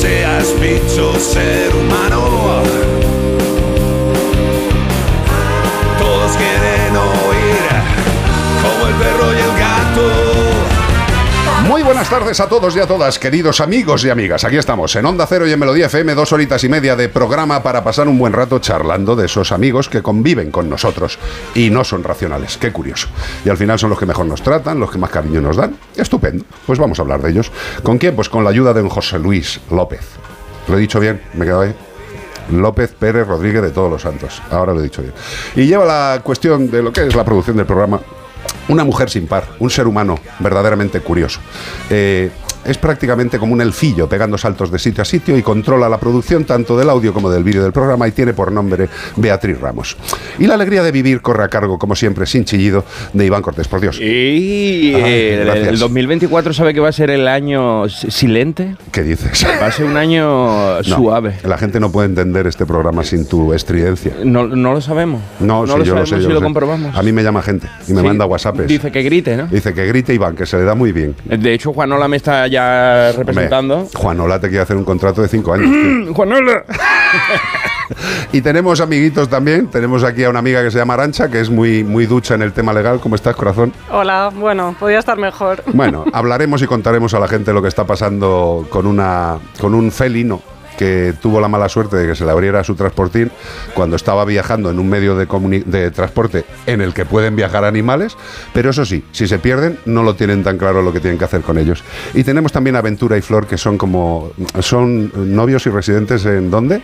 Seas bicho, ser humano. Todos quieren oír como el perro y el gato. Muy buenas tardes a todos y a todas, queridos amigos y amigas. Aquí estamos, en Onda Cero y en Melodía FM, dos horitas y media de programa para pasar un buen rato charlando de esos amigos que conviven con nosotros y no son racionales. Qué curioso. Y al final son los que mejor nos tratan, los que más cariño nos dan. Estupendo. Pues vamos a hablar de ellos. ¿Con quién? Pues con la ayuda de un José Luis López. ¿Lo he dicho bien? ¿Me quedo ahí? López Pérez Rodríguez de Todos los Santos. Ahora lo he dicho bien. Y lleva la cuestión de lo que es la producción del programa una mujer sin par, un ser humano verdaderamente curioso. Eh, es prácticamente como un elfillo pegando saltos de sitio a sitio y controla la producción tanto del audio como del vídeo del programa y tiene por nombre Beatriz Ramos. Y la alegría de vivir corre a cargo, como siempre, sin chillido, de Iván Cortés, por Dios. Y Ay, el 2024 sabe que va a ser el año silente. ¿Qué dices? Va a ser un año No, suave. La gente no puede entender este programa sin tu estridencia. No, no lo sabemos. No, sí, lo yo lo sabemos sé. si yo lo lo sé. comprobamos. A mí me llama gente y me Sí. manda WhatsApp. Dice que grite, ¿no? Dice que grite Iván, que se le da muy bien. De hecho, Juanola me está ya representando. Hombre, Juanola te quiere hacer un contrato de cinco años. Juanola. Y tenemos amiguitos también. Tenemos aquí a una amiga que se llama Arancha, que es muy, muy ducha en el tema legal. ¿Cómo estás, corazón? Hola, bueno, podía estar mejor. Bueno, hablaremos y contaremos a la gente lo que está pasando con, una, con un felino que tuvo la mala suerte de que se le abriera su transportín cuando estaba viajando en un medio de, de transporte en el que pueden viajar animales, pero eso sí, si se pierden no lo tienen tan claro lo que tienen que hacer con ellos. Y tenemos también a Ventura y Flor que son como son novios y residentes en ¿dónde?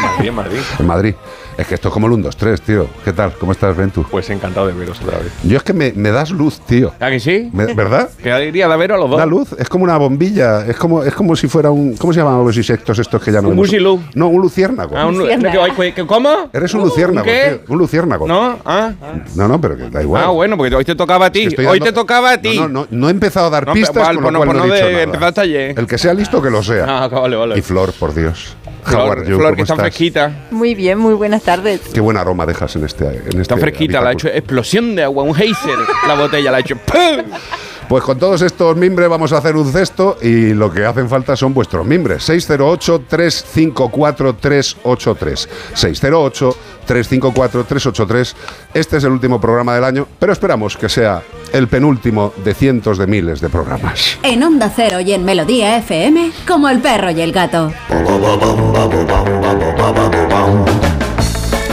Madrid, en Madrid. En Madrid. Es que esto es como el 1, 2, 3, tío. ¿Qué tal? ¿Cómo estás, Ventu? Pues encantado de veros otra vez. Yo es que me, me das luz, tío. ¿A que sí? Me- ¿Verdad? Qué alegría de ver a los dos. Da luz, es como una bombilla, es como, es como si fuera un. ¿Cómo se llaman los insectos estos que ya no Un musilú. No, un luciérnago. Ah, un-. ¿qué- qué- ¿Cómo? Eres un ¿Un luciérnago, qué? tío, Un luciérnago. ¿No? Ah. No, no, pero que da igual. Ah, bueno, porque hoy te tocaba a Es que ti. Hoy dando- te tocaba a ti. No, no, no, no he empezado a dar No, pistas, pero, con pues lo no, cual pues no he no dicho de- nada. empezaste ayer. El que sea listo que lo sea. Ah, vale, vale. Y Flor, por Dios. Flor, que está estás? fresquita. Muy bien, muy buenas tardes. Qué buen aroma dejas en este. En Está este fresquita, la ha hecho explosión de agua, un geyser. La botella la ha hecho. ¡pum! Pues con todos estos mimbres vamos a hacer un cesto y lo que hacen falta son vuestros mimbres. 608-354-383. 608-354-383. Este es el último programa del año, pero esperamos que sea el penúltimo de cientos de miles de programas. En Onda Cero y en Melodía FM, como el perro y el gato.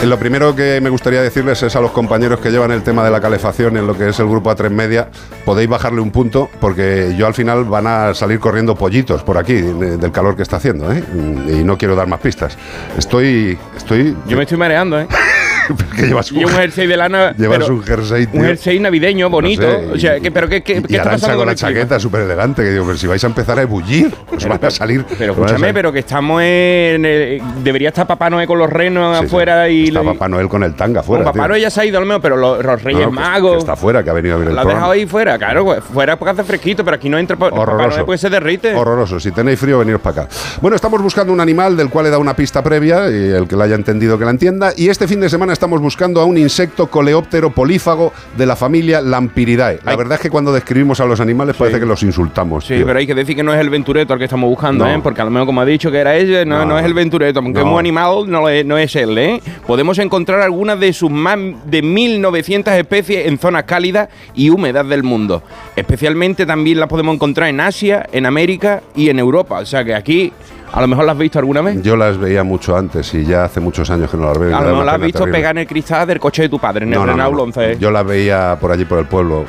Lo primero que me gustaría decirles es a los compañeros que llevan el tema de la calefacción en lo que es el grupo A3 Media, podéis bajarle un punto porque yo al final van a salir corriendo pollitos por aquí de- del calor que está haciendo, ¿eh? Y no quiero dar más pistas. Estoy, estoy, Yo me estoy mareando, ¿eh? que llevas Y un jersey de lana. Llevas pero un jersey, tío. Un jersey navideño bonito. No sé, o sea, y- que, pero ¿qué, qué, y qué está pasando con la clima? chaqueta súper elegante, que digo, pero si vais a empezar a ebullir, os van a salir. Pero escúchame, pero que estamos en. el- debería estar Papá Noel con los renos Sí, sí. afuera y. Está Papá Noel con el tanga Bueno, fuera. Papá. Noel ya se ha ido al menos, pero los, los Reyes No, Magos. que está fuera, que ha venido a ver el Lo programa. dejado ahí fuera, claro, pues, fuera porque hace fresquito, pero aquí no entra Papá. Noel porque se derrite. Horroroso. Si tenéis frío, veniros para acá. Bueno, estamos buscando un animal del cual he dado una pista previa y el que la haya entendido que la entienda. Y este fin de semana estamos buscando a un insecto coleóptero polífago de la familia Lampiridae. La verdad es que cuando describimos a los animales parece que los insultamos. Sí, tío. pero hay que decir que no es el ventureto al que estamos buscando, No. ¿eh? Porque a lo mejor, como ha dicho que era ella, no, No. no es el ventureto, aunque es muy animal, no, es- no es él, ¿eh? Podemos encontrar algunas de sus más de 1900 especies en zonas cálidas y húmedas del mundo. Especialmente también las podemos encontrar en Asia, en América y en Europa. O sea que aquí, a lo mejor las has visto alguna vez. Yo las veía mucho antes y ya hace muchos años que no las veo. a lo mejor las has visto pegar en el cristal del coche de tu padre, en el No, no, no, Renault no. 11. Yo las veía por allí por el pueblo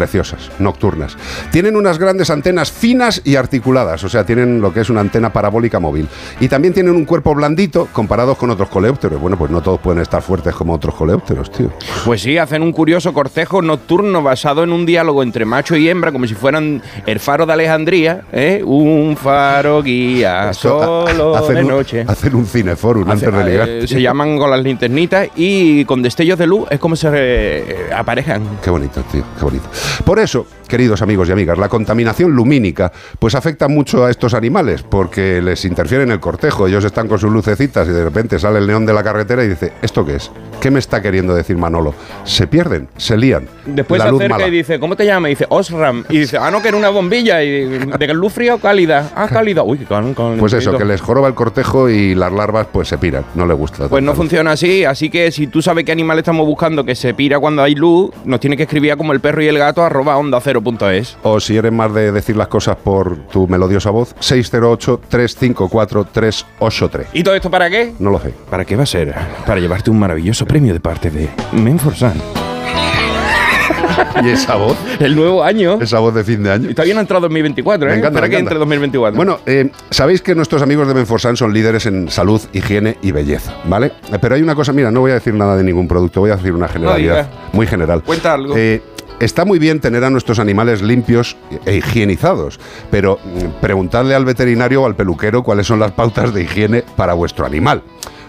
preciosas, nocturnas. Tienen unas grandes antenas finas y articuladas, o sea, tienen lo que es una antena parabólica móvil. Y también tienen un cuerpo blandito comparados con otros coleópteros. Bueno, pues no todos pueden estar fuertes como otros coleópteros, tío. Pues sí, hacen un curioso cortejo nocturno basado en un diálogo entre macho y hembra, como si fueran el faro de Alejandría, ¿eh? Un faro guía Esto, solo de un- noche. Hacen un cineforum antes de Hace- eh, se llaman con las linternitas y con destellos de luz es como se eh, aparejan. Qué bonito, tío, qué bonito. Por eso, queridos amigos y amigas, la contaminación lumínica pues afecta mucho a estos animales porque les interfiere en el cortejo. Ellos están con sus lucecitas y de repente sale el neón de la carretera y dice, ¿esto qué es? ¿Qué me está queriendo decir Manolo? Se pierden, se lían. Después la se luz acerca mala. y dice, ¿cómo te llamas? Y dice, Osram. Y dice, ah, no, que era una bombilla. Y de luz fría o cálida. Ah, cálida. Uy, cal- cal- Pues eso, que les joroba el cortejo y las larvas pues se piran. No les gusta. Pues no luz. funciona así, así que si tú sabes qué animal estamos buscando que se pira cuando hay luz, nos tiene que escribir como el perro y el gato arroba onda cero O si eres más de decir las cosas por tu melodiosa voz, 608-354-383. ¿Y todo esto para qué? No lo sé. ¿Para qué va a ser? Para llevarte un maravilloso premio de parte de Menforsan. ¿Y esa voz? El nuevo año. Esa voz de fin de año. Y todavía no ha entrado 2024, ¿eh? Me encanta, que encanta. entre 2024. Bueno, eh, sabéis que nuestros amigos de Menforsan son líderes en salud, higiene y belleza, ¿vale? Pero hay una cosa, mira, no voy a decir nada de ningún producto, voy a decir una generalidad muy general. Cuenta algo. Eh, Está muy bien tener a nuestros animales limpios e higienizados, pero mm, preguntadle al veterinario o al peluquero cuáles son las pautas de higiene para vuestro animal.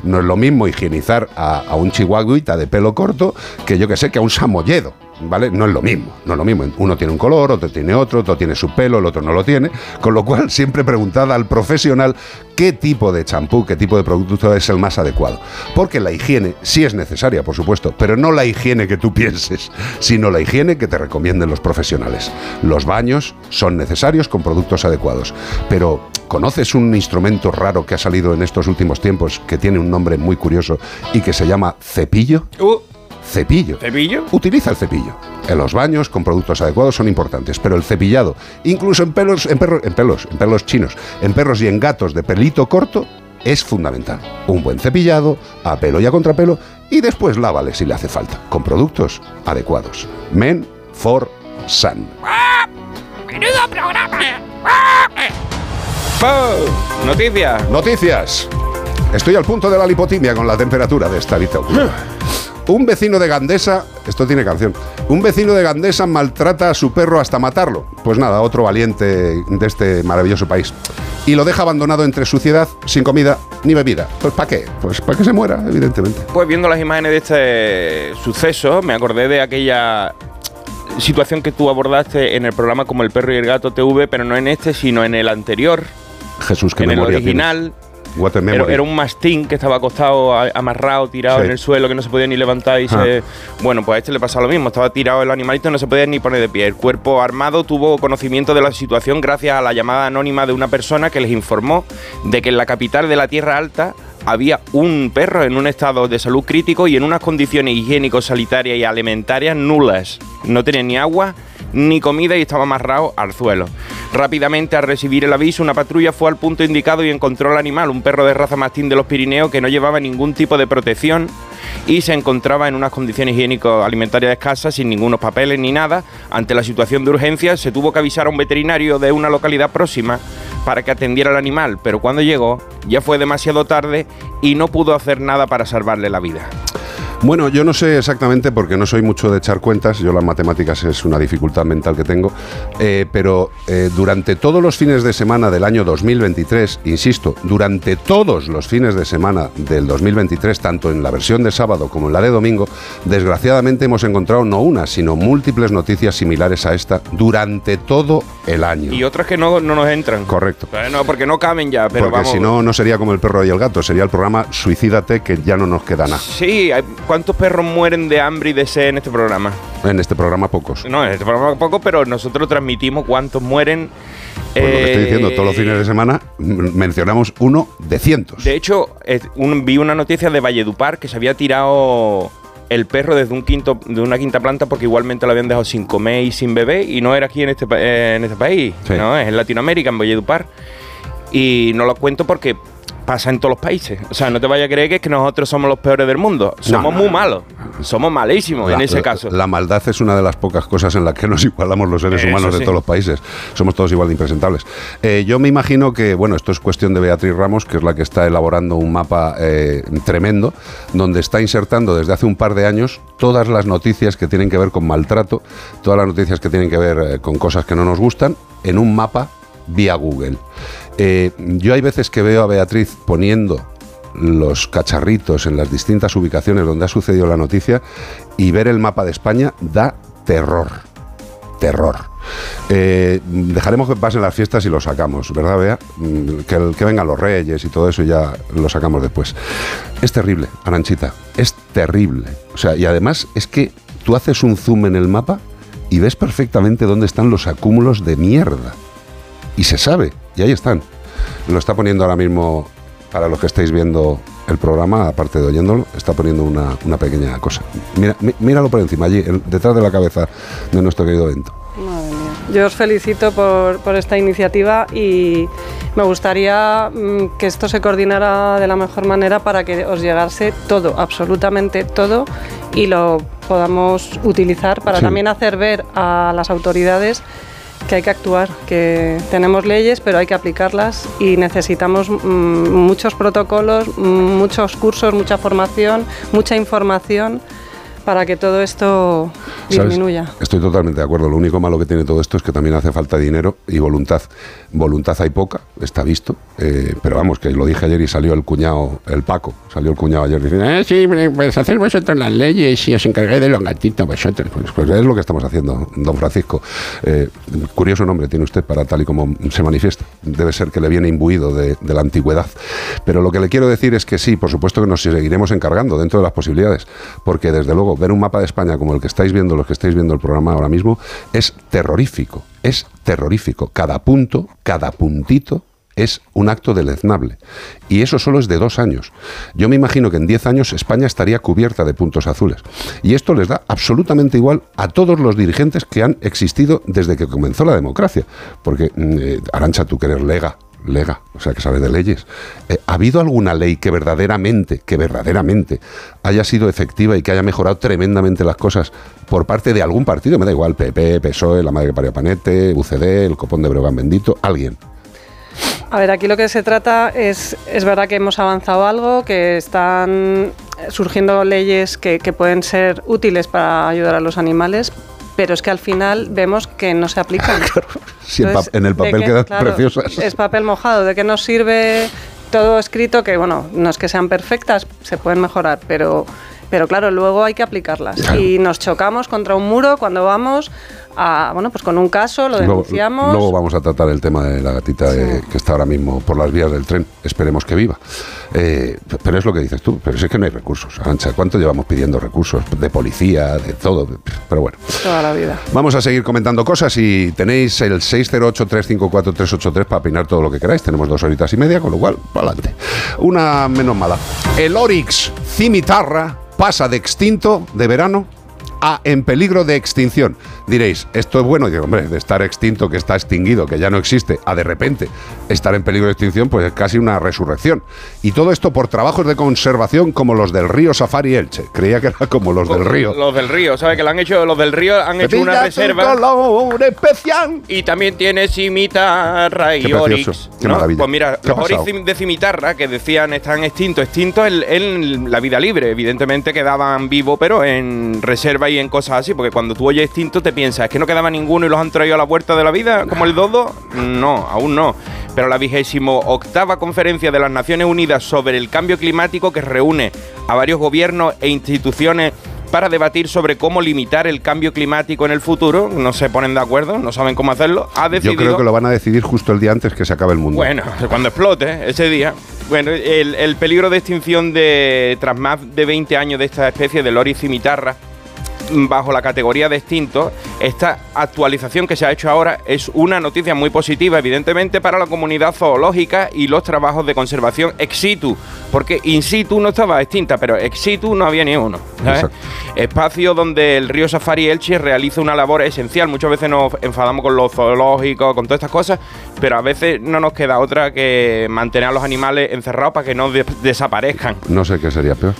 No es lo mismo higienizar a, a un chihuahuita de pelo corto que yo que sé, que a un samoyedo. ¿Vale? No es lo mismo, no es lo mismo. Uno tiene un color, otro tiene otro, otro tiene su pelo, el otro no lo tiene. Con lo cual, siempre preguntad al profesional qué tipo de champú, qué tipo de producto es el más adecuado. Porque la higiene sí es necesaria, por supuesto, pero no la higiene que tú pienses, sino la higiene que te recomienden los profesionales. Los baños son necesarios con productos adecuados, pero ¿conoces un instrumento raro que ha salido en estos últimos tiempos que tiene un nombre muy curioso y que se llama cepillo? Uh, Cepillo. ¿Cepillo? Utiliza el cepillo. En los baños con productos adecuados son importantes, pero el cepillado, incluso en pelos, en perros, en pelos, en pelos chinos, en perros y en gatos de pelito corto, es fundamental. Un buen cepillado, a pelo y a contrapelo, y después lávale si le hace falta, con productos adecuados. Men for Sun. ¡Pau! Noticias. Noticias. Estoy al punto de la lipotimia con la temperatura de esta habitación. Un vecino de Gandesa, esto tiene canción, un vecino de Gandesa maltrata a su perro hasta matarlo. Pues nada, otro valiente de este maravilloso país. Y lo deja abandonado entre suciedad, sin comida ni bebida. Pues ¿para qué? Pues para que se muera, evidentemente. Pues viendo las imágenes de este suceso, me acordé de aquella situación que tú abordaste en el programa como El perro y el gato TV, pero no en este, sino en el anterior, Jesús, que en el original. tienes. Era, un mastín que estaba acostado, amarrado, tirado Sí. en el suelo, que no se podía ni levantar y Ah. se... Bueno, pues a este le pasa lo mismo, estaba tirado el animalito, no se podía ni poner de pie. El cuerpo armado tuvo conocimiento de la situación gracias a la llamada anónima de una persona que les informó de que en la capital de la Tierra Alta había un perro en un estado de salud crítico y en unas condiciones higiénicos, sanitarias y alimentarias nulas. No tenía ni agua ni comida y estaba amarrado al suelo. Rápidamente, al recibir el aviso, una patrulla fue al punto indicado y encontró al animal, un perro de raza mastín de los Pirineos que no llevaba ningún tipo de protección y se encontraba en unas condiciones higiénico-alimentarias escasas, sin ningunos papeles ni nada. Ante la situación de urgencia, se tuvo que avisar a un veterinario de una localidad próxima para que atendiera al animal, pero cuando llegó ya fue demasiado tarde y no pudo hacer nada para salvarle la vida. Bueno, yo no sé exactamente porque no soy mucho de echar cuentas, yo las matemáticas es una dificultad mental que tengo, eh, pero eh, durante todos los fines de semana del año 2023, insisto, durante todos los fines de semana del 2023, tanto en la versión de sábado como en la de domingo, desgraciadamente hemos encontrado no una, sino múltiples noticias similares a esta durante todo el año. Y otras que no, no nos entran. Correcto. Bueno, porque no caben ya, pero Porque si no, no sería como el perro y el gato, sería el programa Suicídate, que ya no nos queda nada. Sí, hay- ¿cuántos perros mueren de hambre y de sed en este programa? En este programa pocos. No, en este programa poco, pero nosotros transmitimos cuántos mueren. Pues lo que estoy eh, diciendo, todos los fines de semana mencionamos uno de cientos. De hecho, un- vi una noticia de Valledupar que se había tirado el perro desde un quinto, de una quinta planta porque igualmente lo habían dejado sin comer y sin beber y no era aquí en este, eh, en este país, Sí. no, es en Latinoamérica, en Valledupar. Y no lo cuento porque pasa en todos los países. O sea, no te vayas a creer que, es que nosotros somos los peores del mundo. Somos no, muy malos. Somos malísimos en ese la- caso. La maldad es una de las pocas cosas en las que nos igualamos los seres Eso humanos de todos los países. Somos todos igual de impresentables. Eh, yo me imagino que, bueno, esto es cuestión de Beatriz Ramos, que es la que está elaborando un mapa eh, tremendo, donde está insertando desde hace un par de años todas las noticias que tienen que ver con maltrato, todas las noticias que tienen que ver eh, con cosas que no nos gustan, en un mapa vía Google. Eh, yo hay veces que veo a Beatriz poniendo los cacharritos en las distintas ubicaciones donde ha sucedido la noticia y ver el mapa de España da terror. Terror. Eh, dejaremos que pasen las fiestas y lo sacamos, ¿verdad, Bea? Mm, Que, que vengan los reyes y todo eso y ya lo sacamos después. Es terrible, Aranchita, es terrible. O sea, y además es que tú haces un zoom en el mapa y ves perfectamente dónde están los acúmulos de mierda. Y se sabe, y ahí están. Lo está poniendo ahora mismo, para los que estáis viendo el programa, aparte de oyéndolo, está poniendo una, una pequeña cosa. Mira, mí- míralo por encima, allí, detrás de la cabeza de nuestro querido Bento. Madre mía. Yo os felicito por, por esta iniciativa y me gustaría mm, que esto se coordinara de la mejor manera para que os llegase todo, absolutamente todo, y lo podamos utilizar para Sí. también hacer ver a las autoridades que hay que actuar, que tenemos leyes, pero hay que aplicarlas y necesitamos mm, muchos protocolos, mm, muchos cursos, mucha formación, mucha información para que todo esto ¿Sabes? disminuya. Estoy totalmente de acuerdo. Lo único malo que tiene todo esto es que también hace falta dinero y voluntad. Voluntad hay poca, está visto. eh, pero vamos, que lo dije ayer y salió el cuñado, el Paco, salió el cuñado ayer diciendo, "Eh, sí, pues hacer vosotros las leyes y os encargáis de los gatitos vosotros. Pues, pues es lo que estamos haciendo, don Francisco. Eh, curioso nombre tiene usted para tal y como se manifiesta. Debe ser que le viene imbuido de, de la antigüedad. Pero lo que le quiero decir es que sí, por supuesto que nos seguiremos encargando dentro de las posibilidades, porque desde luego ver un mapa de España como el que estáis viendo, los que estáis viendo el programa ahora mismo, es terrorífico, es terrorífico. Cada punto, cada puntito es un acto deleznable. Y eso solo es de dos años. Yo me imagino que en diez años España estaría cubierta de puntos azules. Y esto les da absolutamente igual a todos los dirigentes que han existido desde que comenzó la democracia. Porque, mm, eh, Arancha, tú que lega, lega, o sea, que sabes de leyes. Eh, ¿Ha habido alguna ley que verdaderamente, que verdaderamente haya sido efectiva y que haya mejorado tremendamente las cosas por parte de algún partido? Me da igual, PP, PSOE, la madre que parió Panete, UCD, el copón de Breogán bendito, alguien. A ver, aquí lo que se trata es, es verdad que hemos avanzado algo, que están surgiendo leyes que pueden ser útiles para ayudar a los animales, pero es que al final vemos que no se aplican. Si en, Entonces, pa- en el ¿de papel quedan Claro, preciosas. Es papel mojado. ¿De qué nos sirve todo escrito? Que bueno, no es que sean perfectas, se pueden mejorar, pero, pero claro, luego hay que aplicarlas. Claro. Y nos chocamos contra un muro cuando vamos a, bueno, pues con un caso, lo denunciamos. luego vamos a tratar el tema de la gatita de- que está ahora mismo por las vías del tren. Esperemos que viva. Eh, pero es lo que dices tú. Pero es que no hay recursos. Arancha, ¿cuánto llevamos pidiendo recursos? De policía, de todo. Pero bueno. Toda la vida. Vamos a seguir comentando cosas y tenéis el 608-354-383 para opinar todo lo que queráis. Tenemos dos horitas y media, con lo cual, para adelante. Una menos mala. El Orix Cimitarra pasa de extinto de verano a en peligro de extinción. Diréis, esto es bueno, digo, hombre, de estar extinto, que está extinguido, que ya no existe, a de repente estar en peligro de extinción, pues es casi una resurrección. Y todo esto por trabajos de conservación como los del río Safari Elche. Creía que era como los del río. Los del río, ¿sabes? Que lo han hecho, los del río han hecho una reserva. color especial. Y también tiene cimitarra y Qué precioso, orix. qué ¿no? maravilla. Pues mira, ¿Qué ha los orix de cimitarra que decían están extintos, extintos en, en la vida libre. Evidentemente quedaban vivos, pero en reserva en cosas así. Porque cuando tú oyes extinto te piensas, ¿es que no quedaba ninguno y los han traído a la puerta de la vida como el dodo? No, aún no. Pero la vigésimo octava conferencia de las Naciones Unidas sobre el cambio climático que reúne a varios gobiernos e instituciones para debatir sobre cómo limitar el cambio climático en el futuro, no se ponen de acuerdo, no saben cómo hacerlo, ha Yo decidido... creo que lo van a decidir justo el día antes que se acabe el mundo. Bueno, cuando explote ese día. Bueno, el, el peligro de extinción de tras más de 20 años de esta especie de loris cimitarra bajo la categoría de extinto, esta actualización que se ha hecho ahora es una noticia muy positiva, evidentemente, para la comunidad zoológica y los trabajos de conservación ex situ, porque in situ no estaba extinta, pero ex situ no había ni uno. Espacio donde el río Safari Elche realiza una labor esencial. Muchas veces nos enfadamos con los zoológicos, con todas estas cosas, pero a veces no nos queda otra que mantener a los animales encerrados para que no de- desaparezcan. No sé qué sería peor.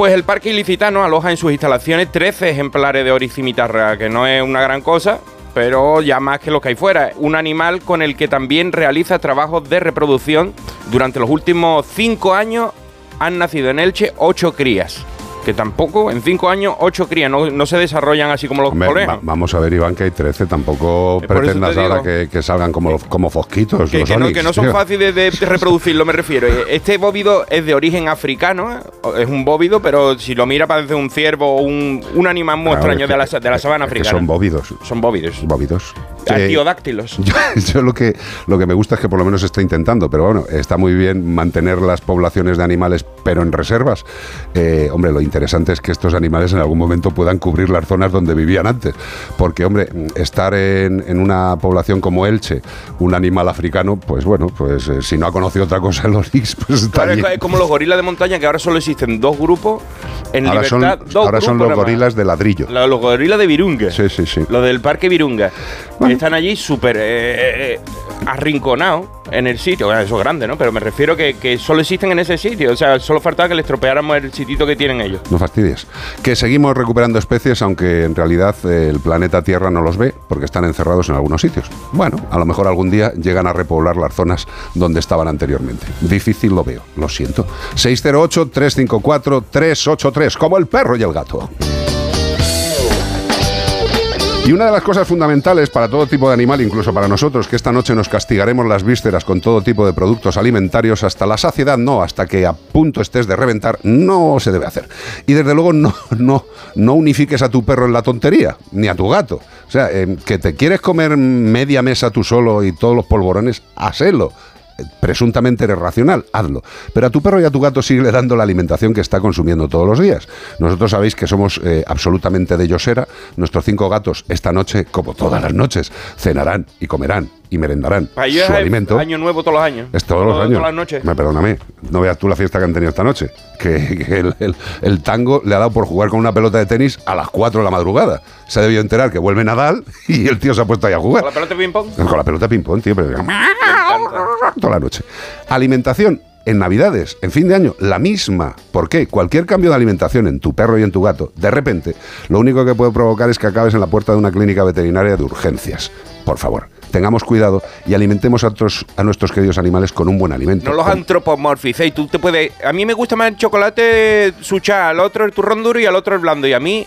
Pues el Parque Ilicitano aloja en sus instalaciones 13 ejemplares de oryx cimitarra, que no es una gran cosa, pero ya más que lo que hay fuera. Un animal con el que también realiza trabajos de reproducción. Durante los últimos 5 años han nacido en Elche 8 crías. Que tampoco, en 5 años, 8 crías. No, no se desarrollan así como los Hombre, va- vamos a ver, Iván, que hay 13. Tampoco Eh, pretendas te ahora que, que salgan como, como fosquitos. Que, los que no, que no son tío. fáciles de, de reproducirlo, me refiero. Este bóvido es de origen africano, ¿eh? es un bóvido, pero si lo mira parece un ciervo o un, un animal muy Claro, extraño de la, de la sabana africana. son bóvidos. Son bóvidos. Bóvidos. Eh, Artiodáctilos. yo, yo lo que lo que me gusta es que por lo menos se está intentando, pero bueno, está muy bien mantener las poblaciones de animales, pero en reservas. Eh, hombre, lo interesante es que estos animales en algún momento puedan cubrir las zonas donde vivían antes. Porque, hombre, estar en, en una población como Elche, un animal africano, pues bueno, pues eh, si no ha conocido otra cosa el Orix, pues está Claro, es como los gorilas de montaña, que ahora solo existen dos grupos. En Ahora son, libertad, dos ahora son grupos los nada más. gorilas de ladrillo. La- Los gorilas de Virunga. Sí, sí, sí. Los del Parque Virunga. Bueno. Están allí súper eh, eh, arrinconados en el sitio. Eso es grande, ¿no? Pero me refiero que, que solo existen en ese sitio. O sea, solo faltaba que les estropeáramos el sitito que tienen ellos. No fastidies. Que seguimos recuperando especies, aunque en realidad eh, el planeta Tierra no los ve, porque están encerrados en algunos sitios. Bueno, a lo mejor algún día llegan a repoblar las zonas donde estaban anteriormente. Difícil lo veo, lo siento. 608-354-383, como el perro y el gato. Y una de las cosas fundamentales para todo tipo de animal, incluso para nosotros, que esta noche nos castigaremos las vísceras con todo tipo de productos alimentarios hasta la saciedad, no, hasta que a punto estés de reventar, no se debe hacer. Y desde luego no, no, no unifiques a tu perro en la tontería, ni a tu gato. O sea, eh, que te quieres comer media mesa tú solo y todos los polvorones, hacelo presuntamente eres racional, hazlo. Pero a tu perro y a tu gato sigue dando la alimentación que está consumiendo todos los días. Nosotros sabéis que somos eh, absolutamente de Yosera. Nuestros cinco gatos esta noche, como todas las noches, cenarán y comerán y merendarán Para su es alimento. año nuevo todos los años. Es todos los años. Todas las noches. Me perdóname, no veas tú la fiesta que han tenido esta noche. Que, que el, el- el tango le ha dado por jugar con una pelota de tenis a las 4 de la madrugada. Se ha debido enterar que vuelve Nadal y el tío se ha puesto ahí a jugar. ¿Con la pelota de ping-pong? Con la pelota de ping-pong, tío. Pero toda la noche. Alimentación en Navidades, en fin de año, la misma. ¿Por qué? Cualquier cambio de alimentación en tu perro y en tu gato, de repente, lo único que puede provocar es que acabes en la puerta de una clínica veterinaria de urgencias. Por favor, tengamos cuidado y alimentemos a, otros- a nuestros queridos animales con un buen alimento. No los antropomorficéis. Tú te puedes. A mí me gusta más el chocolate sucha, al otro el turrón duro y al otro el blando. Y a mí,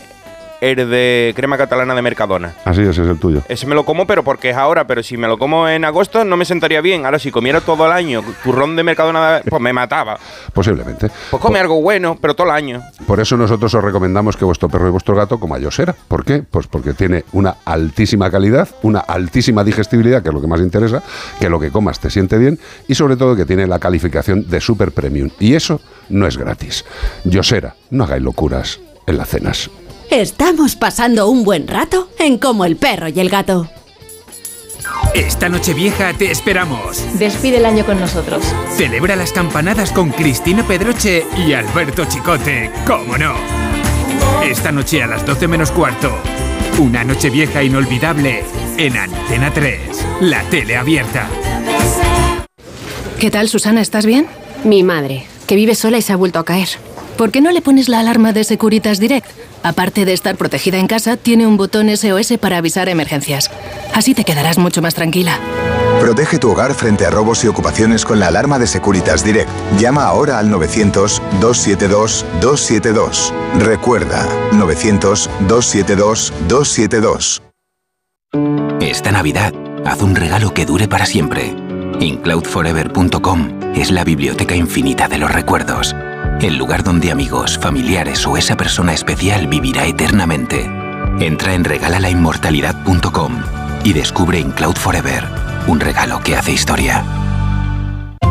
el de crema catalana de Mercadona. Así es, ese es el tuyo. Ese me lo como, pero porque es ahora. Pero si me lo como en agosto, no me sentaría bien. Ahora, si comiera todo el año turrón de Mercadona, pues me mataba. Posiblemente. Pues come algo bueno, pero todo el año. Por eso nosotros os recomendamos que vuestro perro y vuestro gato coma Yosera. ¿Por qué? Pues porque tiene una altísima calidad, una altísima digestibilidad, que es lo que más interesa, que lo que comas te siente bien y sobre todo que tiene la calificación de super premium. Y eso no es gratis. Yosera, no hagáis locuras en las cenas. Estamos pasando un buen rato en Como el perro y el gato. Esta noche vieja te esperamos. Despide el año con nosotros. Celebra las campanadas con Cristina Pedroche y Alberto Chicote, ¿cómo no? Esta noche a las 12 menos cuarto. Una noche vieja inolvidable en Antena 3. La tele abierta. ¿Qué tal, Susana? ¿Estás bien? Mi madre, que vive sola y se ha vuelto a caer. ¿Por qué no le pones la alarma de Securitas Direct? Aparte de estar protegida en casa, tiene un botón SOS para avisar emergencias. Así te quedarás mucho más tranquila. Protege tu hogar frente a robos y ocupaciones con la alarma de Securitas Direct. Llama ahora al 900-272-272. Recuerda, 900-272-272. Esta Navidad, haz un regalo que dure para siempre. Incloudforever.com es la biblioteca infinita de los recuerdos. El lugar donde amigos, familiares o esa persona especial vivirá eternamente. Entra en regalalainmortalidad.com y descubre Incloud Forever, un regalo que hace historia.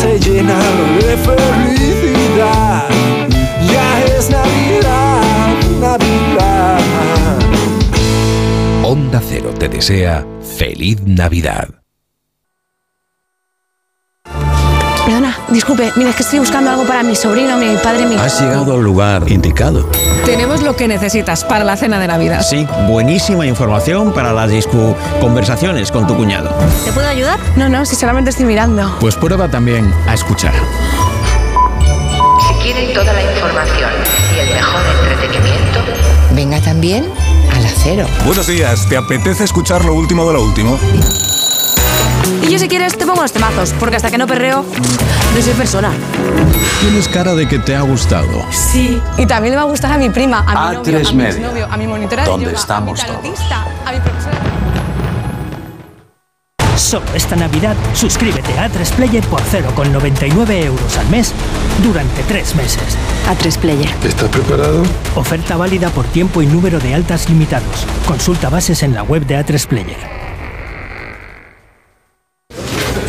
Se llena de felicidad. Ya es Navidad, Navidad. Onda Cero te desea feliz Navidad. Perdona, disculpe, mira, es que estoy buscando algo para mi sobrino, mi padre, mi... Has llegado al lugar indicado. Tenemos lo que necesitas para la cena de Navidad. Sí, buenísima información para las discu conversaciones con tu cuñado. ¿Te puedo ayudar? No, no, si solamente estoy mirando. Pues prueba también a escuchar. Si quieren toda la información y el mejor entretenimiento, venga también al acero. Buenos días, ¿te apetece escuchar lo último de lo último? Y yo si quieres te pongo los temazos, porque hasta que no perreo, no soy persona. Tienes cara de que te ha gustado. Sí. Y también le va a gustar a mi prima, a mi novio, tres a mi exnovio, a mi monitora de ¿Dónde yoga, estamos a mi tarotista, a mi profesora... Solo esta Navidad, suscríbete a A3 Player por 0,99 euros al mes durante tres meses. A3 Player. ¿Estás preparado? Oferta válida por tiempo y número de altas limitados. Consulta bases en la web de A3 Player.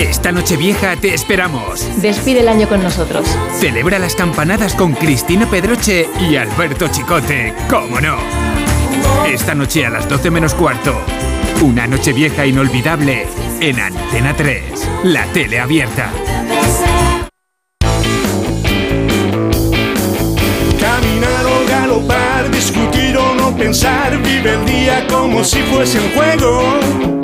Esta noche vieja te esperamos. Despide el año con nosotros. Celebra las campanadas con Cristina Pedroche y Alberto Chicote, ¿cómo no? Esta noche a las 12 menos cuarto. Una noche vieja inolvidable en Antena 3, la tele abierta. Caminar o galopar, discutir o no pensar, vive el día como si fuese un juego.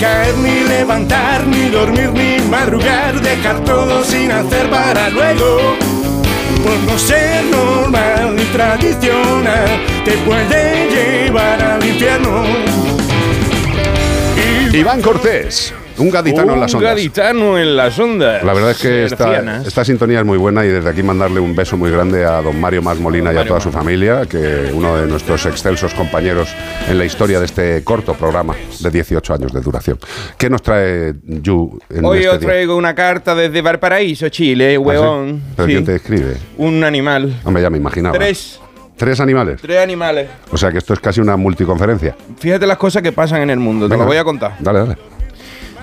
Caer, ni levantar, ni dormir, ni madrugar, dejar todo sin hacer para luego. Por no ser normal ni tradicional, te puede llevar al infierno. Iván Cortés, un gaditano en las Un ondas. gaditano en las ondas. La verdad es que esta, esta sintonía es muy buena y desde aquí mandarle un beso muy grande a don Mario Más Molina y a toda su familia, que uno de nuestros excelsos compañeros en la historia de este corto programa de 18 años de duración. ¿Qué nos trae Yu en Hoy este os día? traigo una carta desde Valparaíso, Chile, ¿Ah, sí? huevón. ¿Pero Sí. quién te escribe? Un animal. Hombre, ya me imaginaba. Tres. ¿Tres animales? Tres animales. O sea que esto es casi una multiconferencia. Fíjate las cosas que pasan en el mundo, te Venga. lo voy a contar. Dale, dale.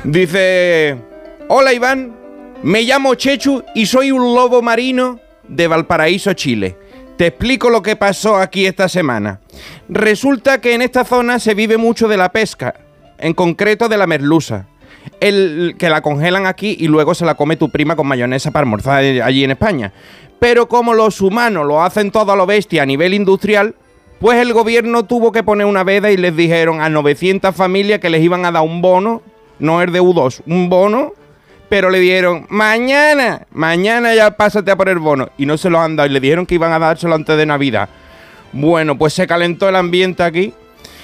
Dice, hola Iván, me llamo Chechu y soy un lobo marino de Valparaíso, Chile. Te explico lo que pasó aquí esta semana. Resulta que en esta zona se vive mucho de la pesca, en concreto de la merluza. El, que la congelan aquí y luego se la come tu prima con mayonesa para almorzar allí en España. Pero como los humanos lo hacen todo a lo bestia a nivel industrial, pues el gobierno tuvo que poner una veda y les dijeron a 900 familias que les iban a dar un bono, no es de U2, un bono, pero le dieron, mañana, mañana ya pásate a por el bono. Y no se lo han dado y le dijeron que iban a dárselo antes de Navidad. Bueno, pues se calentó el ambiente aquí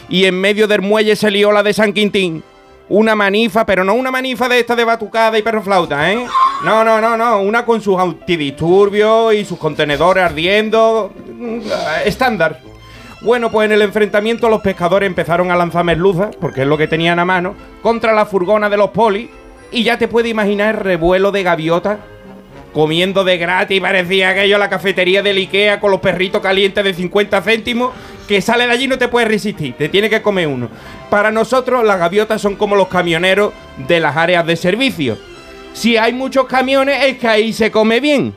y en medio del muelle se lió la de San Quintín. una manifa, pero no una manifa de esta de batucada y perro flauta, ¿eh? No, no, no, no, una con sus antidisturbios y sus contenedores ardiendo. mm, Estándar. Bueno, pues en el enfrentamiento los pescadores empezaron a lanzar merluzas, porque es lo que tenían a mano, contra la furgona de los polis. Y ya te puedes imaginar el revuelo de gaviotas comiendo de gratis. Parecía aquello la cafetería del Ikea con los perritos calientes de 50 céntimos. Que sale de allí no te puedes resistir, te tiene que comer uno. Para nosotros, las gaviotas son como los camioneros de las áreas de servicio. Si hay muchos camiones, es que ahí se come bien.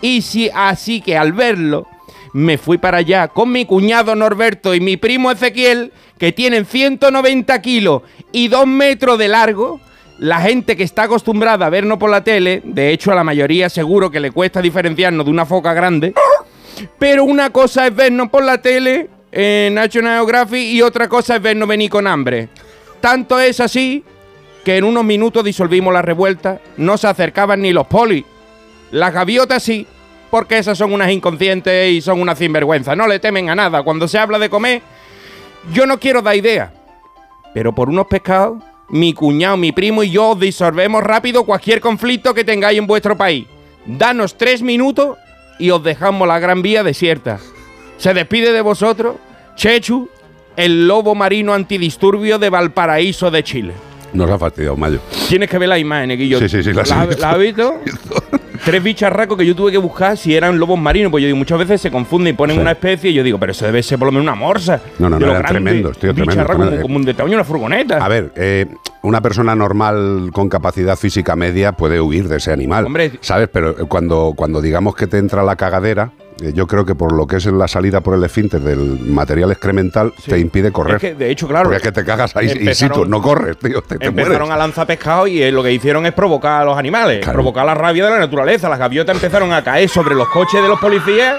Y si así que al verlo, me fui para allá con mi cuñado Norberto y mi primo Ezequiel, que tienen 190 kilos y 2 metros de largo. La gente que está acostumbrada a vernos por la tele, de hecho a la mayoría seguro que le cuesta diferenciarnos de una foca grande, pero una cosa es vernos por la tele en National Geographic y otra cosa es vernos venir con hambre. Tanto es así que en unos minutos disolvimos la revuelta, no se acercaban ni los polis. Las gaviotas sí, porque esas son unas inconscientes y son unas sinvergüenzas, no le temen a nada. Cuando se habla de comer, yo no quiero dar idea, pero por unos pescados, mi cuñado, mi primo y yo os disolvemos rápido cualquier conflicto que tengáis en vuestro país. Danos tres minutos y os dejamos la gran vía desierta. Se despide de vosotros, Chechu, el lobo marino antidisturbio de Valparaíso de Chile. Nos ha fastidiado Mayo. Tienes que ver la imagen, Guillo. Sí, sí, sí, las he ¿La, visto. la has visto? Tres bicharracos que yo tuve que buscar si eran lobos marinos, pues yo digo, muchas veces se confunden y ponen Sí. una especie y yo digo, pero eso debe ser por lo menos una morsa. No, no, De no, eran tremendos, tío, Un tremendos, tremendos. como, como de tamaño de una furgoneta. A ver, eh, una persona normal con capacidad física media puede huir de ese animal. Hombre. ¿Sabes? Pero cuando, cuando digamos que te entra la cagadera, yo creo que por lo que es la salida por el esfínter del material excremental, te impide correr. Es que, de hecho, claro. Porque es que te cagas ahí in situ, no corres, tío, te, te Empezaron mueres. a lanzar pescado y eh, lo que hicieron es provocar a los animales, Claro. provocar la rabia de la naturaleza. Las gaviotas empezaron a caer sobre los coches de los policías,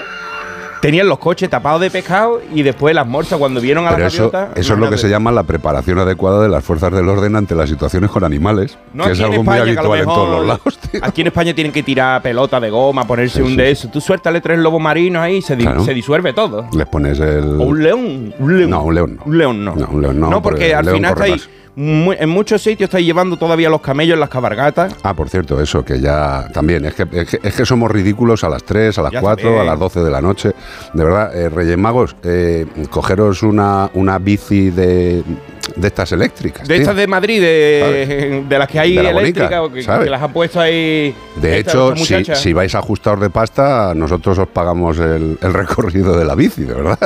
tenían los coches tapados de pescado y después las morsas cuando vieron a Pero las eso, gaviotas. eso es lo que se llama la preparación adecuada de las fuerzas del orden ante las situaciones con animales, No que es algo muy España, lo habitual en todos los lados. Aquí en España tienen que tirar pelota de goma, ponerse un de eso. Tú suéltale tres lobos marinos ahí y se, di- Claro. se disuelve todo. Les pones el... O un león. Un león. No, un león no. Un león no. No, un león no, No, porque porque al el león final corre en muchos sitios estáis llevando todavía los camellos en las cabargatas. Ah, por cierto, eso, que ya también, es que, es que, es que somos ridículos a las 3, a las Ya 4, también. a las 12 de la noche. De verdad, eh, Reyes Magos, eh, cogeros una, una bici de, de estas eléctricas. De tío. estas de Madrid, de, de las que hay la eléctricas, que, que las han puesto ahí. De esta- hecho, si, si vais ajustados de pasta, nosotros os pagamos el, el recorrido de la bici, de verdad.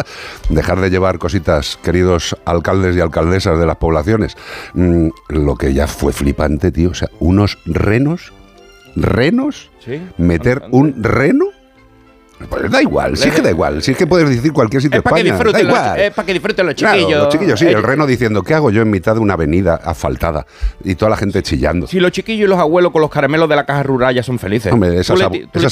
Dejar de llevar cositas, queridos alcaldes y alcaldesas de las poblaciones. Mm, lo que ya fue flipante, tío. O sea, unos renos, renos, Sí. meter un reno. Pues da igual, sí es que da igual. Si es que puedes decir cualquier sitio Es de para que España. da disfruten los, igual. es pa' que disfruten los Claro, chiquillos. los chiquillos, sí, Eh, el reno diciendo, ¿qué hago yo en mitad de una avenida asfaltada? Y toda la gente chillando. Si los chiquillos y los abuelos con los caramelos de la caja rural ya son felices. Hombre, esas,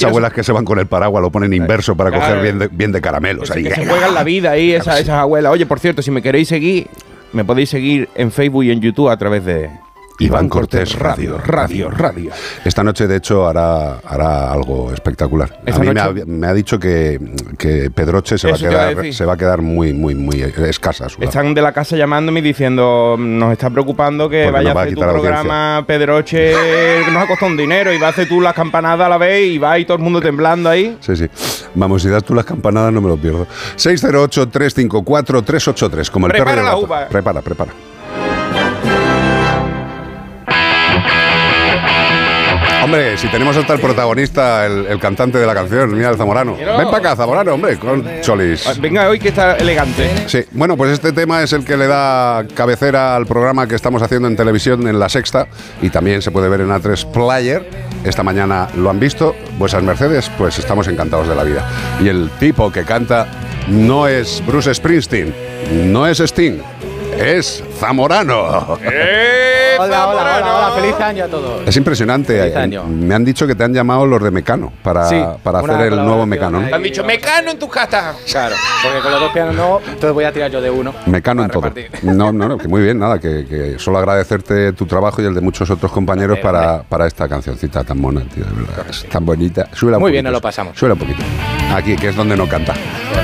abuelas que se van con el paraguas lo ponen inverso para Claro. coger bien de, bien de caramelos. ahí. que se juegan la vida ahí, esa- esas abuelas. Oye, por cierto, si me queréis seguir, me podéis seguir en Facebook y en YouTube a través de Iván Cortés Radio. Radio, Radio. Esta noche, de hecho, hará, hará algo espectacular. A mí me ha, me ha dicho que, que Pedroche se va, a quedar, se va a quedar muy, muy, muy escasa. su. Están de la casa llamándome y diciendo, nos está preocupando que Porque vaya a hacer tu quitar audiencia". programa Pedroche, que nos ha costado un dinero y va a hacer tú las campanadas a la vez y va ahí todo el mundo temblando ahí. Sí, sí. Vamos, si das tú las campanadas no me lo pierdo. 608-354-383, como el Prepara perro y la uva. Prepara, prepara. Hombre, si tenemos hasta el protagonista, el, el cantante de la canción, mira el Zamorano. Quiero- Ven para acá, Zamorano, hombre, con Cholis. Ah, Venga, hoy que está elegante. Sí, bueno, pues este tema es el que le da cabecera al programa que estamos haciendo en televisión en La Sexta y también se puede ver en A3 Player. Esta mañana lo han visto, vuestras Mercedes, pues estamos encantados de la vida. Y el tipo que canta no es Bruce Springsteen, no es Sting, es Zamorano. Hola, hola, hola, hola, feliz año a todos. Es impresionante. Feliz eh, año. Me han dicho que te han llamado los de Mecano para, Sí, para hacer el nuevo Mecano. Te han dicho, mecano en tu casa. Claro, porque con los dos pianos no, entonces voy a tirar yo de uno. Mecano en todo. No, no, no, que muy bien, nada, que, que solo agradecerte tu trabajo y el de muchos otros compañeros para, para esta cancioncita tan mona, tío, de verdad. Es tan bonita. Súbela un Muy bien, nos lo pasamos. Súbela un poquito. Aquí, que es donde no canta.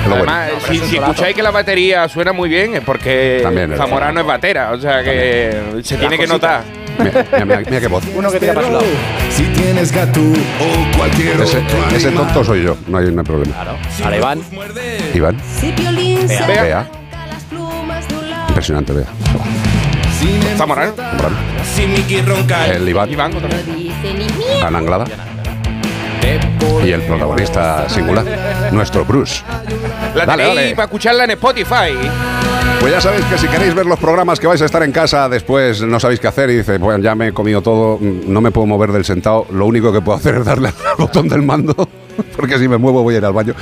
Lo bueno. Además, si, si escucháis que la batería suena muy bien, es porque También Zamorano es verdad. O sea que se tiene que notar. Mira, mira, mira, mira qué voz. Uno que tira para su lado. Si tienes gato o cualquier Ese, otro ese tonto soy yo, no hay ningún problema. Claro. Ahora Iván. Iván, Vea. vea. Impresionante, vea. Ronca. El Iván, Iván otra vez. Ana Anglada. Y el protagonista singular, nuestro Bruce. La Dale, tenéis dale. para escucharla en Spotify. Pues ya sabéis que si queréis ver los programas que vais a estar en casa después no sabéis qué hacer y dices, bueno, ya me he comido todo, mm, no me puedo mover del sentado, lo único que puedo hacer es darle al botón del mando, porque si me muevo voy a ir al baño.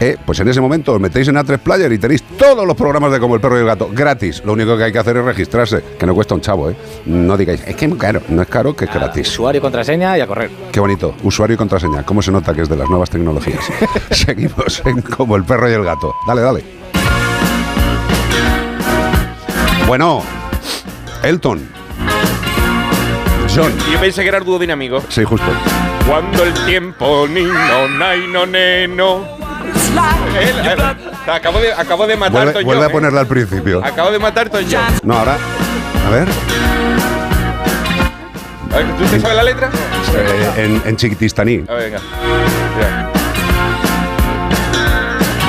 Eh, pues en ese momento os metéis en A3 Player y tenéis todos los programas de Como el Perro y el Gato gratis. Lo único que hay que hacer es registrarse, que no cuesta un chavo, ¿eh? No digáis, es que es caro, no es caro, que es gratis. Usuario, contraseña y a correr. Qué bonito, usuario y contraseña, cómo se nota que es de las nuevas tecnologías. Seguimos en Como el Perro y el Gato. Dale, dale. Bueno, Elton. John. Yo pensé que era el dúo dinámico. Sí, justo. Cuando el tiempo nino, naino, neno. Él, acabo, de, acabo de matar Vuelve, vuelve a ¿eh? ponerla al principio. Acabo de matar Toño. No, ahora. A ver. A ver, ¿Tú te sabes la letra? eh, en, en chiquitistaní. A ver, venga.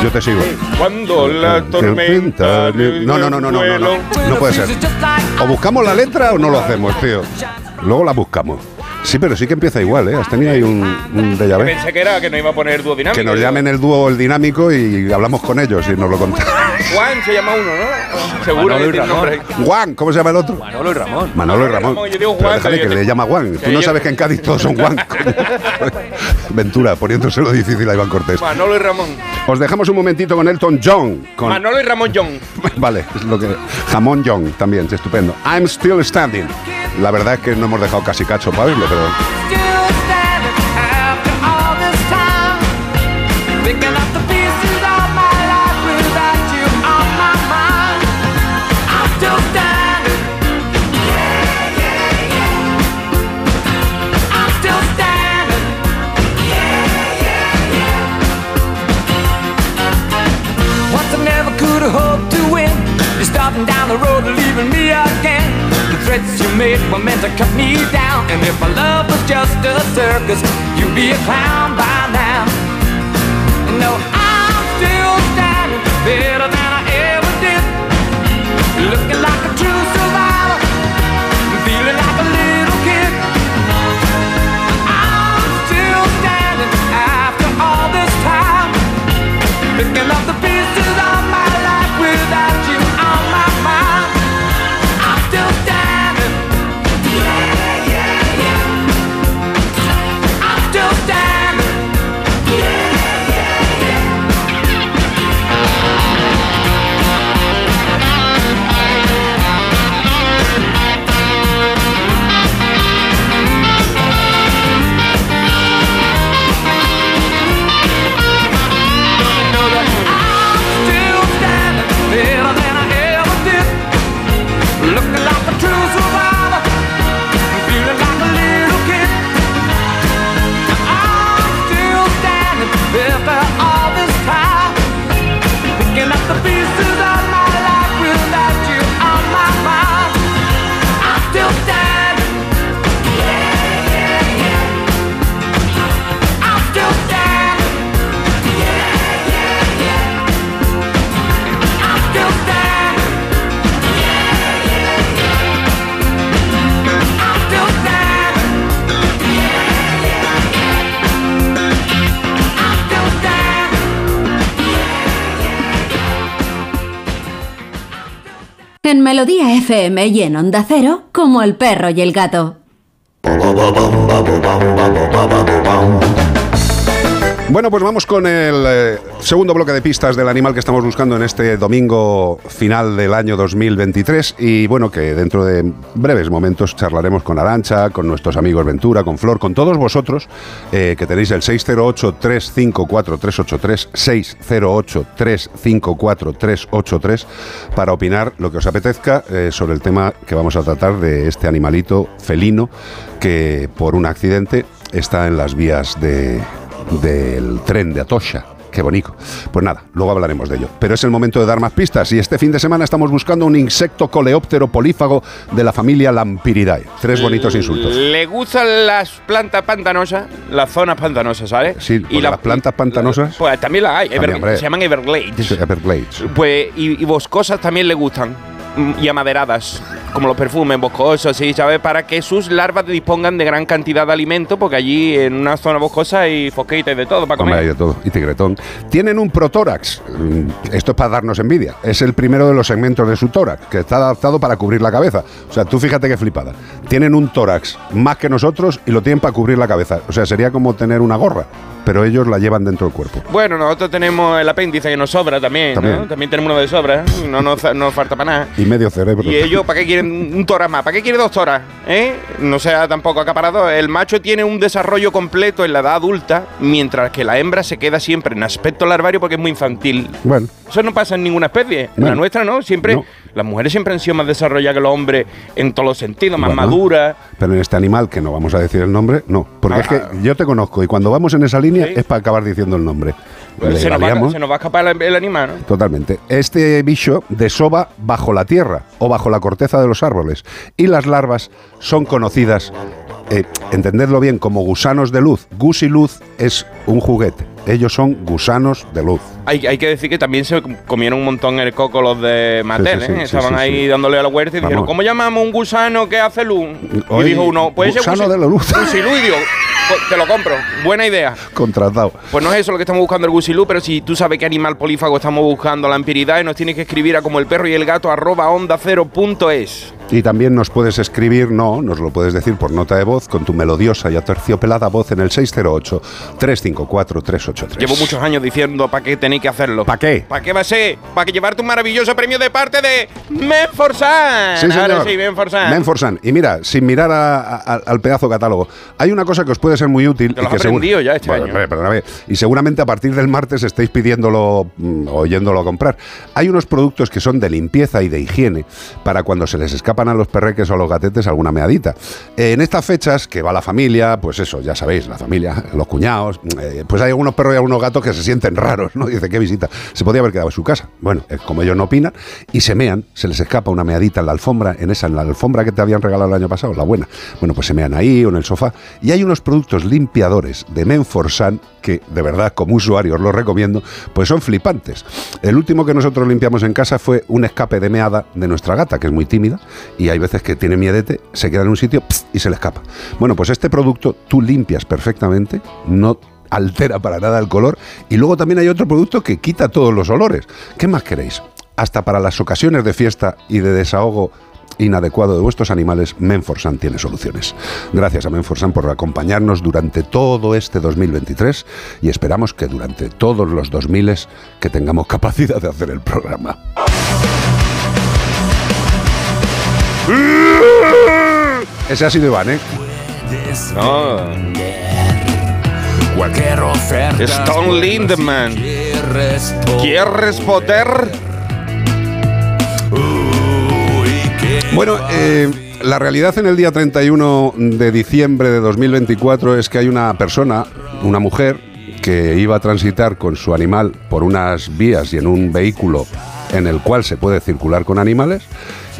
Yo te sigo. Cuando la tormenta. No, no, no, no, no, no, no. No puede ser. O buscamos la letra o no lo hacemos, tío. Luego la buscamos. Sí, pero sí que empieza igual, ¿eh? Has tenido ahí un, un déjà vu. Pensé que era que no iba a poner dúo dinámico. Que nos llamen el dúo el dinámico y hablamos con ellos y nos lo contan. Juan se llama uno, ¿no? Seguro Manolo que y tiene Ramón. Juan, ¿cómo se llama el otro? Manolo y Ramón. Manolo y Ramón. Ramón, yo digo Pero Juan, déjale pero que le llama Juan. Tú no sabes que en Cádiz todos son Juan. Ventura, poniéndoselo difícil a Iván Cortés. Manolo y Ramón. Os dejamos un momentito con Elton John. Con, Manolo y Ramón John. Vale, es lo que. Jamón John también, es estupendo. I'm still standing. La verdad es que no hemos dejado casi cacho para verlo, pero. Made were meant to cut me down. And if my love was just a circus, you'd be a clown by now. No, I'm still standing better than I ever did. Looking like a true survivor, feeling like a little kid. I'm still standing after all this time. Picking up the Melodía FM y en Onda Cero, como el perro y el gato. Bueno, pues vamos con el eh, segundo bloque de pistas del animal que estamos buscando en este domingo final del año 2023. Y bueno, que dentro de breves momentos charlaremos con Arancha, con nuestros amigos Ventura, con Flor, con todos vosotros, eh, que tenéis el 608-354-383, 608-354-383, para opinar lo que os apetezca eh, sobre el tema que vamos a tratar de este animalito felino que por un accidente está en las vías de, del tren de Atocha, Qué bonito. Pues nada, luego hablaremos de ello. Pero es el momento de dar más pistas y este fin de semana estamos buscando un insecto coleóptero polífago de la familia Lampiridae. Tres bonitos insultos. Le gustan las plantas pantanosas, las zonas pantanosas, ¿sabes? Sí, porque las plantas pantanosas. Pues también las hay, Ever- se llaman Everglades. Everglades. Pues, y, y boscosas también le gustan. Y amaderadas, como los perfumes boscosos, sí, ¿sabes? Para que sus larvas dispongan de gran cantidad de alimento, porque allí en una zona boscosa hay fosquita y de todo para Hombre, comer. hay de todo. Y tigretón. Tienen un protórax. Mm, Esto es para darnos envidia. Es el primero de los segmentos de su tórax, que está adaptado para cubrir la cabeza. O sea, tú fíjate qué flipada. Tienen un tórax más que nosotros y lo tienen para cubrir la cabeza. O sea, sería como tener una gorra, pero ellos la llevan dentro del cuerpo. Bueno, nosotros tenemos el apéndice que nos sobra también, También. ¿no? También tenemos uno de sobra, no nos, no nos falta para nada. Y medio cerebro. ¿Y ellos para qué quieren un tórax más? ¿Para qué quiere dos toras? ¿Eh? No sea tampoco acaparado. El macho tiene un desarrollo completo en la edad adulta, mientras que la hembra se queda siempre en aspecto larvario porque es muy infantil. Bueno. Eso no pasa en ninguna especie. En Bueno. la nuestra, ¿no? Siempre. Las mujeres siempre han sido más desarrolladas que los hombres en todos los sentidos, más Bueno, maduras. Pero en este animal, que no vamos a decir el nombre, no. Porque Ah. es que yo te conozco y cuando vamos en esa línea es para acabar diciendo el nombre. Le se, nos va, liamos. se nos va a escapar el, el animal, ¿no? Totalmente. Este bicho desova bajo la tierra o bajo la corteza de los árboles. Y las larvas son conocidas, eh, entendedlo bien, como gusanos de luz. Gusiluz es un juguete. Ellos son gusanos de luz. Hay, hay que decir que también se comieron un montón el coco los de Mattel, Sí, sí, sí, ¿eh? Estaban ahí dándole a la huerta y dijeron. ¿cómo llamamos un gusano que hace luz? Y dijo uno, pues gusano de la luz. gusilú", y digo, "Pues te lo compro, buena idea. Contratado. Pues no es eso lo que estamos buscando el gusilú, pero si tú sabes qué animal polífago estamos buscando, la empiridad, y nos tienes que escribir a como el perro y el gato arroba onda cero punto es. Y también nos puedes escribir, no, nos lo puedes decir por nota de voz, con tu melodiosa y aterciopelada voz en el 608-354-383. Llevo muchos años diciendo para qué tenéis que hacerlo. ¿Para qué? ¿Para qué va a ser? Para que llevarte un maravilloso premio de parte de Menforsan. Sí, señor. Ahora sí, Menforsan. Menforsan. Y mira, sin mirar a- a- al pedazo catálogo, hay una cosa que os puede ser muy útil. Te y lo que aprendido ya este Bueno, año. perdóname. Y seguramente a partir del martes estáis pidiéndolo mm, o yéndolo a comprar. Hay unos productos que son de limpieza y de higiene para cuando se les escapan a los perreques o a los gatetes alguna meadita. Eh, en estas fechas, que va la familia, pues eso, ya sabéis, la familia, los cuñados, eh, pues hay algunos perros y algunos gatos que se sienten raros, ¿no? Dice, qué visita. Se podía haber quedado en su casa. Bueno, eh, como ellos no opinan, y se mean, se les escapa una meadita en la alfombra, en esa, en la alfombra que te habían regalado el año pasado, la buena. Bueno, pues se mean ahí o en el sofá. Y hay unos productos limpiadores de Menforsan que, de verdad, como usuario os los recomiendo, pues son flipantes. El último que nosotros limpiamos en casa fue un escape de meada de nuestra gata, que es muy tímida, y hay veces que tiene miedete, se queda en un sitio y se le escapa. Bueno, pues este producto tú limpias perfectamente, no altera para nada el color, y luego también hay otro producto que quita todos los olores. ¿Qué más queréis? Hasta para las ocasiones de fiesta y de desahogo inadecuado de vuestros animales, Menforsan tiene soluciones. Gracias a Menforsan por acompañarnos durante todo este 2023 y esperamos que durante todos los 2000 que tengamos capacidad de hacer el programa. Ese ha sido Iván, ¿eh? No. Cualquier oferta. Stone Lindemann. ¿Quieres poder? Bueno, eh, la realidad en el día 31 de diciembre de 2024 es que hay una persona, una mujer, que iba a transitar con su animal por unas vías y en un vehículo en el cual se puede circular con animales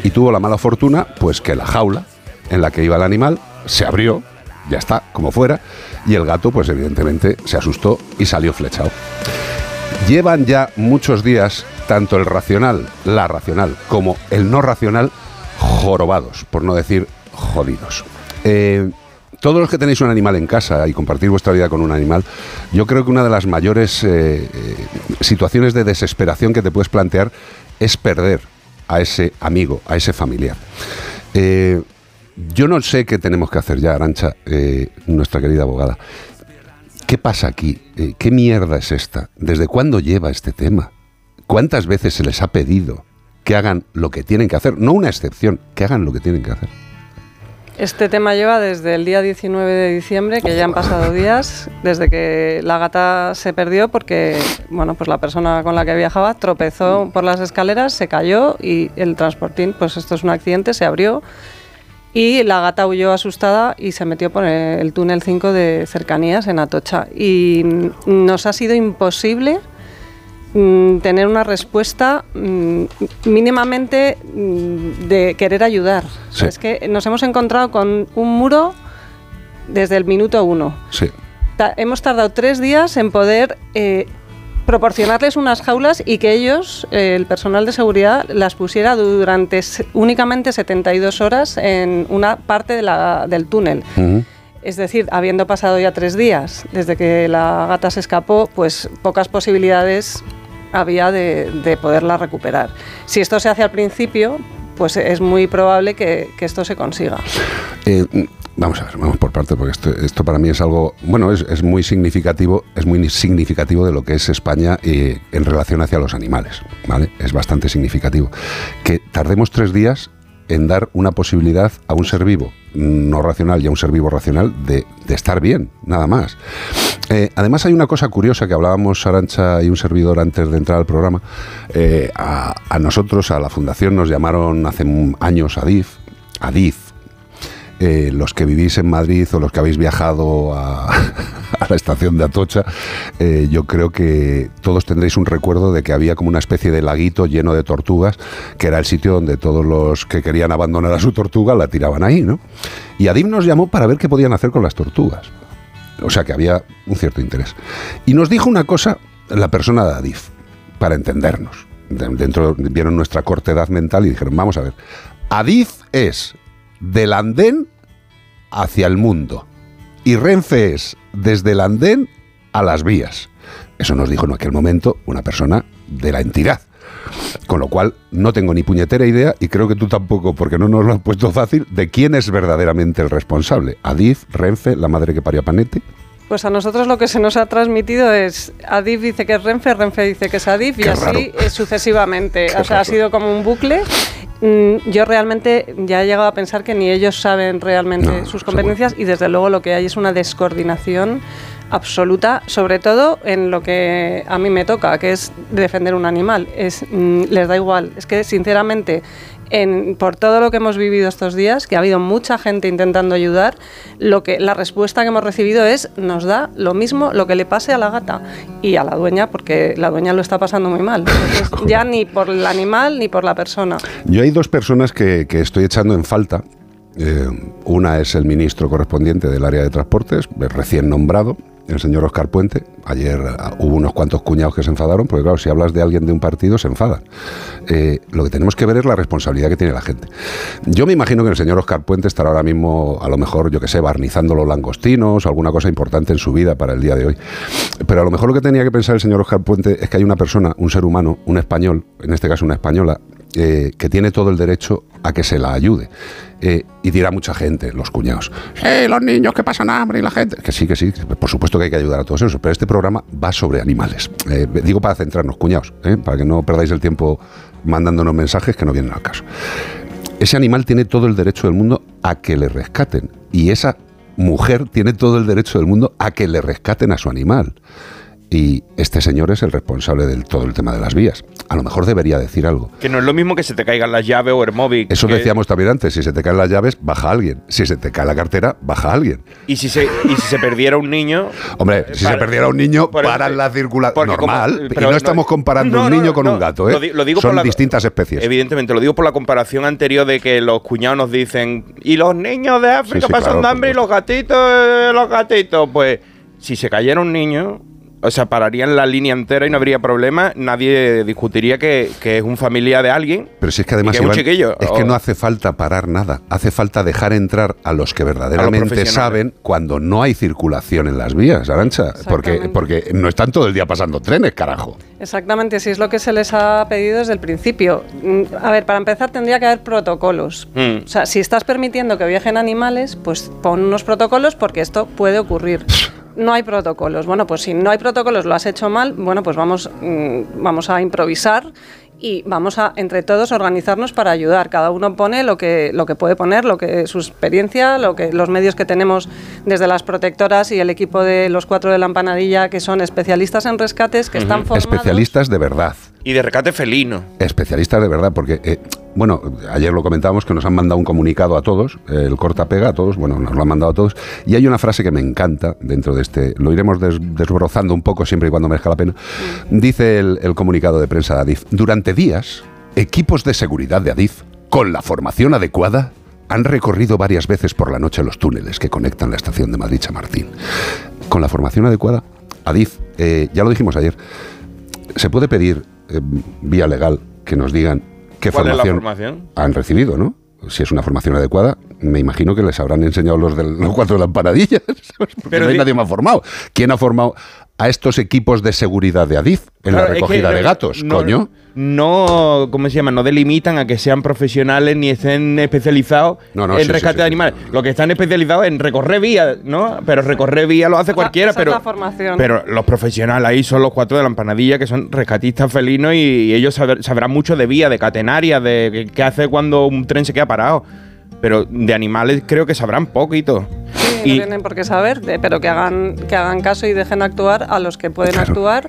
y tuvo la mala fortuna pues que la jaula en la que iba el animal se abrió, ya está, como fuera, y el gato pues evidentemente se asustó y salió flechado. Llevan ya muchos días tanto el racional, la racional, como el no racional jorobados, por no decir jodidos. Eh, todos los que tenéis un animal en casa y compartir vuestra vida con un animal, yo creo que una de las mayores eh, eh, situaciones de desesperación que te puedes plantear es perder a ese amigo, a ese familiar. Eh, yo no sé qué tenemos que hacer ya, Arancha, eh, nuestra querida abogada. ¿Qué pasa aquí? Eh, ¿Qué mierda es esta? ¿Desde cuándo lleva este tema? ¿Cuántas veces se les ha pedido que hagan lo que tienen que hacer? No una excepción, que hagan lo que tienen que hacer. Este tema lleva desde el día 19 de diciembre, que ya han pasado días, desde que la gata se perdió porque, bueno, pues la persona con la que viajaba tropezó por las escaleras, se cayó y el transportín, pues esto es un accidente, se abrió Y la gata huyó asustada y se metió por el túnel 5 de cercanías en Atocha. Y mm, nos ha sido imposible mm, tener una respuesta mm, mínimamente mm, de querer ayudar. Sí. Es que nos hemos encontrado con un muro desde el minuto uno. Sí. Ta- hemos tardado tres días en poder eh, proporcionarles unas jaulas y que ellos, eh, el personal de seguridad, las pusiera durante únicamente 72 horas en una parte de la- del túnel. Es decir, habiendo pasado ya tres días desde que la gata se escapó, pues pocas posibilidades había de, de poderla recuperar. Si esto se hace al principio, pues es muy probable que, que esto se consiga. Eh, vamos a ver, vamos por partes, porque esto, esto para mí es algo, bueno, es, es muy significativo, es muy significativo de lo que es España eh, en relación hacia los animales, ¿vale? Es bastante significativo. Que tardemos tres días en dar una posibilidad a un ser vivo no racional y a un ser vivo racional de, de estar bien, nada más. Eh, además hay una cosa curiosa que hablábamos Arancha y un servidor antes de entrar al programa. Eh, a, a nosotros, a la fundación, nos llamaron hace años ADIF, ADIF, eh, los que vivís en Madrid o los que habéis viajado a, la estación de Atocha, eh, yo creo que todos tendréis un recuerdo de que había como una especie de laguito lleno de tortugas, que era el sitio donde todos los que querían abandonar a su tortuga la tiraban ahí, ¿no? Y Adif nos llamó para ver qué podían hacer con las tortugas. O sea que había un cierto interés. Y nos dijo una cosa la persona de Adif, para entendernos. De- Dentro vieron nuestra cortedad mental y dijeron, vamos a ver, Adif es del andén hacia el mundo y Renfe es desde el andén a las vías. Eso nos dijo en aquel momento una persona de la entidad. Con lo cual, no tengo ni puñetera idea, y creo que tú tampoco, porque no nos lo has puesto fácil, de quién es verdaderamente el responsable. Adif, Renfe, la madre que parió a Panetti. Pues a nosotros lo que se nos ha transmitido es Adif dice que es Renfe, Renfe dice que es Adif y así eh, sucesivamente. Qué o sea, ha sido como un bucle. Mm, Yo realmente ya he llegado a pensar que ni ellos saben realmente No, sus competencias y desde luego lo que hay es una descoordinación absoluta, sobre todo en lo que a mí me toca, que es defender un animal. Es, mm, les da igual. Es que sinceramente en- por todo lo que hemos vivido estos días, que ha habido mucha gente intentando ayudar, lo que la respuesta que hemos recibido es nos da lo mismo lo que le pase a la gata y a la dueña, porque la dueña lo está pasando muy mal. Entonces, ya ni por el animal ni por la persona. Yo hay dos personas que, que estoy echando en falta. Eh, una es el ministro correspondiente del área de transportes, recién nombrado, el señor Oscar Puente. Ayer ah, hubo unos cuantos cuñados que se enfadaron, porque claro, si hablas de alguien de un partido, se enfadan. Eh, lo que tenemos que ver es la responsabilidad que tiene la gente. Yo me imagino que el señor Oscar Puente estará ahora mismo, a lo mejor, yo que sé, barnizando los langostinos o alguna cosa importante en su vida para el día de hoy. Pero a lo mejor lo que tenía que pensar el señor Oscar Puente es que hay una persona, un ser humano, un español, en este caso una española, eh, que tiene todo el derecho a que se la ayude. Eh, y dirá mucha gente, los cuñados, ¡eh, los niños que pasan hambre y la gente! Que sí, que sí, por supuesto que hay que ayudar a todos esos, pero este programa va sobre animales. Eh, digo para centrarnos, cuñados, para que no perdáis el tiempo mandándonos mensajes que no vienen al caso. Ese animal tiene todo el derecho del mundo a que le rescaten. Y esa mujer tiene todo el derecho del mundo a que le rescaten a su animal. Y este señor es el responsable del todo el tema de las vías. A lo mejor debería decir algo. Que no es lo mismo que se te caigan las llaves o el móvil. Eso que- decíamos también antes, si se te caen las llaves, baja alguien. Si se te cae la cartera, baja alguien. Y si se, y si se perdiera un niño. Hombre, si para- se perdiera un niño, paran la circulación. como- Normal. pero y no, no- estamos comparando no, un no, niño con un gato, ¿eh? lo di- lo digo Son por la- distintas especies. Evidentemente, lo digo por la comparación anterior de que los cuñados nos dicen, y los niños de África Sí, sí, pasan claro, hambre y los gatitos, eh, los gatitos. Pues si se cayera un niño, o sea, pararían la línea entera y no habría problema. Nadie discutiría que, que es un familiar de alguien. Pero si es que además que es un chiquillo. es que no hace falta parar nada, hace falta dejar entrar a los que verdaderamente saben cuando no hay circulación en las vías, Arancha, porque, porque no están todo el día pasando trenes, carajo. Exactamente, si es lo que se les ha pedido desde el principio. Mm, A ver, para empezar tendría que haber protocolos. Mm. O sea, si estás permitiendo que viajen animales, pues pon unos protocolos porque esto puede ocurrir. No hay protocolos. Bueno, pues si no hay protocolos, lo has hecho mal, bueno, pues vamos, mm, vamos a improvisar y vamos a, entre todos, organizarnos para ayudar. Cada uno pone lo que, lo que puede poner, lo que su experiencia, lo que, los medios que tenemos desde las protectoras y el equipo de los cuatro de la empanadilla, que son especialistas en rescates, que están formados. Especialistas de verdad. Y de rescate felino. Especialistas de verdad, porque eh, bueno, ayer lo comentábamos que nos han mandado un comunicado a todos, el corta pega a todos, bueno, nos lo han mandado a todos, y hay una frase que me encanta dentro de este, lo iremos des- desbrozando un poco siempre y cuando merezca la pena. Dice el, comunicado de prensa de Adif, durante días, equipos de seguridad de Adif, con la formación adecuada, han recorrido varias veces por la noche los túneles que conectan la estación de Madrid-Chamartín. Con la formación adecuada, Adif, eh, ya lo dijimos ayer, se puede pedir eh, vía legal que nos digan qué ¿Cuál es la formación, han recibido, ¿no? Si es una formación adecuada, me imagino que les habrán enseñado los de los cuatro lampanadillas, porque Pero no hay di- nadie más formado. ¿Quién ha formado a estos equipos de seguridad de Adif en Claro, la es que recogida de gatos, no- coño? No, ¿cómo se llama? No delimitan a que sean profesionales ni estén especializados No, no, en sí, rescate sí, de animales. Lo que están especializados en recorrer vías, ¿no? Pero recorrer vías lo hace cualquiera, esa es pero, la formación. pero los profesionales ahí son los cuatro de la empanadilla que son rescatistas felinos y, y ellos saber- sabrán mucho de vía, de catenaria, de qué hace cuando un tren se queda parado. Pero de animales creo que sabrán poquito. Y- no tienen por qué saber, pero que hagan, que hagan caso y dejen actuar a los que pueden actuar.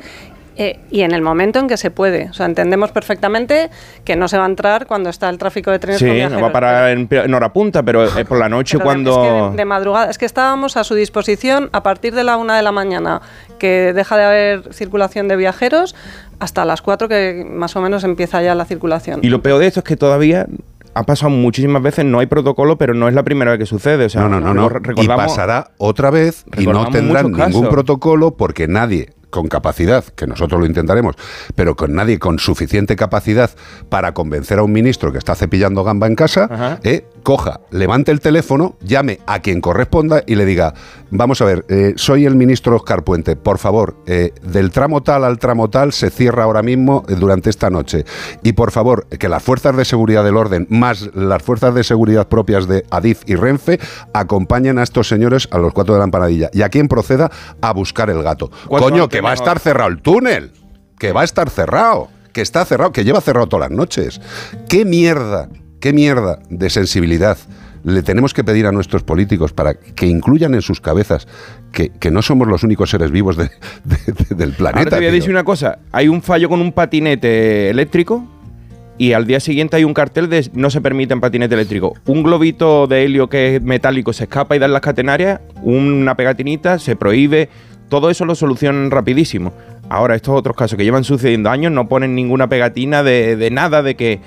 eh, y en el momento en que se puede. O sea, entendemos perfectamente que no se va a entrar cuando está el tráfico de trenes Sí, con no va a parar en, en hora punta, pero es por la noche Pero de- cuando... es que de, de madrugada, es que estábamos a su disposición a partir de la una de la mañana, que deja de haber circulación de viajeros, hasta las 4 que más o menos empieza ya la circulación. Y lo peor de esto es que todavía ha pasado muchísimas veces, no hay protocolo, pero no es la primera vez que sucede. O sea, No, no, no, no. Y pasará otra vez y no tendrán ningún protocolo porque nadie con capacidad, que nosotros lo intentaremos, pero con nadie con suficiente capacidad para convencer a un ministro que está cepillando gamba en casa, eh, coja, levante el teléfono, llame a quien corresponda y le diga, vamos a ver, eh, soy el ministro Oscar Puente, por favor, eh, del tramo tal al tramo tal se cierra ahora mismo eh, durante esta noche. Y por favor, que las fuerzas de seguridad del orden, más las fuerzas de seguridad propias de Adif y Renfe, acompañen a estos señores a los cuatro de la empanadilla. Y a quien proceda a buscar el gato. ¿Cuál son Coño, que va a estar cerrado el túnel. Que va a estar cerrado. Que está cerrado, que lleva cerrado todas las noches. ¿Qué mierda, qué mierda de sensibilidad le tenemos que pedir a nuestros políticos para que incluyan en sus cabezas que, que no somos los únicos seres vivos de- de- de- del planeta? Ahora te voy a decir una cosa. Hay un fallo con un patinete eléctrico y al día siguiente hay un cartel de no se permite en patinete eléctrico. Un globito de helio que es metálico se escapa y da en las catenarias, una pegatinita, se prohíbe. Todo eso lo solucionan rapidísimo. Ahora, estos otros casos que llevan sucediendo años no ponen ninguna pegatina de, de nada, de que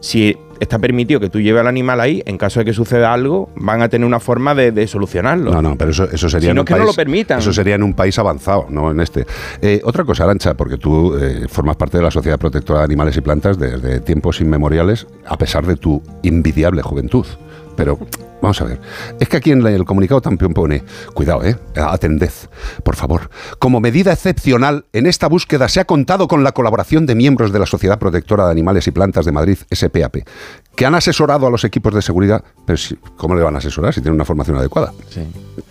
si está permitido que tú lleves al animal ahí, en caso de que suceda algo, van a tener una forma de, de solucionarlo. No, no, pero eso, eso sería Si en no un que no país- lo permitan. Eso sería en un país avanzado, no en este. Eh, otra cosa, Arancha, porque tú eh, formas parte de la Sociedad Protectora de Animales y Plantas desde tiempos inmemoriales, a pesar de tu invidiable juventud. Pero vamos a ver, es que aquí en el comunicado también pone, cuidado, eh, atended, por favor. Como medida excepcional, en esta búsqueda se ha contado con la colaboración de miembros de la Sociedad Protectora de Animales y Plantas de Madrid, SPAP, que han asesorado a los equipos de seguridad. Pero si- ¿cómo le van a asesorar si tienen una formación adecuada?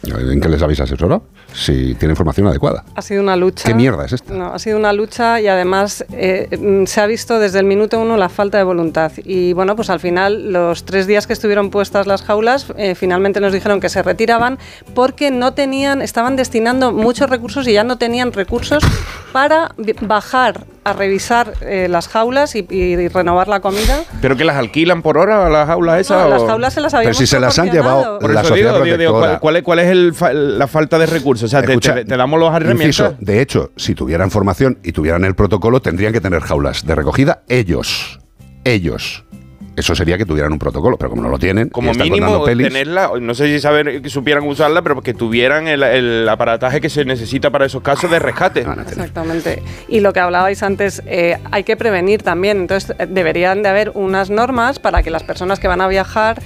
¿En qué les habéis asesorado? Si tienen formación adecuada. Ha sido una lucha. ¿Qué mierda es esta? No, ha sido una lucha y además eh, mm, se ha visto desde el minuto uno la falta de voluntad. Y bueno, pues al final, los tres días que estuvieron puestas las jaulas, eh, finalmente nos dijeron que se retiraban porque no tenían, estaban destinando muchos recursos y ya no tenían recursos para bajar a revisar eh, las jaulas y, y renovar la comida. ¿Pero que las alquilan por hora a las jaulas esas? No, las jaulas se las habíamos si se las han llevado Por la eso sociedad digo, digo. ¿cuál, cuál es, cuál es el fa- la falta de recursos? O sea, te- Escucha, te, te damos los Inciso, herramientas. de hecho, si tuvieran formación y tuvieran el protocolo, tendrían que tener jaulas de recogida ellos. Ellos. Eso sería que tuvieran un protocolo, pero como no lo tienen, y Como están mínimo pelis, tenerla, no sé si saber que supieran usarla, pero que tuvieran el, el aparataje que se necesita para esos casos de rescate. Exactamente. Y lo que hablabais antes, eh, hay que prevenir también. Entonces, eh, deberían de haber unas normas para que las personas que van a viajar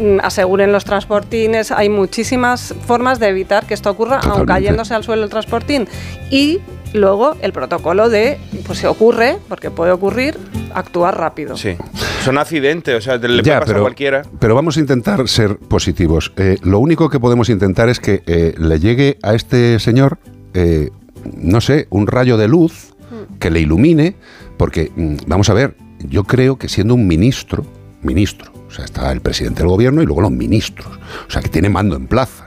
mm, aseguren los transportines. Hay muchísimas formas de evitar que esto ocurra, aun Totalmente. cayéndose al suelo el transportín. Y luego el protocolo de, pues se ocurre, porque puede ocurrir, actuar rápido. Sí. Son accidentes, o sea, le Ya, puede pasar pero, a cualquiera. pero vamos a intentar ser positivos. Eh, lo único que podemos intentar es que eh, le llegue a este señor, eh, no sé, un rayo de luz que le ilumine, porque, mm, vamos a ver, yo creo que siendo un ministro, ministro, o sea, está el presidente del gobierno y luego los ministros, o sea, que tiene mando en plaza.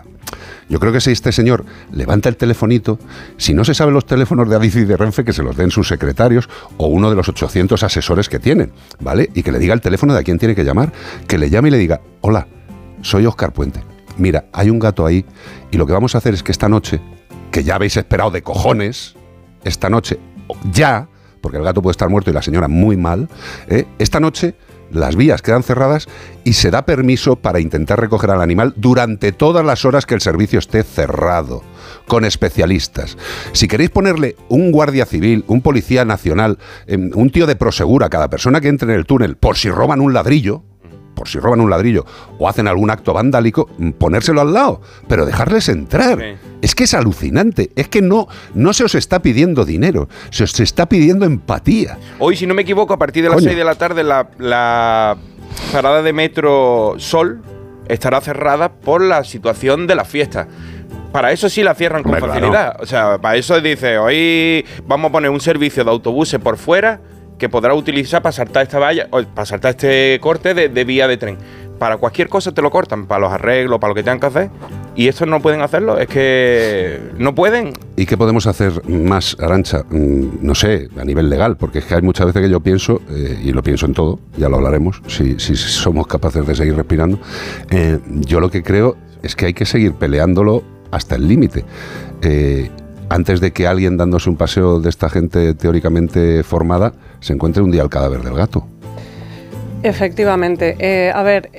Yo creo que si este señor levanta el telefonito, si no se sabe los teléfonos de Adif y de Renfe, que se los den sus secretarios o uno de los 800 asesores que tienen, ¿vale? Y que le diga el teléfono de a quién tiene que llamar, que le llame y le diga, hola, soy Oscar Puente. Mira, hay un gato ahí y lo que vamos a hacer es que esta noche, que ya habéis esperado de cojones, esta noche, ya, porque el gato puede estar muerto y la señora muy mal, ¿eh? esta noche las vías quedan cerradas y se da permiso para intentar recoger al animal durante todas las horas que el servicio esté cerrado, con especialistas. Si queréis ponerle un guardia civil, un policía nacional, em, un tío de prosegura a cada persona que entre en el túnel por si roban un ladrillo, por si roban un ladrillo o hacen algún acto vandálico, mm, ponérselo al lado, pero dejarles entrar. Es que es alucinante, es que no, no se os está pidiendo dinero, se os está pidiendo empatía. Hoy, si no me equivoco, a partir de las Coño. 6 de la tarde, la, la parada de metro Sol estará cerrada por la situación de la fiesta. Para eso sí la cierran con Hombre, claro. facilidad. O sea, para eso dice, hoy vamos a poner un servicio de autobuses por fuera que podrá utilizar para saltar esta valla, o para saltar este corte de, vía de tren. Para cualquier cosa te lo cortan, para los arreglos, para lo que tengan que hacer. Y estos no pueden hacerlo, es que no pueden. ¿Y qué podemos hacer más, Arancha? Mm, No sé, a nivel legal, porque es que hay muchas veces que yo pienso, eh, y lo pienso en todo, ya lo hablaremos, si, si somos capaces de seguir respirando. eh, yo lo que creo es que hay que seguir peleándolo hasta el límite. Eh, antes de que alguien dándose un paseo de esta gente teóricamente formada se encuentre un día el cadáver del gato. Efectivamente. Eh, a ver,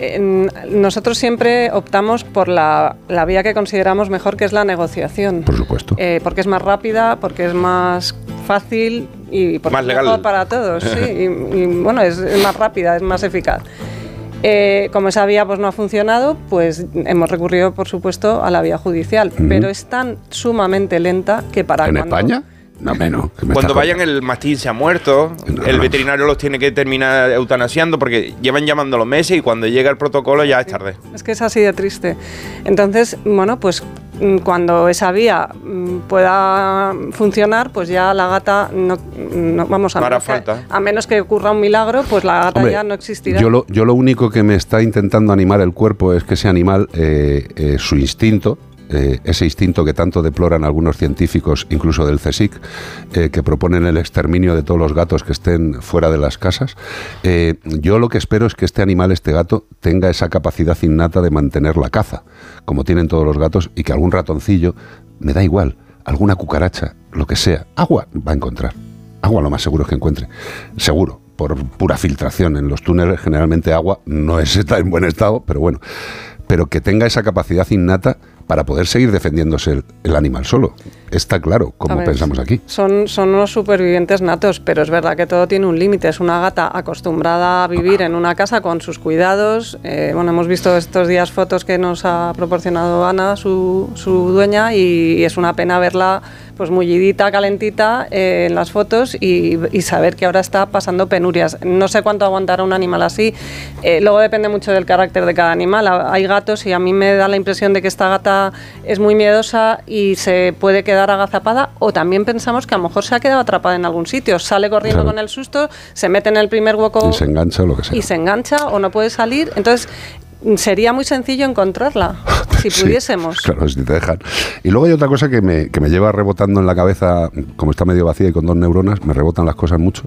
nosotros siempre optamos por la, la vía que consideramos mejor, que es la negociación. Por supuesto. Eh, porque es más rápida, porque es más fácil y porque Más es mejor para todos. sí. y, y, bueno, es, es más rápida, es más eficaz. Eh, como esa vía pues, no ha funcionado, pues hemos recurrido, por supuesto, a la vía judicial. Pero es tan sumamente lenta que para ¿En cuando- España? No, menos. me Cuando vayan el mastín se ha muerto, el veterinario los tiene que terminar eutanasiando porque llevan llamando los meses y cuando llega el protocolo ya es tarde. Es que es así de triste. Entonces, bueno, pues mm, cuando esa vía mm, pueda funcionar, pues ya la gata no, no- vamos a No hará menos que- falta. a menos que ocurra un milagro, pues la gata Hombre, ya no existirá. Yo lo, yo lo único que me está intentando animar el cuerpo es que ese animal, eh, eh, su instinto, eh, ese instinto que tanto deploran algunos científicos, incluso del CSIC, eh, que proponen el exterminio de todos los gatos que estén fuera de las casas, eh, yo lo que espero es que este animal, este gato, tenga esa capacidad innata de mantener la caza, como tienen todos los gatos, y que algún ratoncillo, me da igual, alguna cucaracha, lo que sea, agua va a encontrar. Agua lo más seguro es que encuentre. Seguro, por pura filtración. En los túneles generalmente agua no es, está en buen estado, pero bueno. Pero que tenga esa capacidad innata para poder seguir defendiéndose el, el animal solo. Está claro, como A ver, pensamos aquí. Son, son unos supervivientes natos, pero es verdad que todo tiene un límite. Es una gata acostumbrada a vivir en una casa con sus cuidados. Eh, bueno, hemos visto estos días fotos que nos ha proporcionado Ana, su, su dueña, y, es una pena verla pues mullidita, calentita eh, en las fotos y, y saber que ahora está pasando penurias. No sé cuánto aguantará un animal así. Eh, luego depende mucho del carácter de cada animal. Ha- Hay gatos y a mí me da la impresión de que esta gata es muy miedosa y se puede quedar agazapada o también pensamos que a lo mejor se ha quedado atrapada en algún sitio. Sale corriendo Claro. con el susto, se mete en el primer hueco Y se engancha o lo que sea. y se engancha o no puede salir. Entonces sería muy sencillo encontrarla si Sí, pudiésemos. claro, si te dejan. Y luego hay otra cosa que me, que me lleva rebotando en la cabeza, como está medio vacía y con dos neuronas, me rebotan las cosas mucho.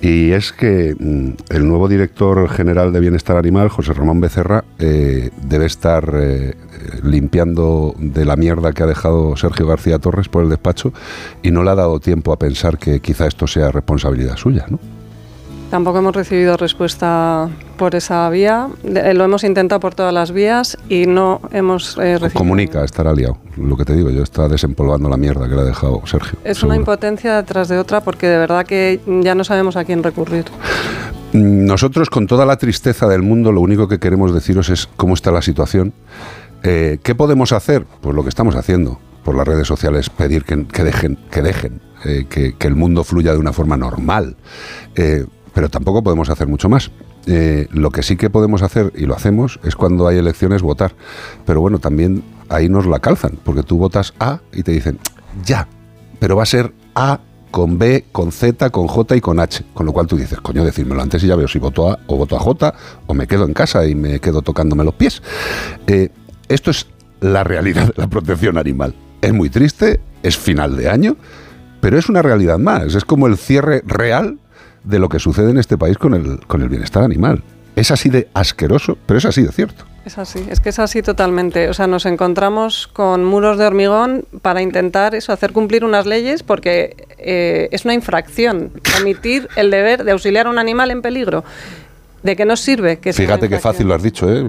Y es que mm, el nuevo director general de Bienestar Animal, José Ramón Becerra, eh, debe estar eh, limpiando de la mierda que ha dejado Sergio García Torres por el despacho y no le ha dado tiempo a pensar que quizá esto sea responsabilidad suya, ¿no? Tampoco hemos recibido respuesta por esa vía. De- lo hemos intentado por todas las vías y no hemos eh, recibido. Comunica, estará liado. Lo que te digo, yo está desempolvando la mierda que le ha dejado Sergio. Es una impotencia detrás de otra porque de verdad que ya no sabemos a quién recurrir. Nosotros, con toda la tristeza del mundo, lo único que queremos deciros es cómo está la situación. Eh, ¿Qué podemos hacer? Pues lo que estamos haciendo por las redes sociales, pedir que, que dejen, que dejen, eh, que, que el mundo fluya de una forma normal. Eh, pero tampoco podemos hacer mucho más. Eh, lo que sí que podemos hacer, y lo hacemos, es cuando hay elecciones votar. Pero bueno, también ahí nos la calzan, porque tú votas A y te dicen, ya, pero va a ser A con B, con Z, con J y con H. Con lo cual tú dices, coño, decírmelo antes y ya veo si voto A o voto a J o me quedo en casa y me quedo tocándome los pies. Eh, esto es la realidad de la protección animal. Es muy triste, es final de año, pero es una realidad más. Es como el cierre real de lo que sucede en este país con el, con el bienestar animal. Es así de asqueroso, pero es así de cierto. Es así, es que es así totalmente. O sea, nos encontramos con muros de hormigón para intentar eso, hacer cumplir unas leyes porque eh, es una infracción omitir el deber de auxiliar a un animal en peligro. ¿De qué nos sirve? Que Fíjate qué fácil lo has dicho, ¿eh?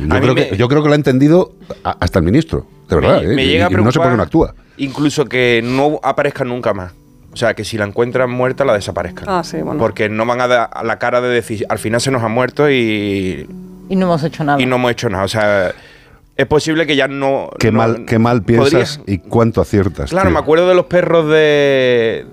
Yo creo, me- que, yo creo que lo ha entendido a- hasta el ministro, de verdad, me, ¿eh? me llega a Y no sé por qué no actúa. Incluso que no aparezca nunca más. O sea, que si la encuentran muerta, la desaparezcan. Ah, sí, bueno. Porque no van a dar a la cara de decir, al final se nos ha muerto y, Y no hemos hecho nada. y no hemos hecho nada. O sea, es posible que ya no... Qué, no- mal, qué mal piensas podría- y cuánto aciertas. Claro, tío. me acuerdo de los perros de,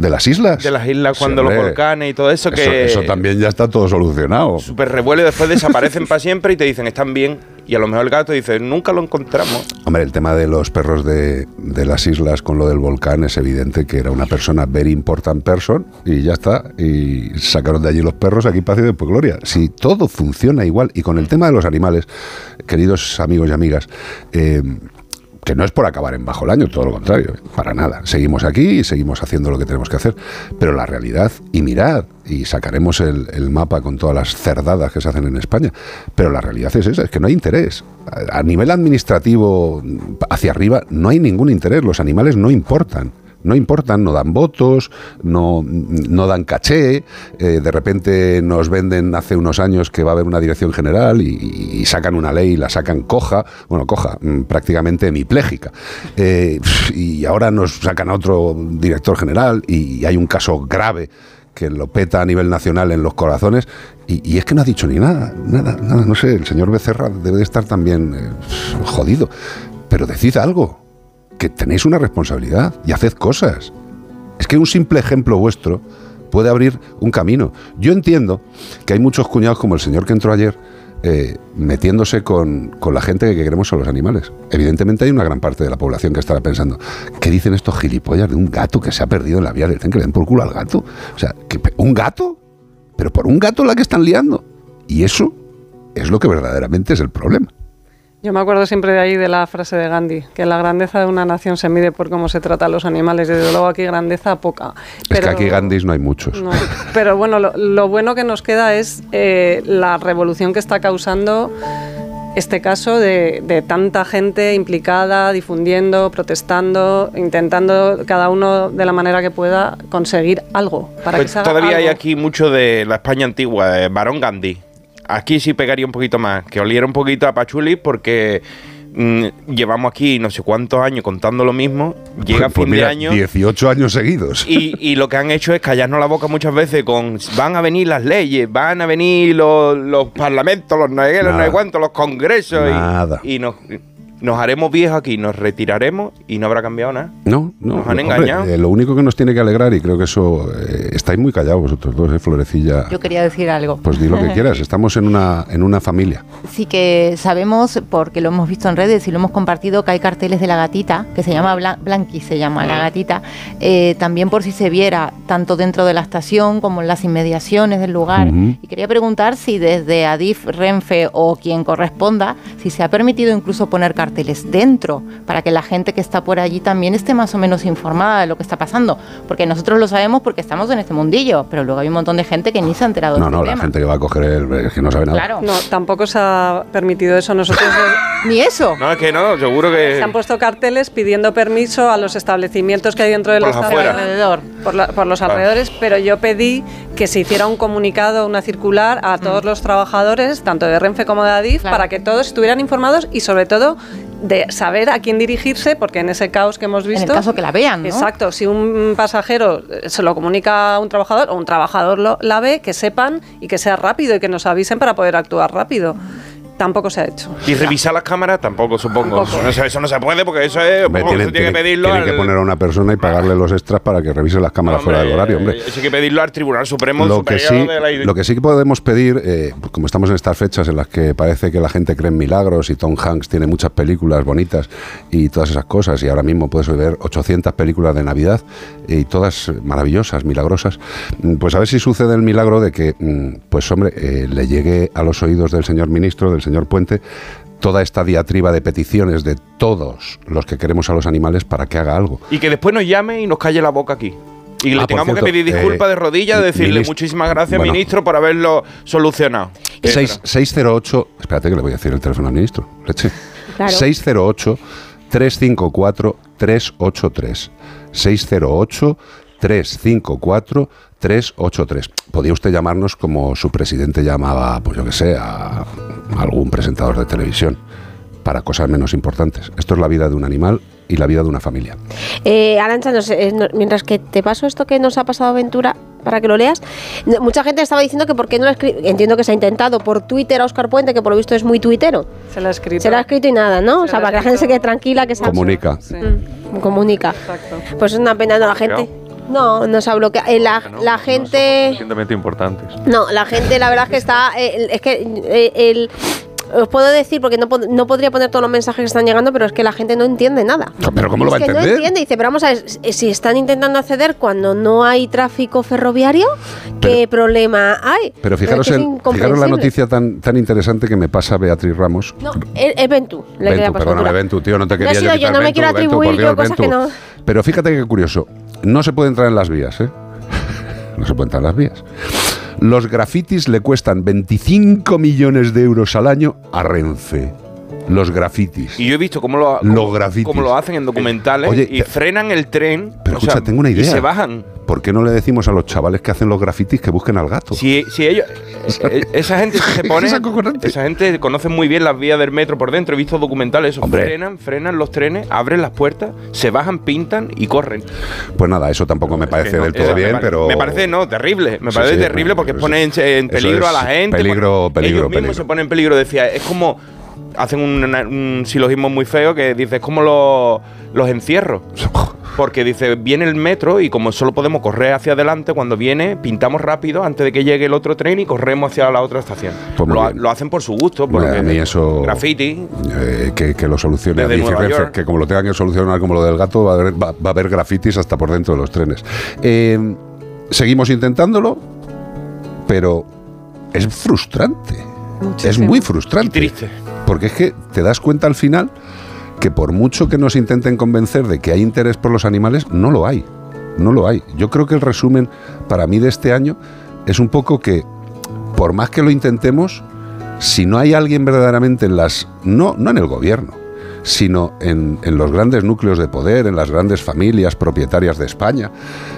¿De las islas? de las islas Sí, cuando los volcanes y todo eso, Eso, que eso también ya está todo solucionado. súper revuelo y después desaparecen para siempre y te dicen, están bien. Y a lo mejor el gato dice, nunca lo encontramos. Hombre, el tema de los perros de, de las islas con lo del volcán es evidente que era una persona very important person y ya está. Y sacaron de allí los perros, aquí paz y después gloria. Si todo funciona igual y con el tema de los animales, queridos amigos y amigas, eh, que no es por acabar en bajo el año, todo lo contrario, para nada. Seguimos aquí y seguimos haciendo lo que tenemos que hacer. Pero la realidad, y mirad, y sacaremos el, mapa con todas las cerdadas que se hacen en España, pero la realidad es esa, es que no hay interés. A a nivel administrativo, hacia arriba, no hay ningún interés. Los animales no importan. No importan, no dan votos, no, no dan caché. eh, de repente nos venden hace unos años que va a haber una dirección general y, sacan una ley y la sacan coja, bueno, coja, mm, prácticamente hemipléjica. Eh, y ahora nos sacan a otro director general y, hay un caso grave que lo peta a nivel nacional en los corazones y, y es que no ha dicho ni nada, nada, nada, no sé, el señor Becerra debe de estar también eh, jodido, pero decid algo, que tenéis una responsabilidad y haced cosas. Es que un simple ejemplo vuestro puede abrir un camino. Yo entiendo que hay muchos cuñados como el señor que entró ayer eh, metiéndose con, con la gente que queremos a los animales. Evidentemente hay una gran parte de la población que estará pensando, ¿qué dicen estos gilipollas de un gato que se ha perdido en la vía tren que le den por culo al gato? O sea, ¿que pe- ¿un gato? Pero por un gato la que están liando. Y eso es lo que verdaderamente es el problema. Yo me acuerdo siempre de ahí de la frase de Gandhi, que la grandeza de una nación se mide por cómo se trata a los animales. y Desde luego aquí grandeza poca. es que aquí Gandhis no hay muchos. No, pero bueno, lo, lo bueno que nos queda es eh, la revolución que está causando este caso de, de tanta gente implicada, difundiendo, protestando, intentando cada uno de la manera que pueda conseguir algo para que Pues se haga todavía hay aquí mucho de la España antigua, de Barón Gandhi. Aquí sí pegaría un poquito más, que oliera un poquito a Pachuli porque mm, llevamos aquí no sé cuántos años contando lo mismo, llega Pues fin mira, de año 18 años seguidos. y, y lo que han hecho es callarnos la boca muchas veces con van a venir las leyes, van a venir los, los parlamentos, los no los no cuántos, los congresos y- Nada. y, nos, nos haremos viejos aquí, nos retiraremos y no habrá cambiado nada. No, no. Nos han hombre, engañado. eh, lo único que nos tiene que alegrar, y creo que eso. eh, estáis muy callados vosotros dos, ¿eh, Florecilla? Yo quería decir algo. Pues di lo que quieras, estamos en una, en una familia. Sí que sabemos, porque lo hemos visto en redes y lo hemos compartido, que hay carteles de la gatita, que se llama Blan- Blanqui, se llama la gatita, eh, también por si se viera, tanto dentro de la estación como en las inmediaciones del lugar. Ujú. Y quería preguntar si desde Adif, Renfe o quien corresponda, si se ha permitido incluso poner carteles dentro, para que la gente que está por allí también esté más o menos informada de lo que está pasando. Porque nosotros lo sabemos porque estamos en este mundillo, pero luego hay un montón de gente que ni se ha enterado No, de no, este la tema. gente que va a coger el. es que no sabe nada. Claro. No, tampoco se ha permitido eso. Nosotros Ni eso. No, es que no, seguro que... se han puesto carteles pidiendo permiso a los establecimientos que hay dentro de Por los alrededor, por, la- por los Claro. alrededores, pero yo pedí que se hiciera un comunicado, una circular a Mm. todos los trabajadores, tanto de Renfe como de Adif, para que todos estuvieran informados y sobre todo de saber a quién dirigirse, porque en ese caos que hemos visto... el caso que la vean, ¿no? Exacto, si un pasajero eh, se lo comunica a un trabajador o un trabajador lo, la ve, que sepan y que sea rápido y que nos avisen para poder actuar rápido. Tampoco se ha hecho. Y revisar las cámaras tampoco, supongo. Tampoco. Eso no se puede porque eso es. Hombre, eso tienen, tiene que pedirlo tienen que poner a una persona y pagarle los extras para que revise las cámaras fuera del horario, hombre. Eso hay que pedirlo al Tribunal Supremo Lo que, sí, Superior de la lo que sí que podemos pedir, eh, pues como estamos en estas fechas en las que parece que la gente cree en milagros y Tom Hanks tiene muchas películas bonitas y todas esas cosas, y ahora mismo puedes ver 800 películas de Navidad y todas maravillosas, milagrosas, mm, pues a ver si sucede el milagro de que, mm, pues hombre, eh, le llegue a los oídos del señor ministro, del señor Puente, toda esta diatriba de peticiones de todos los que queremos a los animales para que haga algo. Y que después nos llame y nos calle la boca aquí. Y le Ah, tengamos cierto, que pedir disculpas eh, de rodillas, decirle muchísimas gracias, bueno. ministro, por haberlo solucionado. Seis- 608, espérate que le voy a decir el teléfono al ministro, leche. Claro. 608 354 383. 608 354 383. Podía usted llamarnos como su presidente llamaba, pues yo que sé, a algún presentador de televisión para cosas menos importantes. Esto es la vida de un animal y la vida de una familia. Eh, Arancha, no sé, eh, no- mientras que te paso esto que nos ha pasado Aventura para que lo leas, no- mucha gente estaba diciendo que por qué no lo escri- Entiendo que se ha intentado por Twitter a Oscar Puente, que por lo visto es muy tuitero. Se la ha escrito. Se lo ha escrito y nada, ¿no? o sea, lo para que la gente se quede tranquila, que se Comunica. Mm, comunica. Pues es una pena, no, la gente. No, no se ha bloqueado. Eh, la, la gente. Suficientemente importantes. No, la gente, la verdad es que está. eh, es que eh, el. Os puedo decir, porque no, no podría poner todos los mensajes que están llegando, pero es que la gente no entiende nada. Pero ¿cómo lo va a es que entender? no entiende. Dice, pero vamos a ver, si- si están intentando acceder cuando no hay tráfico ferroviario, ¿qué problema hay? Pero fijaros, es que es el- fijaros la noticia tan, tan interesante que me pasa Beatriz Ramos. No, es, es Ventu. Le quería Ventu, pasar perdóname. Ventu, tío, no te No he quería yo sido yo, quitar no me Ventu, quiero Ventu, atribuir por yo Dios, cosas que Ventu. no. Pero fíjate qué curioso, no se puede entrar en las vías, ¿eh? No se puede entrar en las vías. Los grafitis le cuestan 25 millones de euros al año a Renfe. Los grafitis. Y yo he visto cómo lo, Los cómo- grafitis. cómo lo hacen en documentales Oye, y frenan el tren. Pero o sea, escucha, tengo una idea. Y se bajan. ¿Por qué no le decimos a los chavales que hacen los grafitis que busquen al gato? Si, si ellos, esa gente se pone, esa gente conoce muy bien las vías del metro por dentro. He visto documentales, eso, frenan, frenan los trenes, abren las puertas, se bajan, pintan y corren. Pues nada, eso tampoco me parece no, del todo me bien, pare- pero... me parece no terrible, me Sí, parece sí, terrible porque eso- pone en, peligro a la gente. peligro, peligro, ellos mismos peligro. se ponen en peligro. Decía, es como hacen un, un silogismo muy feo que dice es como los, los encierros. Porque dice, viene el metro y como solo podemos correr hacia adelante, cuando viene, pintamos rápido antes de que llegue el otro tren y corremos hacia la otra estación. Pues lo, hacen por su gusto, Bueno, porque a mí eso... graffiti. eh, que, que lo solucione Desde Adif y Nueva Renfe, York. que como lo tengan que solucionar como lo del gato, va a haber, va- va a haber grafitis hasta por dentro de los trenes. Eh, seguimos intentándolo, pero es frustrante. Es muy frustrante. triste. Porque es que te das cuenta al final que por mucho que nos intenten convencer de que hay interés por los animales, no lo hay. No lo hay. Yo creo que el resumen para mí de este año es un poco que, por más que lo intentemos, si no hay alguien verdaderamente en las. no, no en el gobierno, sino en, en los grandes núcleos de poder, en las grandes familias propietarias de España,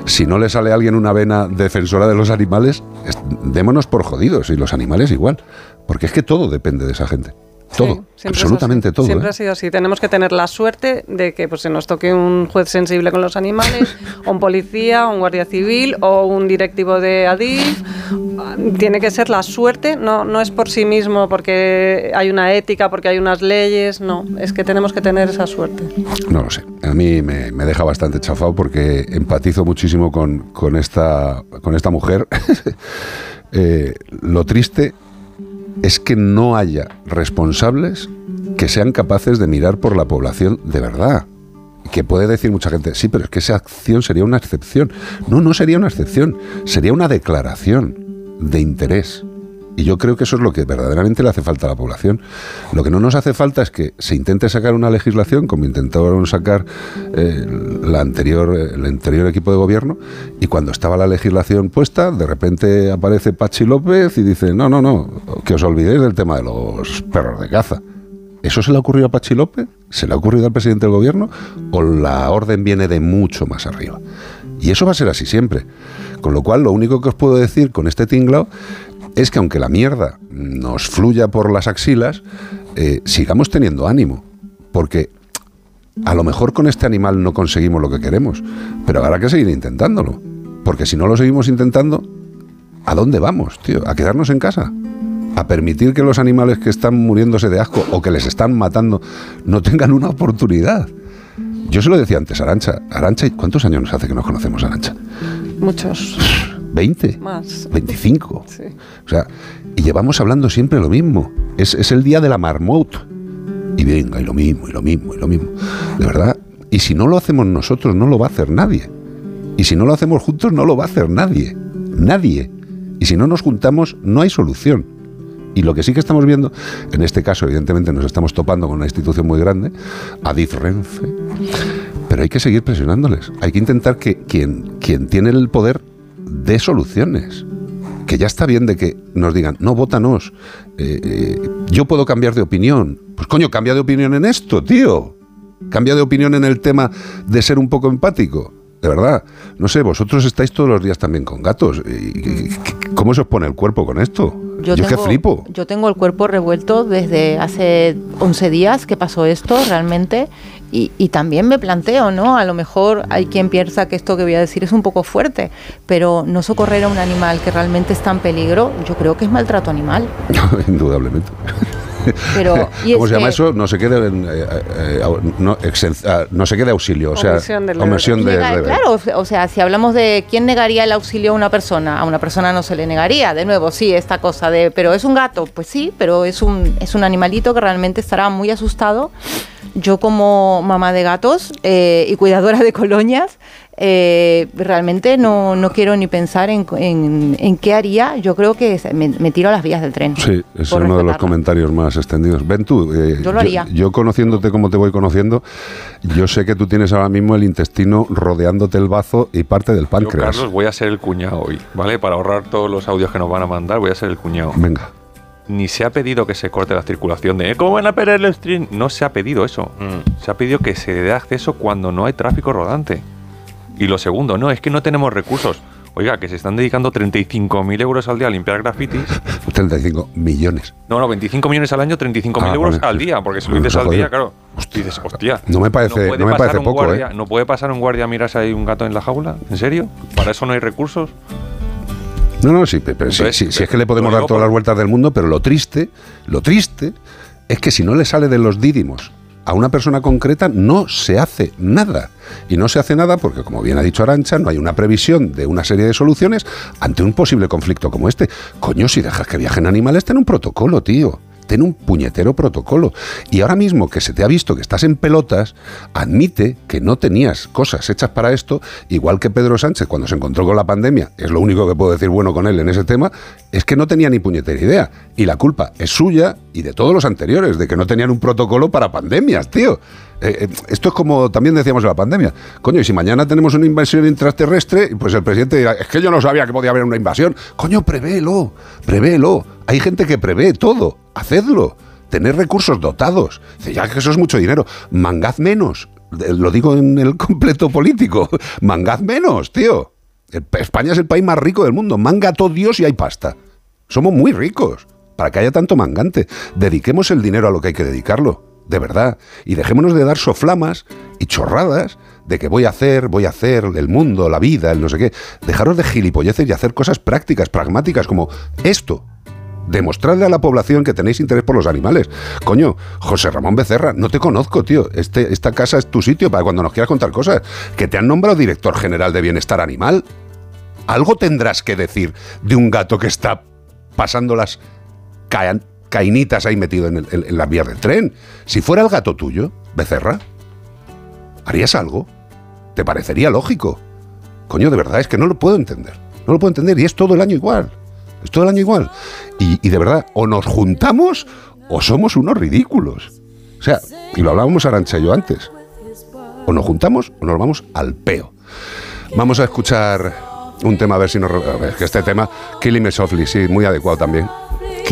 si no le sale a alguien una vena defensora de los animales, es- démonos por jodidos y los animales igual. Porque es que todo depende de esa gente. Todo, absolutamente todo. Siempre ¿eh? ha sido así. Tenemos que tener la suerte de que pues, se nos toque un juez sensible con los animales, o un policía, o un guardia civil, o un directivo de Adif. Tiene que ser la suerte, no, no es por sí mismo porque hay una ética, porque hay unas leyes, no, es que tenemos que tener esa suerte. No lo sé. A mí me, me deja bastante chafado porque empatizo muchísimo con, con esta, con esta mujer. Eh, lo triste es que no haya responsables que sean capaces de mirar por la población de verdad. Que puede decir mucha gente, sí, pero es que esa acción sería una excepción. No, no sería una excepción, sería una declaración de interés. Y yo creo que eso es lo que verdaderamente le hace falta a la población. Lo que no nos hace falta es que se intente sacar una legislación, como intentaron sacar eh, la anterior, el anterior equipo de gobierno, y cuando estaba la legislación puesta, de repente aparece Pachi López y dice, no, no, no, que os olvidéis del tema de los perros de caza. ¿Eso se le ha ocurrido a Pachi López? ¿Se le ha ocurrido al presidente del gobierno? ¿O la orden viene de mucho más arriba? Y eso va a ser así siempre. Con lo cual, lo único que os puedo decir con este tinglao es que aunque la mierda nos fluya por las axilas, eh, sigamos teniendo ánimo. Porque a lo mejor con este animal no conseguimos lo que queremos, pero habrá que seguir intentándolo. Porque si no lo seguimos intentando, ¿a dónde vamos, tío? ¿A quedarnos en casa? ¿A permitir que los animales que están muriéndose de asco o que les están matando no tengan una oportunidad? Yo se lo decía antes Arancha. Arancha, ¿cuántos años nos hace que nos conocemos, Arancha? Muchos ¿20? más. 25. Sí. O sea, y llevamos hablando siempre lo mismo. Es, es el día de la marmot. Y venga, y lo mismo, y lo mismo, y lo mismo. De verdad. Y si no lo hacemos nosotros, no lo va a hacer nadie. Y si no lo hacemos juntos, no lo va a hacer nadie. Nadie. Y si no nos juntamos, no hay solución. Y lo que sí que estamos viendo, en este caso, evidentemente, nos estamos topando con una institución muy grande, Adif Renfe, pero hay que seguir presionándoles. Hay que intentar que quien, quien tiene el poder dé soluciones. Que ya está bien de que nos digan, no, votanos, eh, eh, yo puedo cambiar de opinión. Pues coño, cambia de opinión en esto, tío. Cambia de opinión en el tema de ser un poco empático. De verdad, no sé, vosotros estáis todos los días también con gatos. ¿Y- y- y- ¿Cómo se os pone el cuerpo con esto? Yo, que tengo, flipo. Yo tengo el cuerpo revuelto desde hace 11 días que pasó esto realmente y, y también me planteo, ¿no? A lo mejor hay quien piensa que esto que voy a decir es un poco fuerte, pero no socorrer a un animal que realmente está en peligro, yo creo que es maltrato animal. Indudablemente. Pero, y ¿Cómo se llama que- eso? No se quede, en, eh, eh, no, exen- ah, no se quede auxilio, o sea, Omisión del omisión Nega- Claro, o- o sea, si hablamos de quién negaría el auxilio a una persona, a una persona no se le negaría. De nuevo, sí, esta cosa de, pero es un gato, pues sí, pero es un, es un animalito que realmente estará muy asustado. Yo como mamá de gatos eh, y cuidadora de colonias, eh, realmente no, no quiero ni pensar en, en- en qué haría. Yo creo que me, me tiro a las vías del tren. Sí, es uno de los comentarios más extendidos. Ven tú, eh, Yo lo haría. yo conociéndote como te voy conociendo, yo sé que tú tienes ahora mismo el intestino rodeándote el bazo y parte del Yo, páncreas. Carlos, voy a ser el cuñado hoy, ¿vale? Para ahorrar todos los audios que nos van a mandar, voy a ser el cuñado. Venga. Ni se ha pedido que se corte la circulación de "¿Eh, ¿Cómo van a perder el stream? No se ha pedido eso. Se ha pedido que se dé acceso cuando no hay tráfico rodante. Y lo segundo, no, es que no tenemos recursos. Oiga, que se están dedicando 35.000 euros al día a limpiar grafitis. 35 millones. No, no, 25 millones al año, 35.000 Ah, euros al día, porque si lo dices al día, claro. Dices, hostia. No me parece- puede no me pasar parece un poco, guardia- ¿eh? ¿No puede pasar un guardia a mirar si hay un gato en la jaula? ¿En serio? ¿Para eso no hay recursos? No, no, sí, pe- pero sí, sí, sí, es que le podemos dar todas por- las vueltas del mundo, pero lo triste, lo triste es que si no le sale de los dídimos a una persona concreta, no se hace nada. Y no se hace nada porque, como bien ha dicho Arancha, no hay una previsión de una serie de soluciones ante un posible conflicto como este. Coño, si dejas que viajen animales, ten un protocolo, tío. Ten un puñetero protocolo. Y ahora mismo que se te ha visto que estás en pelotas, admite que no tenías cosas hechas para esto, igual que Pedro Sánchez cuando se encontró con la pandemia, es lo único que puedo decir bueno con él en ese tema, es que no tenía ni puñetera idea. Y la culpa es suya y de todos los anteriores, de que no tenían un protocolo para pandemias, tío. Eh, eh, esto es como también decíamos en la pandemia. Coño, y si mañana tenemos una invasión intraterrestre, pues el presidente dirá, es que yo no sabía que podía haber una invasión. Coño, prevéelo, prevéelo. Hay gente que prevé todo. Hacedlo. Tener recursos dotados. Dice, ya que eso es mucho dinero. Mangad menos. Eh, Lo digo en el completo político. Mangad menos, tío. España es el país más rico del mundo. Manga todo Dios y hay pasta. Somos muy ricos. Para que haya tanto mangante. Dediquemos el dinero a lo que hay que dedicarlo. De verdad. Y dejémonos de dar soflamas y chorradas de que voy a hacer, voy a hacer el mundo, la vida, el no sé qué. Dejaros de gilipolleces y hacer cosas prácticas, pragmáticas, como esto. Demostrarle a la población que tenéis interés por los animales. Coño, José Ramón Becerra, no te conozco, tío. Este, esta casa es tu sitio para cuando nos quieras contar cosas. Que te han nombrado director general de bienestar animal. Algo tendrás que decir de un gato que está pasando las ca- cainitas ahí metido en, el- en- las vías del tren. Si fuera el gato tuyo, Becerra, ¿harías algo? ¿Te parecería lógico? Coño, de verdad, es que no lo puedo entender. No lo puedo entender y es todo el año igual. Es todo el año igual. Y, de verdad, o nos juntamos o somos unos ridículos. O sea, y lo hablábamos Arancha y yo antes. O nos juntamos o nos vamos al peo. Vamos a escuchar un tema a ver si nos... a ver, que este tema, Killing Me Softly, sí, muy adecuado también.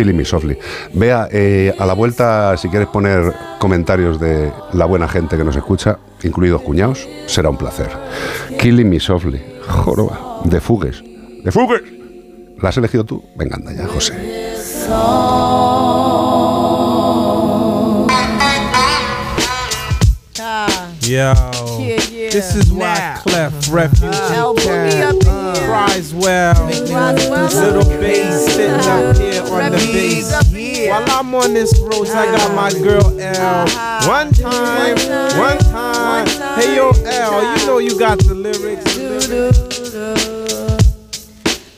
Killing Me Softly. Vea, eh, a la vuelta, si quieres poner comentarios de la buena gente que nos escucha, incluidos cuñados, será un placer. Killing Me Softly. Joroba. De Fugues. De Fugues. ¿La has elegido tú? Venga, anda ya, José. Yo, this is why Clef Refugee Camp cries well. Little bass sitting up uh-huh. here on the bass. While I'm on this road, I got my uh-huh. girl L. Uh-huh. One time, one time. Hey yo, L, you know you got the lyrics.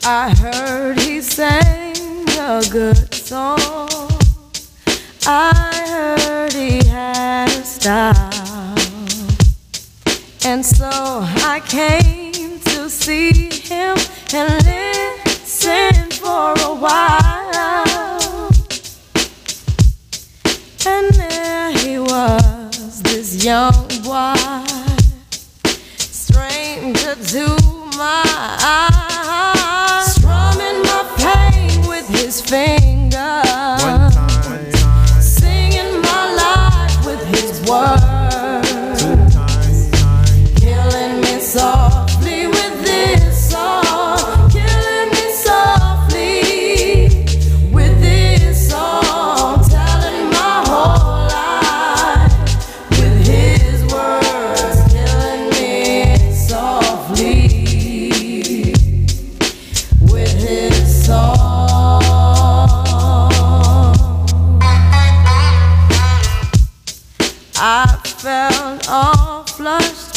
I heard he sang a good song. I heard he had a style. And so I came to see him and listen for a while. And there he was, this young boy, stranger to my eyes, strumming my pain with his fingers.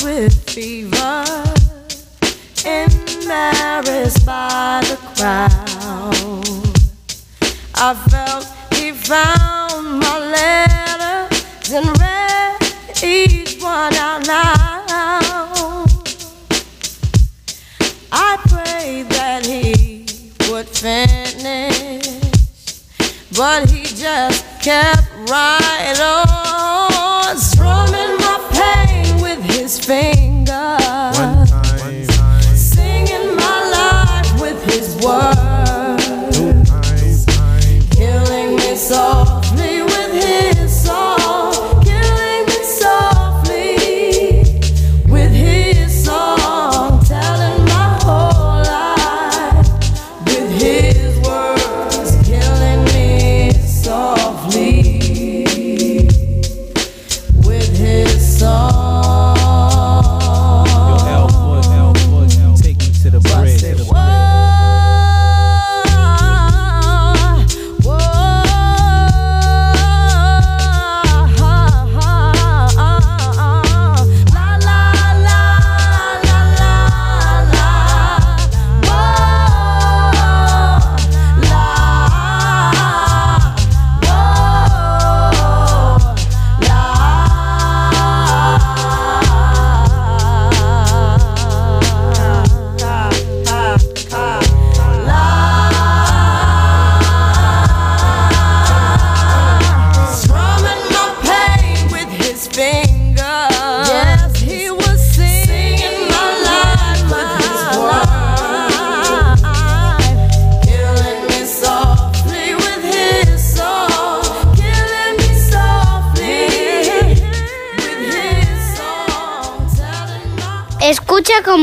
With fever, embarrassed by the crowd. I felt he found my letters and read each one out loud. I prayed that he would finish, but he just kept right on, His face.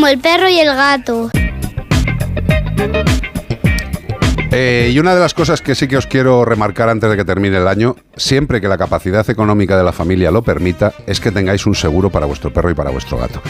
Como el perro y el gato. Eh, y una de las cosas que sí que os quiero remarcar antes de que termine el año, siempre que la capacidad económica de la familia lo permita, es que tengáis un seguro para vuestro perro y para vuestro gato.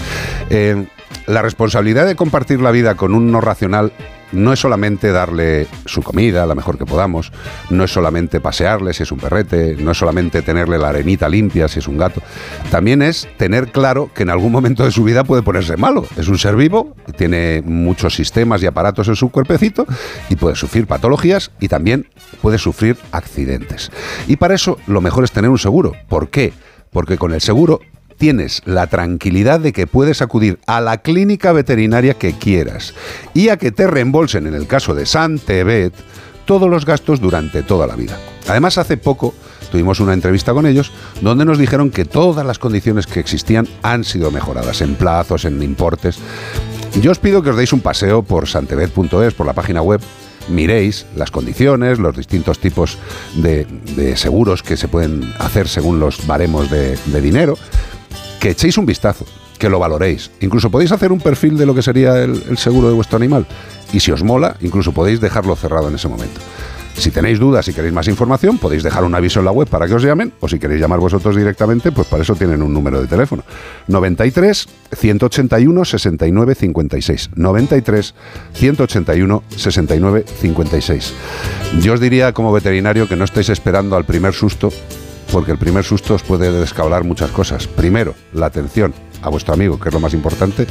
Eh, la responsabilidad de compartir la vida con un no racional no es solamente darle su comida, la mejor que podamos, no es solamente pasearle si es un perrete, no es solamente tenerle la arenita limpia si es un gato, también es tener claro que en algún momento de su vida puede ponerse malo. Es un ser vivo, tiene muchos sistemas y aparatos en su cuerpecito y puede sufrir patologías y también puede sufrir accidentes. Y para eso lo mejor es tener un seguro. ¿Por qué? Porque con el seguro tienes la tranquilidad de que puedes acudir a la clínica veterinaria que quieras y a que te reembolsen, en el caso de Santebet, todos los gastos durante toda la vida. Además, hace poco tuvimos una entrevista con ellos donde nos dijeron que todas las condiciones que existían han sido mejoradas en plazos, en importes. Yo os pido que os deis un paseo por santebet.es, por la página web, miréis las condiciones, los distintos tipos de, de seguros que se pueden hacer según los baremos de, de dinero, que echéis un vistazo, que lo valoréis. Incluso podéis hacer un perfil de lo que sería el, seguro de vuestro animal. Y si os mola, incluso podéis dejarlo cerrado en ese momento. Si tenéis dudas y queréis más información, podéis dejar un aviso en la web para que os llamen, o si queréis llamar vosotros directamente, pues para eso tienen un número de teléfono. 93 181 69 56. 93 181 69 56. Yo os diría como veterinario que no estéis esperando al primer susto, porque el primer susto os puede descablar muchas cosas. Primero, la atención a vuestro amigo, que es lo más importante,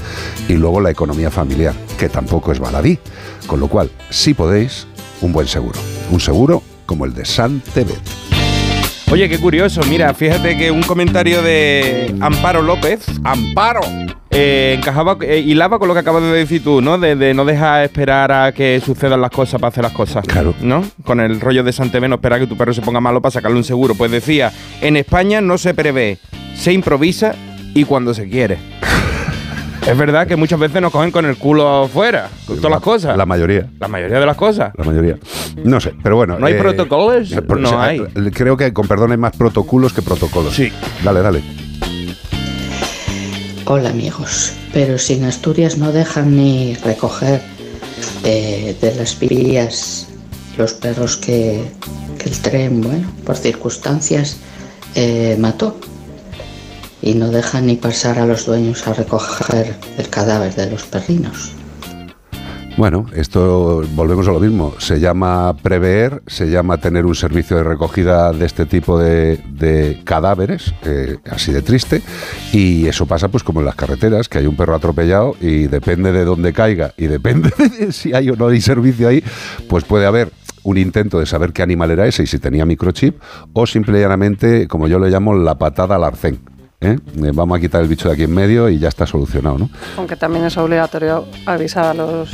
y luego la economía familiar, que tampoco es baladí. Con lo cual, si podéis, un buen seguro. Un seguro como el de Santebet. Oye, qué curioso. Mira, fíjate que un comentario de Amparo López. ¡Amparo! Eh, encajaba, eh, hilaba con lo que acabas de decir tú, ¿no? De, de no dejar esperar a que sucedan las cosas para hacer las cosas. Claro. ¿No? Con el rollo de Santebet, no esperar a que tu perro se ponga malo para sacarle un seguro. Pues decía, en España no se prevé, se improvisa y cuando se quiere. Es verdad que muchas veces nos cogen con el culo afuera, con todas las cosas. La mayoría. La mayoría de las cosas. La mayoría. No sé, pero bueno. ¿No hay protocolos? eh, pro- No o sea, hay. eh, Creo que, con perdón, hay más protocolos que protocolos. Sí. Dale, dale. Hola amigos, pero si en Asturias no dejan ni recoger eh, de las vías los perros que, que el tren, bueno, por circunstancias eh, mató y no dejan ni pasar a los dueños a recoger el cadáver de los perrinos. Bueno, esto volvemos a lo mismo. Se llama prever, se llama tener un servicio de recogida de este tipo de, cadáveres, eh, así de triste, y eso pasa pues como en las carreteras, que hay un perro atropellado y depende de dónde caiga y depende de si hay o no hay servicio ahí, pues puede haber un intento de saber qué animal era ese y si tenía microchip, o simple y llanamente, como yo le llamo, la patada al arcén. ¿Eh? Eh, Vamos a quitar el bicho de aquí en medio y ya está solucionado, ¿no? Aunque también es obligatorio avisar a los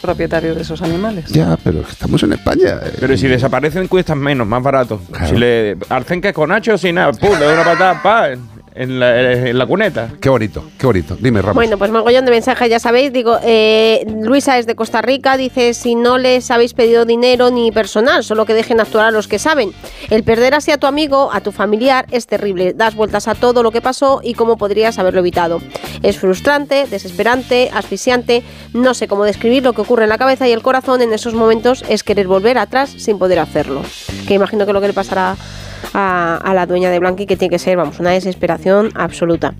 propietarios de esos animales. Ya, pero estamos en España. eh. Pero si desaparecen cuestan menos, más barato. Si le arcen que con Nacho sin nada, pum, le doy una patada, pa, en la, en la cuneta. Qué bonito, qué bonito. Dime, Ramos. Bueno, pues mogollón de mensajes, ya sabéis. Digo, eh, Luisa es de Costa Rica, dice, si no les habéis pedido dinero ni personal, solo que dejen actuar a los que saben. El perder así a tu amigo, a tu familiar, es terrible. Das vueltas a todo lo que pasó y cómo podrías haberlo evitado. Es frustrante, desesperante, asfixiante. No sé cómo describir lo que ocurre en la cabeza y el corazón en esos momentos es querer volver atrás sin poder hacerlo. Que imagino que es lo que le pasará a, a la dueña de Blanqui, que tiene que ser, vamos, una desesperación absoluta.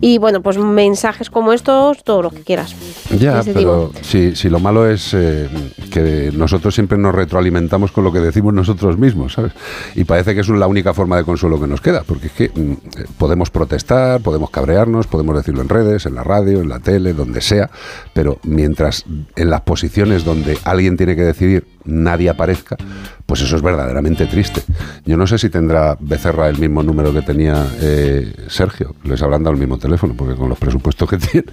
Y bueno, pues mensajes como estos, todo lo que quieras. Ya, pero si, si lo malo es eh, que nosotros siempre nos retroalimentamos con lo que decimos nosotros mismos, ¿sabes? Y parece que es la única forma de consuelo que nos queda, porque es que mm, eh, podemos protestar, podemos cabrearnos, podemos decirlo en redes, en la radio, en la tele, donde sea, pero mientras en las posiciones donde alguien tiene que decidir nadie aparezca, pues eso es verdaderamente triste. Yo no sé si tendrá Becerra el mismo número que tenía eh, Sergio, les habrán dado el mismo teléfono, porque con los presupuestos que tiene,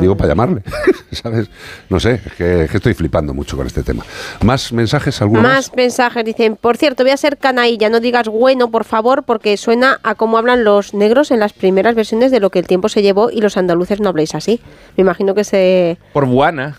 digo para llamarle, ¿sabes? No sé, es que, es que estoy flipando mucho con este tema. ¿Más mensajes? ¿Alguno más? Más mensajes dicen, por cierto, voy a ser canalla, no digas bueno, por favor, porque suena a cómo hablan los negros en las primeras versiones de lo que el tiempo se llevó y los andaluces no habléis así. Me imagino que se, Por buana.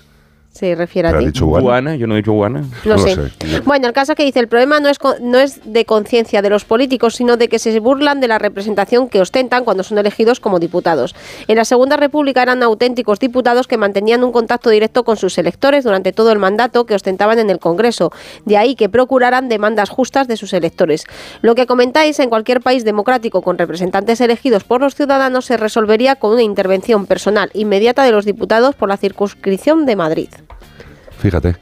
Se refiere a ti. Buana, yo no he dicho buana. No, sé. Bueno, el caso que dice, el problema no es, no es de conciencia de los políticos, sino de que se burlan de la representación que ostentan cuando son elegidos como diputados. En la Segunda República eran auténticos diputados que mantenían un contacto directo con sus electores durante todo el mandato que ostentaban en el Congreso. De ahí que procuraran demandas justas de sus electores. Lo que comentáis en cualquier país democrático con representantes elegidos por los ciudadanos se resolvería con una intervención personal inmediata de los diputados por la circunscripción de Madrid. Fíjate.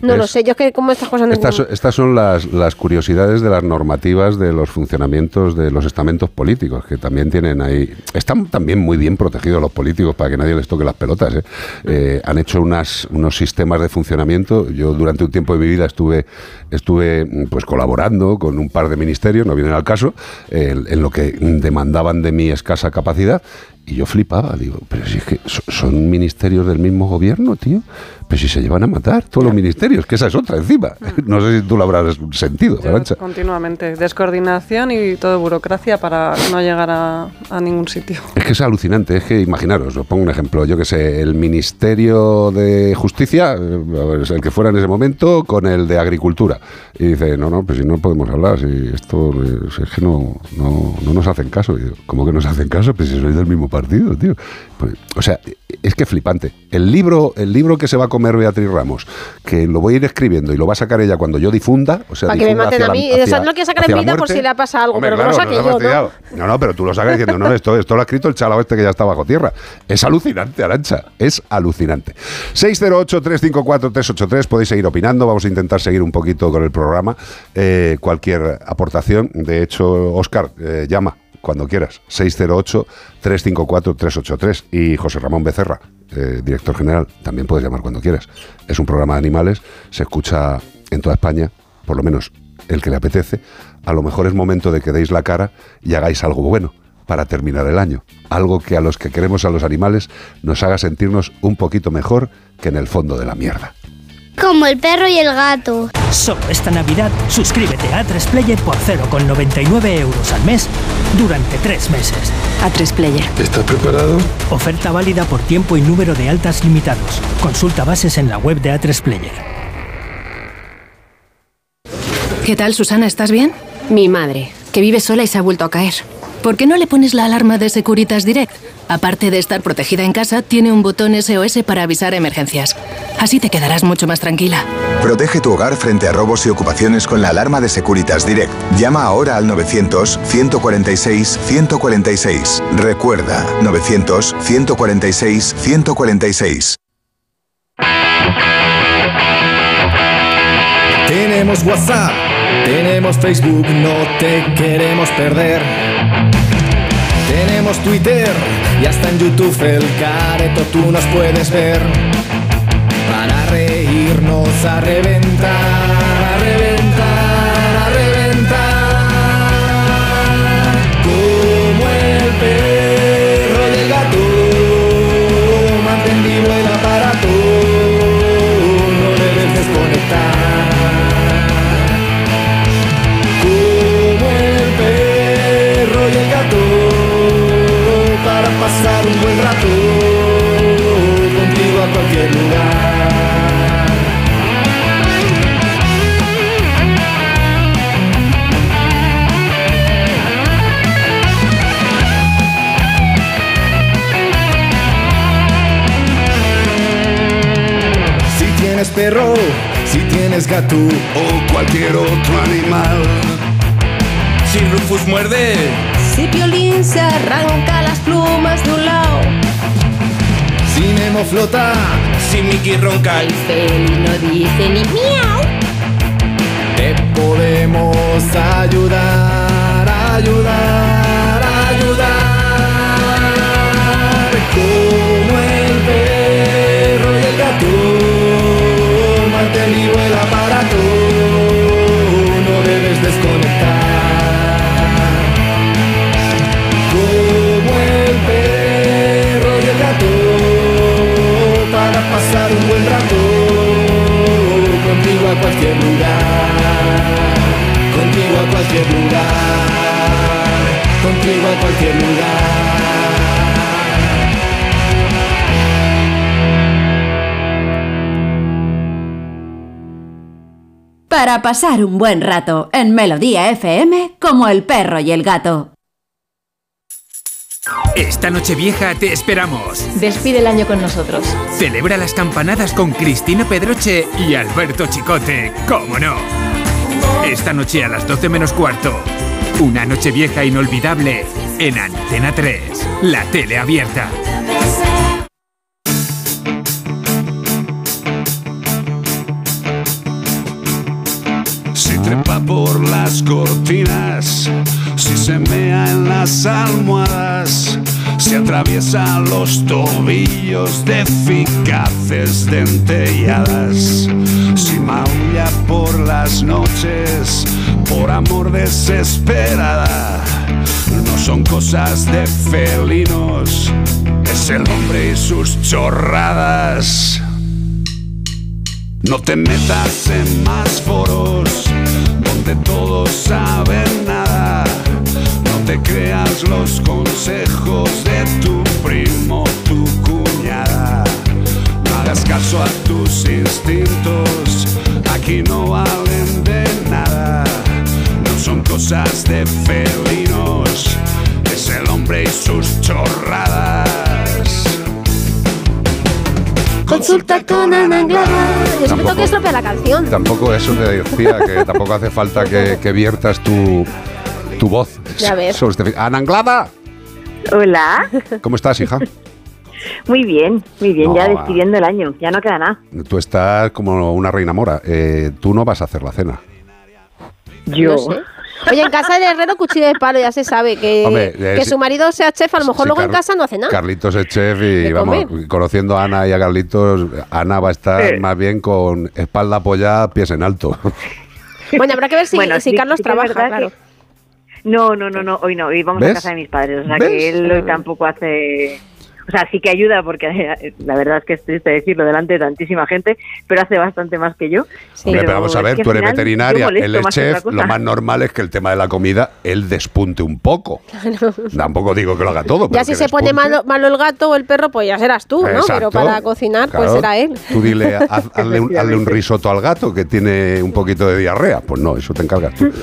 No lo sé, yo es que como estas cosas no Estas, son las, las curiosidades de las normativas de los funcionamientos de los estamentos políticos, que también tienen ahí... Están también muy bien protegidos los políticos para que nadie les toque las pelotas. ¿eh? Eh, han hecho unas, unos sistemas de funcionamiento. Yo durante un tiempo de mi vida estuve, estuve mm, pues colaborando con un par de ministerios, no vienen al caso, eh, en lo que demandaban de mi escasa capacidad. Y yo flipaba, digo, pero si es que so- son ministerios del mismo gobierno, tío. Pero si se llevan a matar todos los ministerios, que esa es otra encima. No sé si tú lo habrás sentido, Arancha. continuamente descoordinación y todo burocracia para no llegar a, a ningún sitio. Es que es alucinante, es que imaginaros, os pongo un ejemplo, yo que sé, el Ministerio de Justicia, eh, el que fuera en ese momento, con el de Agricultura. Y dice, no, no, pues si no podemos hablar, si esto eh, es que no, no, no nos hacen caso. Y digo, ¿Cómo que nos hacen caso? Pues si sois del mismo partido, tío. O sea, es que flipante. El libro, el libro que se va a comer Beatriz Ramos, que lo voy a ir escribiendo y lo va a sacar ella cuando yo difunda, o sea, Para que me maten a la- mí. hacia- no lo quiero sacar en vida por si le pasa algo, Hombre, pero claro, que lo saque nos ha yo, ¿no? fastidiado. ¿no? No, pero tú lo sacas diciendo, no, esto, esto lo ha escrito el chalao este que ya está bajo tierra. Es alucinante, Arancha, es alucinante. 608-354-383, podéis seguir opinando, vamos a intentar seguir un poquito con el programa. Eh, cualquier aportación, de hecho, Oscar, eh, llama cuando quieras, 608-354-383 y José Ramón Becerra, eh, director general, también puedes llamar cuando quieras. Es un programa de animales, se escucha en toda España, por lo menos el que le apetece. A lo mejor es momento de que deis la cara y hagáis algo bueno para terminar el año. Algo que a los que queremos a los animales nos haga sentirnos un poquito mejor que en el fondo de la mierda. Como el perro y el gato. Solo esta Navidad, suscríbete a Atresplayer por 0,99 euros al mes durante tres meses. Atresplayer. ¿Estás preparado? Oferta válida por tiempo y número de altas limitados. Consulta bases en la web de Atresplayer. ¿Qué tal, Susana? ¿Estás bien? Mi madre, que vive sola y se ha vuelto a caer. ¿Por qué no le pones la alarma de Securitas Direct? Aparte de estar protegida en casa, tiene un botón SOS para avisar emergencias. Así te quedarás mucho más tranquila. Protege tu hogar frente a robos y ocupaciones con la alarma de Securitas Direct. Llama ahora al 900-146-146. Recuerda, 900-146-146. Tenemos WhatsApp, tenemos Facebook, no te queremos perder. Tenemos Twitter y hasta en YouTube el careto tú nos puedes ver. Para reírnos a reventar, o cualquier otro animal. Si Rufus muerde, Si Piolín se arranca las plumas de un lado. si Nemo flota, Si Mickey ronca, el felino dice ni miau. te podemos ayudar, contigo a cualquier lugar. Para pasar un buen rato en Melodía FM como el perro y el gato. Esta noche vieja te esperamos. Despide el año con nosotros. Celebra las campanadas con Cristina Pedroche y Alberto Chicote, ¿cómo no? Esta noche a las 12 menos cuarto. Una noche vieja inolvidable en Antena 3, la tele abierta. Si trepa por las cortinas, si se mea en las almohadas, si atraviesa los tobillos de eficaces dentelladas, si maulla por las noches, por amor desesperada, no son cosas de felinos, es el hombre y sus chorradas. No te metas en más foros donde todos saben nada. Te creas los consejos de tu primo, tu cuñada. No hagas caso a tus instintos, aquí no valen de nada. No son cosas de felinos, es el hombre y sus chorradas. Consulta con Ana Anglada. Yo siempre tengo que estropear la canción. Tampoco eso te decía, que tampoco hace falta que, que viertas tu, tu voz. Ya ves. sobre este- Ana Anglada, Hola. ¿cómo estás, hija? Muy bien, muy bien. No, ya despidiendo el año. Ya no queda nada. Tú estás como una reina mora. Eh, tú no vas a hacer la cena. Yo. No sé. Oye, en casa del herrero cuchillo de palo, ya se sabe que, Hombre, eh, que sí. su marido sea chef, a lo mejor luego en casa no hace nada. Carlitos es chef y vamos, comer. conociendo a Ana y a Carlitos, Ana va a estar Eh. más bien con espalda apoyada, pies en alto. Bueno, habrá que ver si, Bueno, si Carlos sí trabaja. No, no, no, no. Hoy no. Hoy vamos ¿Ves? a casa de mis padres. O sea ¿Ves? que él hoy tampoco hace. O sea, sí que ayuda porque la verdad es que es triste decirlo delante de tantísima gente, pero hace bastante más que yo. Hombre, pero vamos a es ver, que tú eres final veterinaria, él es chef, lo más normal es que el tema de la comida, él despunte un poco. Tampoco digo que lo haga todo, pero Ya si se pone malo, malo el gato o el perro, pues ya serás tú, ¿no? Exacto. Pero para cocinar, pues Claro. será él. Tú dile, haz- hazle, un, hazle un risotto al gato que tiene un poquito de diarrea. Pues no, eso te encargas tú.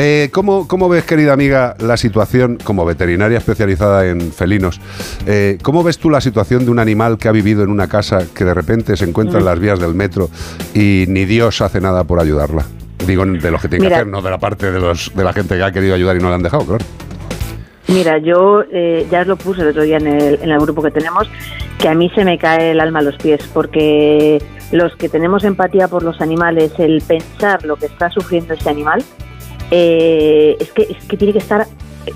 Eh, ¿cómo, cómo ves, querida amiga, la situación, como veterinaria especializada en felinos, eh, cómo ves tú la situación de un animal que ha vivido en una casa que de repente se encuentra en Mm. las vías del metro y ni Dios hace nada por ayudarla? Digo, de los que tiene que hacer, no de la parte de, los, de la gente que ha querido ayudar y no le han dejado, claro. Mira, yo eh, ya os lo puse el otro día en el, en el grupo que tenemos. que a mí se me cae el alma a los pies, porque los que tenemos empatía por los animales, el pensar lo que está sufriendo ese animal, eh, es, que, es que tiene que estar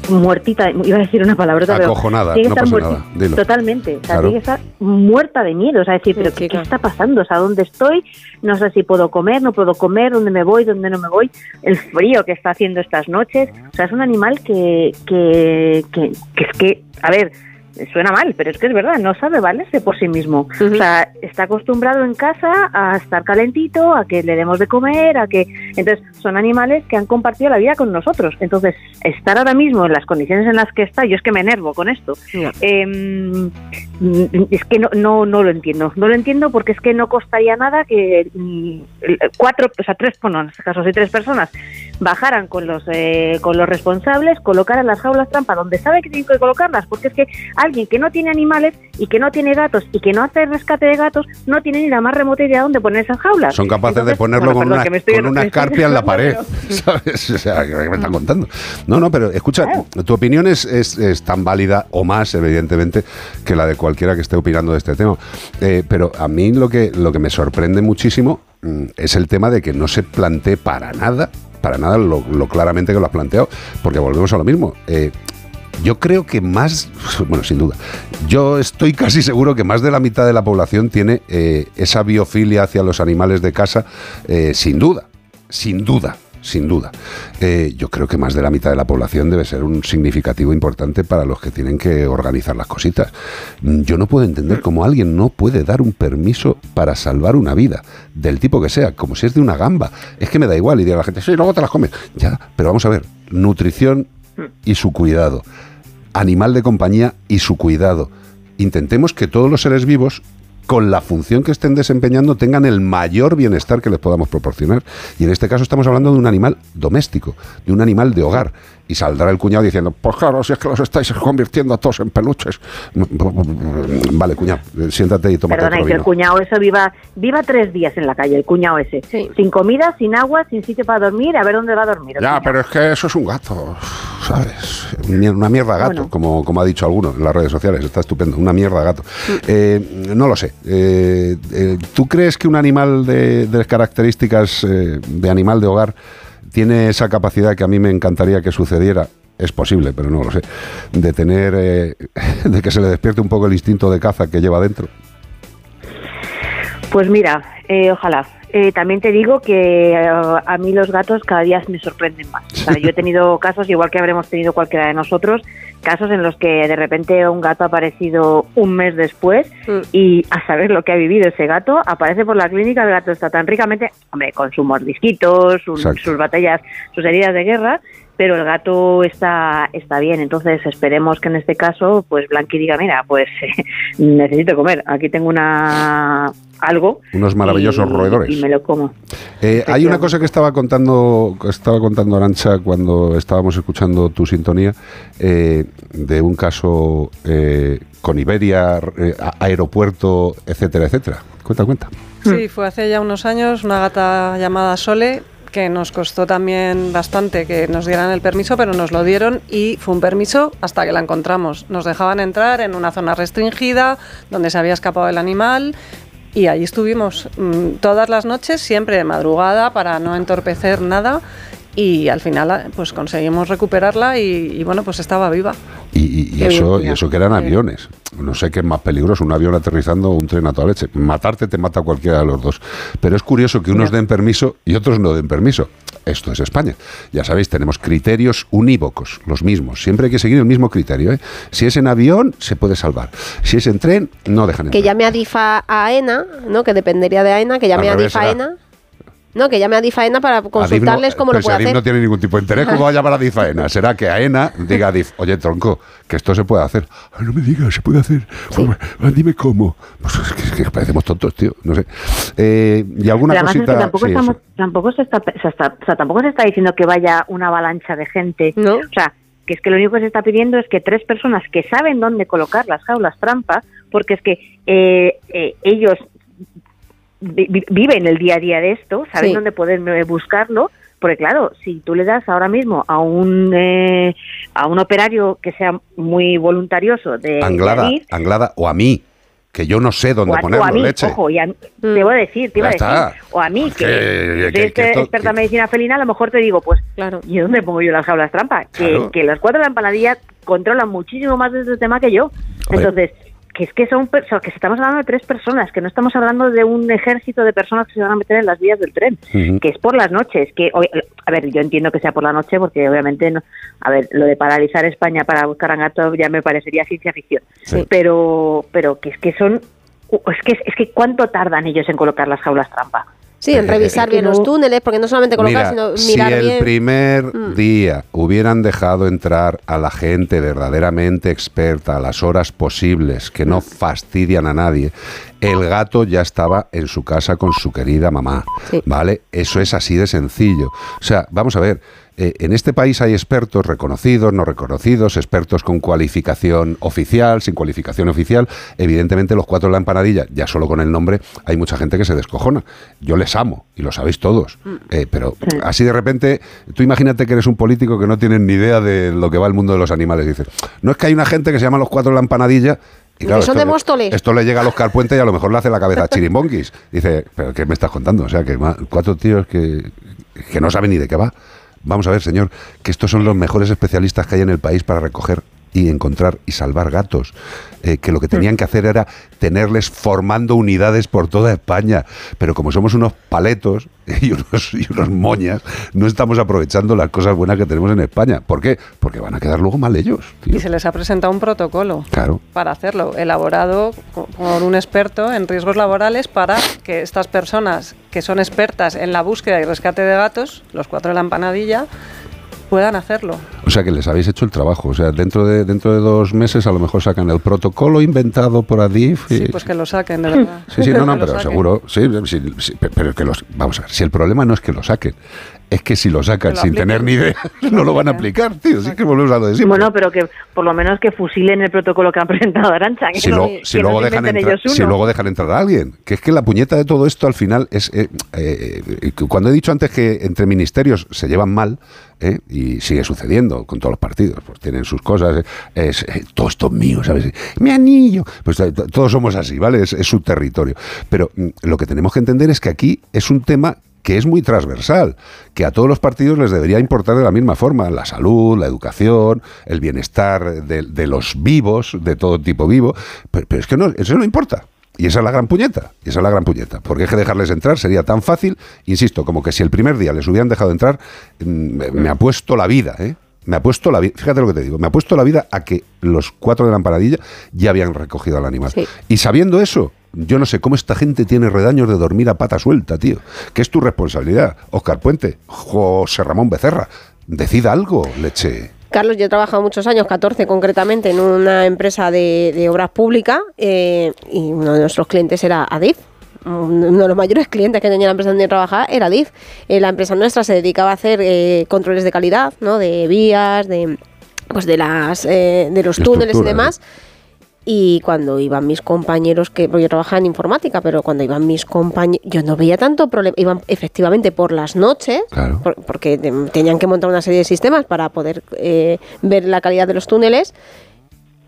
muertita, iba a decir una palabrota, pero Acojonada, tiene que no estar pasa nada, dilo. Totalmente, o sea, Claro. tiene que estar muerta de miedo, o sea, decir, pero ¿qué, qué está pasando? O sea, ¿dónde estoy? No sé si puedo comer, no puedo comer, dónde me voy, dónde no me voy, el frío que está haciendo estas noches, o sea, es un animal que, que, que, que es que, a ver, suena mal, pero es que es verdad, no sabe valerse por sí mismo. O sea, está acostumbrado en casa a estar calentito, a que le demos de comer, a que... Entonces, son animales que han compartido la vida con nosotros. Entonces, estar ahora mismo en las condiciones en las que está, yo es que me enervo con esto. Em, mm, es que no, no, no lo entiendo. No lo entiendo porque es que no costaría nada que mm, cuatro, o sea, tres, bueno, en este caso sí tres personas, bajaran con los eh, con los responsables, colocaran las jaulas trampa donde sabe que tienen que colocarlas, porque es que alguien que no tiene animales y que no tiene gatos y que no hace rescate de gatos, no tiene ni la más remota idea dónde poner esas jaulas. Son capaces de ponerlo bueno, con, perdón, una, estoy- con una escarpia en la pared, ¿sabes? O sea, ¿qué me están contando? No, no, pero escucha, tu opinión es, es- es tan válida o más, evidentemente, que la de cualquiera que esté opinando de este tema. Eh, pero a mí lo que, lo que me sorprende muchísimo mm, es el tema de que no se plantee para nada, para nada lo, lo claramente que lo has planteado, porque volvemos a lo mismo. Eh, yo creo que más, bueno, sin duda, yo estoy casi seguro que más de la mitad de la población tiene eh, esa biofilia hacia los animales de casa, eh, sin duda, sin duda, sin duda. Eh, yo creo que más de la mitad de la población debe ser un significativo importante para los que tienen que organizar las cositas. Mm, Yo no puedo entender cómo alguien no puede dar un permiso para salvar una vida, del tipo que sea, como si es de una gamba. Es que me da igual y diga la gente, sí, luego te las comes. Ya, pero vamos a ver, nutrición y su cuidado, animal de compañía y su cuidado. Intentemos que todos los seres vivos, con la función que estén desempeñando, tengan el mayor bienestar que les podamos proporcionar. Y en este caso estamos hablando de un animal doméstico, de un animal de hogar. Y saldrá el cuñado diciendo, pues claro, si es que los estáis convirtiendo a todos en peluches. Vale, cuñado, eh, siéntate y tómate Perdona, y otro que el cuñado eso viva, viva tres días en la calle, el cuñado ese. Sin comida, sin agua, sin sitio para dormir, a ver dónde va a dormir. Ya, cuñado. pero es que eso es un gato, Una mierda gato, Bueno. como, como ha dicho alguno en las redes sociales, está estupendo, una mierda gato. Mm. Eh, no lo sé. Eh, eh, ¿Tú crees que un animal de, de características eh, de animal de hogar tiene esa capacidad que a mí me encantaría que sucediera? Es posible, pero no lo sé. De tener, eh, de que se le despierte un poco el instinto de caza que lleva dentro. Pues mira, eh, ojalá. Eh, también te digo que eh, a mí los gatos cada día me sorprenden más. O sea, yo he tenido casos, igual que habremos tenido cualquiera de nosotros, casos en los que de repente un gato ha aparecido un mes después y a saber lo que ha vivido ese gato, aparece por la clínica, el gato está tan ricamente, hombre, con sus mordisquitos, sus batallas, sus heridas de guerra, pero el gato está está bien. Entonces esperemos que en este caso, pues Blanqui diga, mira, pues necesito comer, aquí tengo una algo. Unos maravillosos y- roedores. Y me lo como. Eh, hay una cosa que estaba contando, estaba contando Arancha cuando estábamos escuchando tu sintonía eh, de un caso eh, con Iberia, eh, aeropuerto, etcétera, etcétera. Cuenta, cuenta. Sí, fue hace ya unos años una gata llamada Sole que nos costó también bastante que nos dieran el permiso, pero nos lo dieron y fue un permiso hasta que la encontramos. Nos dejaban entrar en una zona restringida donde se había escapado el animal y allí estuvimos mm, todas las noches, siempre de madrugada para no entorpecer nada y al final ah, pues conseguimos recuperarla y, y, bueno, pues estaba viva. Y, y- y Qué eso, bien, y eso que eran aviones. No sé qué es más peligroso, un avión aterrizando o un tren a toda leche. Matarte te mata cualquiera de los dos. Pero es curioso que unos den permiso y otros no den permiso. Esto es España. Ya sabéis, tenemos criterios unívocos, los mismos. Siempre hay que seguir el mismo criterio. ¿eh? Si es en avión, se puede salvar. Si es en tren, no dejan entrar. Que llame a DIFA a AENA, ¿no? Que dependería de AENA, que llame a DIFA a. AENA. No, que llame a DIFA AENA para Adif no- consultarles cómo lo puede hacer. no tiene ningún tipo de interés. ¿Cómo va a llamar a Adif a ENA? Será que AENA diga a Adif, oye, tronco, que esto se puede hacer. Ay, no me digas, se puede hacer. Pues, dime cómo. Pues es que, es que parecemos tontos, tío. No sé. Eh, y alguna Pero además es que cosita. tampoco, sí, estamos, eso. tampoco, se está, se está- o sea, tampoco se está diciendo que vaya una avalancha de gente. O sea, que es que lo único que se está pidiendo es que tres personas que saben dónde colocar las jaulas trampa, porque es que eh, eh, ellos viven el día a día de esto, saben Sí. dónde poder buscarlo, porque claro, si tú le das ahora mismo a un eh, a un operario que sea muy voluntarioso de, de Anglada, Anglada o a mí. que yo no sé dónde o a, o ponerlo, a mí, leche. ojo, y a- te iba a decir, te iba a decir, o a mí, Que- que, que- soy que este- esto- experta en medicina felina, a lo mejor te digo, pues, ¿y dónde pongo yo las jaulas trampa? Que, Claro. que los cuatro de la empanadilla controlan muchísimo más de este tema que yo. Entonces, que es que son personas, que estamos hablando de tres personas, que no estamos hablando de un ejército de personas que se van a meter en las vías del tren, que es por las noches, que, o- a ver, yo entiendo que sea por la noche porque obviamente, no, a ver, lo de paralizar España para buscar a gato ya me parecería ciencia ficción, Sí. pero, pero que es que son, es que, es que cuánto tardan ellos en colocar las jaulas trampa. Sí, en revisar bien los túneles, porque no solamente colocar, Mira, sino si mirar el bien. primer Mm. día hubieran dejado entrar a la gente verdaderamente experta a las horas posibles, que no fastidian a nadie, el gato ya estaba en su casa con su querida mamá. ¿Vale? Eso es así de sencillo. O sea, vamos a ver. Eh, en este país hay expertos reconocidos, no reconocidos, expertos con cualificación oficial, sin cualificación oficial. Evidentemente, los cuatro de la empanadilla, ya solo con el nombre, hay mucha gente que se descojona. Yo les amo, y lo sabéis todos. Eh, pero así de repente, tú imagínate que eres un político que no tienes ni idea de lo que va el mundo de los animales. Dices, no es que hay una gente que se llama los cuatro de la empanadilla. Y Que son esto, de Móstoles. esto le llega a Oscar Puente y a lo mejor le hace la cabeza a chirimbonquis. Dice, ¿pero qué me estás contando? O sea, que cuatro tíos que, que no saben ni de qué va. Vamos a ver, señor, que estos son los mejores especialistas que hay en el país para recoger y encontrar y salvar gatos. Eh, que lo que tenían que hacer era tenerles formando unidades por toda España. Pero como somos unos paletos y unos, y unos moñas, no estamos aprovechando las cosas buenas que tenemos en España. ¿Por qué? Porque van a quedar luego mal ellos. Y se les ha presentado un protocolo Claro. para hacerlo, elaborado por un experto en riesgos laborales para que estas personas que son expertas en la búsqueda y rescate de gatos, los cuatro de la empanadilla, puedan hacerlo. O sea que les habéis hecho el trabajo. O sea, dentro de, dentro de dos meses a lo mejor sacan el protocolo inventado por Adif. y- Sí, pues que lo saquen, de verdad. Sí, sí, no, no, pero seguro, sí, sí, sí, pe- pero que los, vamos a ver, si el problema no es que lo saquen, es que si lo sacan Que lo sin apliquen. tener ni idea, no lo van a aplicar, tío, sí que volvemos a lo de siempre. Bueno, pero que por lo menos que fusilen el protocolo que han presentado Arancha. Que si, no, lo- que si no luego dejan entrar, si luego dejan entrar a alguien, que es que la puñeta de todo esto al final es eh, eh, cuando he dicho antes que entre ministerios se llevan mal eh, y sigue sucediendo con todos los partidos, pues tienen sus cosas, eh, es eh, todo esto es mío, ¿sabes? Mi anillo, pues todos somos así, ¿vale? Es, es su territorio, pero mm, lo que tenemos que entender es que aquí es un tema que es muy transversal, que a todos los partidos les debería importar de la misma forma, la salud, la educación, el bienestar de, de los vivos, de todo tipo vivo, pero, pero es que no, eso no importa. Y esa es la gran puñeta, y esa es la gran puñeta, porque es que dejarles entrar sería tan fácil, insisto, como que si el primer día les hubieran dejado entrar, mm, me, me ha puesto la vida, ¿eh? Me ha puesto la vida, fíjate lo que te digo, me ha puesto la vida a que los cuatro de la empanadilla ya habían recogido al animal. Y sabiendo eso, yo no sé cómo esta gente tiene redaños de dormir a pata suelta, tío. Que es tu responsabilidad, Oscar Puente, José Ramón Becerra. Decida algo, leche. Carlos, yo he trabajado muchos años, 14 concretamente, en una empresa de, de obras públicas eh, y uno de nuestros clientes era Adif. Uno de los mayores clientes que tenía la empresa donde yo trabajaba era Adif. Eh, la empresa nuestra se dedicaba a hacer eh, controles de calidad, ¿no? De vías, de pues de las eh, de los túneles y demás. Y cuando iban mis compañeros, que porque yo trabajaba en informática, pero cuando iban mis compañeros, yo no veía tanto problema. Iban efectivamente por las noches, por- porque te- tenían que montar una serie de sistemas para poder eh, ver la calidad de los túneles.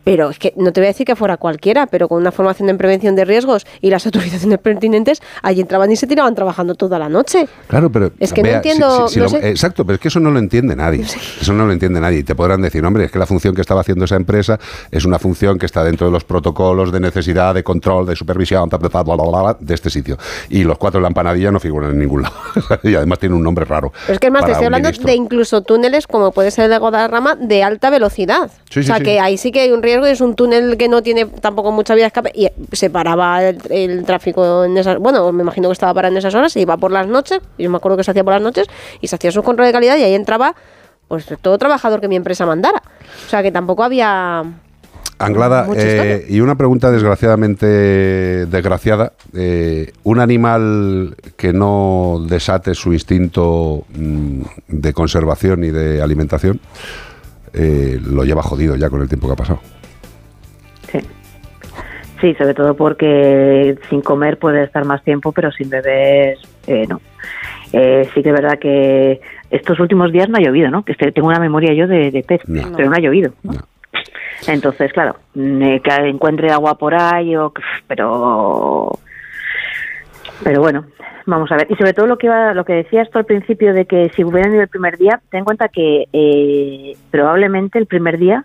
Pero es que no te voy a decir que fuera cualquiera, pero con una formación en prevención de riesgos y las autorizaciones pertinentes, allí entraban y se tiraban trabajando toda la noche. Clalo, pero. Es que no entiendo, si- si no lo- sé. Exacto, pero es que eso no lo entiende nadie. Eso no lo entiende nadie. Y te podrán decir, hombre, es que la función que estaba haciendo esa empresa es una función que está dentro de los protocolos de necesidad, de control, de supervisión, bla, bla, bla, de este sitio. Y los cuatro de la empanadilla no figuran en ningún lado. y además tiene un nombre raro. Pero es que es más, te estoy hablando ministro. de incluso túneles como puede ser el de Guadarrama de alta velocidad. Sí, o sea que ahí sí que hay un riesgo, es un túnel que no tiene tampoco mucha de escape y se paraba el, el tráfico en esas, bueno, me imagino que estaba parado en esas horas, se iba por las noches, yo me acuerdo que se hacía por las noches y se hacía su control de calidad y ahí entraba pues todo trabajador que mi empresa mandara. O sea que tampoco había Anglada, eh, y una pregunta desgraciadamente desgraciada. eh, un animal que no desate su instinto mm, de conservación y de alimentación eh, lo lleva jodido ya con el tiempo que ha pasado. Sí, sobre todo porque sin comer puede estar más tiempo, pero sin beber eh, no. Eh, sí que es verdad que estos últimos días no ha llovido, ¿no? Que este- tengo una memoria yo de, de pez, pero no ha llovido. Entonces, claro, mm, que encuentre agua por ahí, o, pero pero bueno, vamos a ver. Y sobre todo lo que iba, lo que decías tú al principio de que si hubieran ido el primer día, ten en cuenta que eh, probablemente el primer día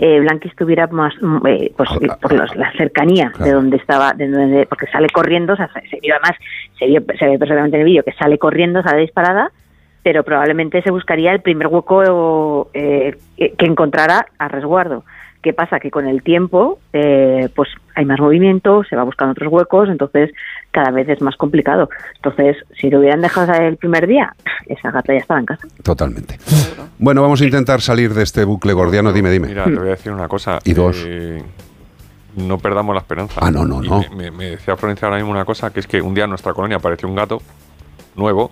eh, Blanqui estuviera más, mm, eh, pues, por los- la cercanía de donde estaba, de donde, porque sale corriendo, o sea, se, vio además, se, vio, se ve perfectamente en el vídeo que sale corriendo, sale disparada, pero probablemente se buscaría el primer hueco eh, que que encontrara a resguardo. ¿Qué pasa? Que con el tiempo, eh, pues hay más movimiento, se va buscando otros huecos, entonces cada vez es más complicado. Entonces, si lo hubieran dejado el primer día, esa gata ya estaba en casa. Totalmente. Bueno, vamos a intentar salir de este bucle gordiano. Dime, dime. Mira, te voy a decir una cosa. Y dos. eh, no perdamos la esperanza. Ah, no, no, Y no. Me, decía Florencia ahora mismo una cosa, que es que un día en nuestra colonia apareció un gato nuevo,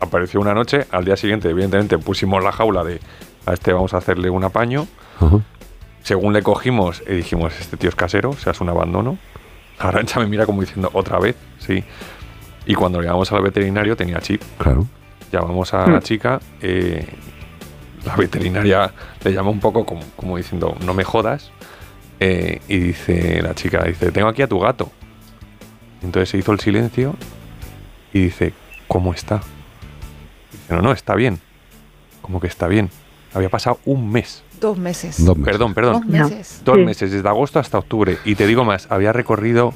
apareció una noche, al día siguiente, evidentemente, pusimos la jaula de a este vamos a hacerle un apaño. Según le cogimos, eh, dijimos, este tío es casero, o sea, es un abandono. Arancha me mira como diciendo, otra vez, sí. Y cuando llegamos al veterinario tenía chip. Claro. Llamamos a la chica, eh, la veterinaria le llama un poco como, como diciendo, no me jodas. eh, y dice la chica, dice, tengo aquí a tu gato. Entonces se hizo el silencio y dice, ¿cómo está? Dice, no, no, está bien. Como que está bien. Había pasado un mes. Dos meses. Perdón, perdón. Dos meses. Dos Sí. meses, desde agosto hasta octubre. Y te digo más, había recorrido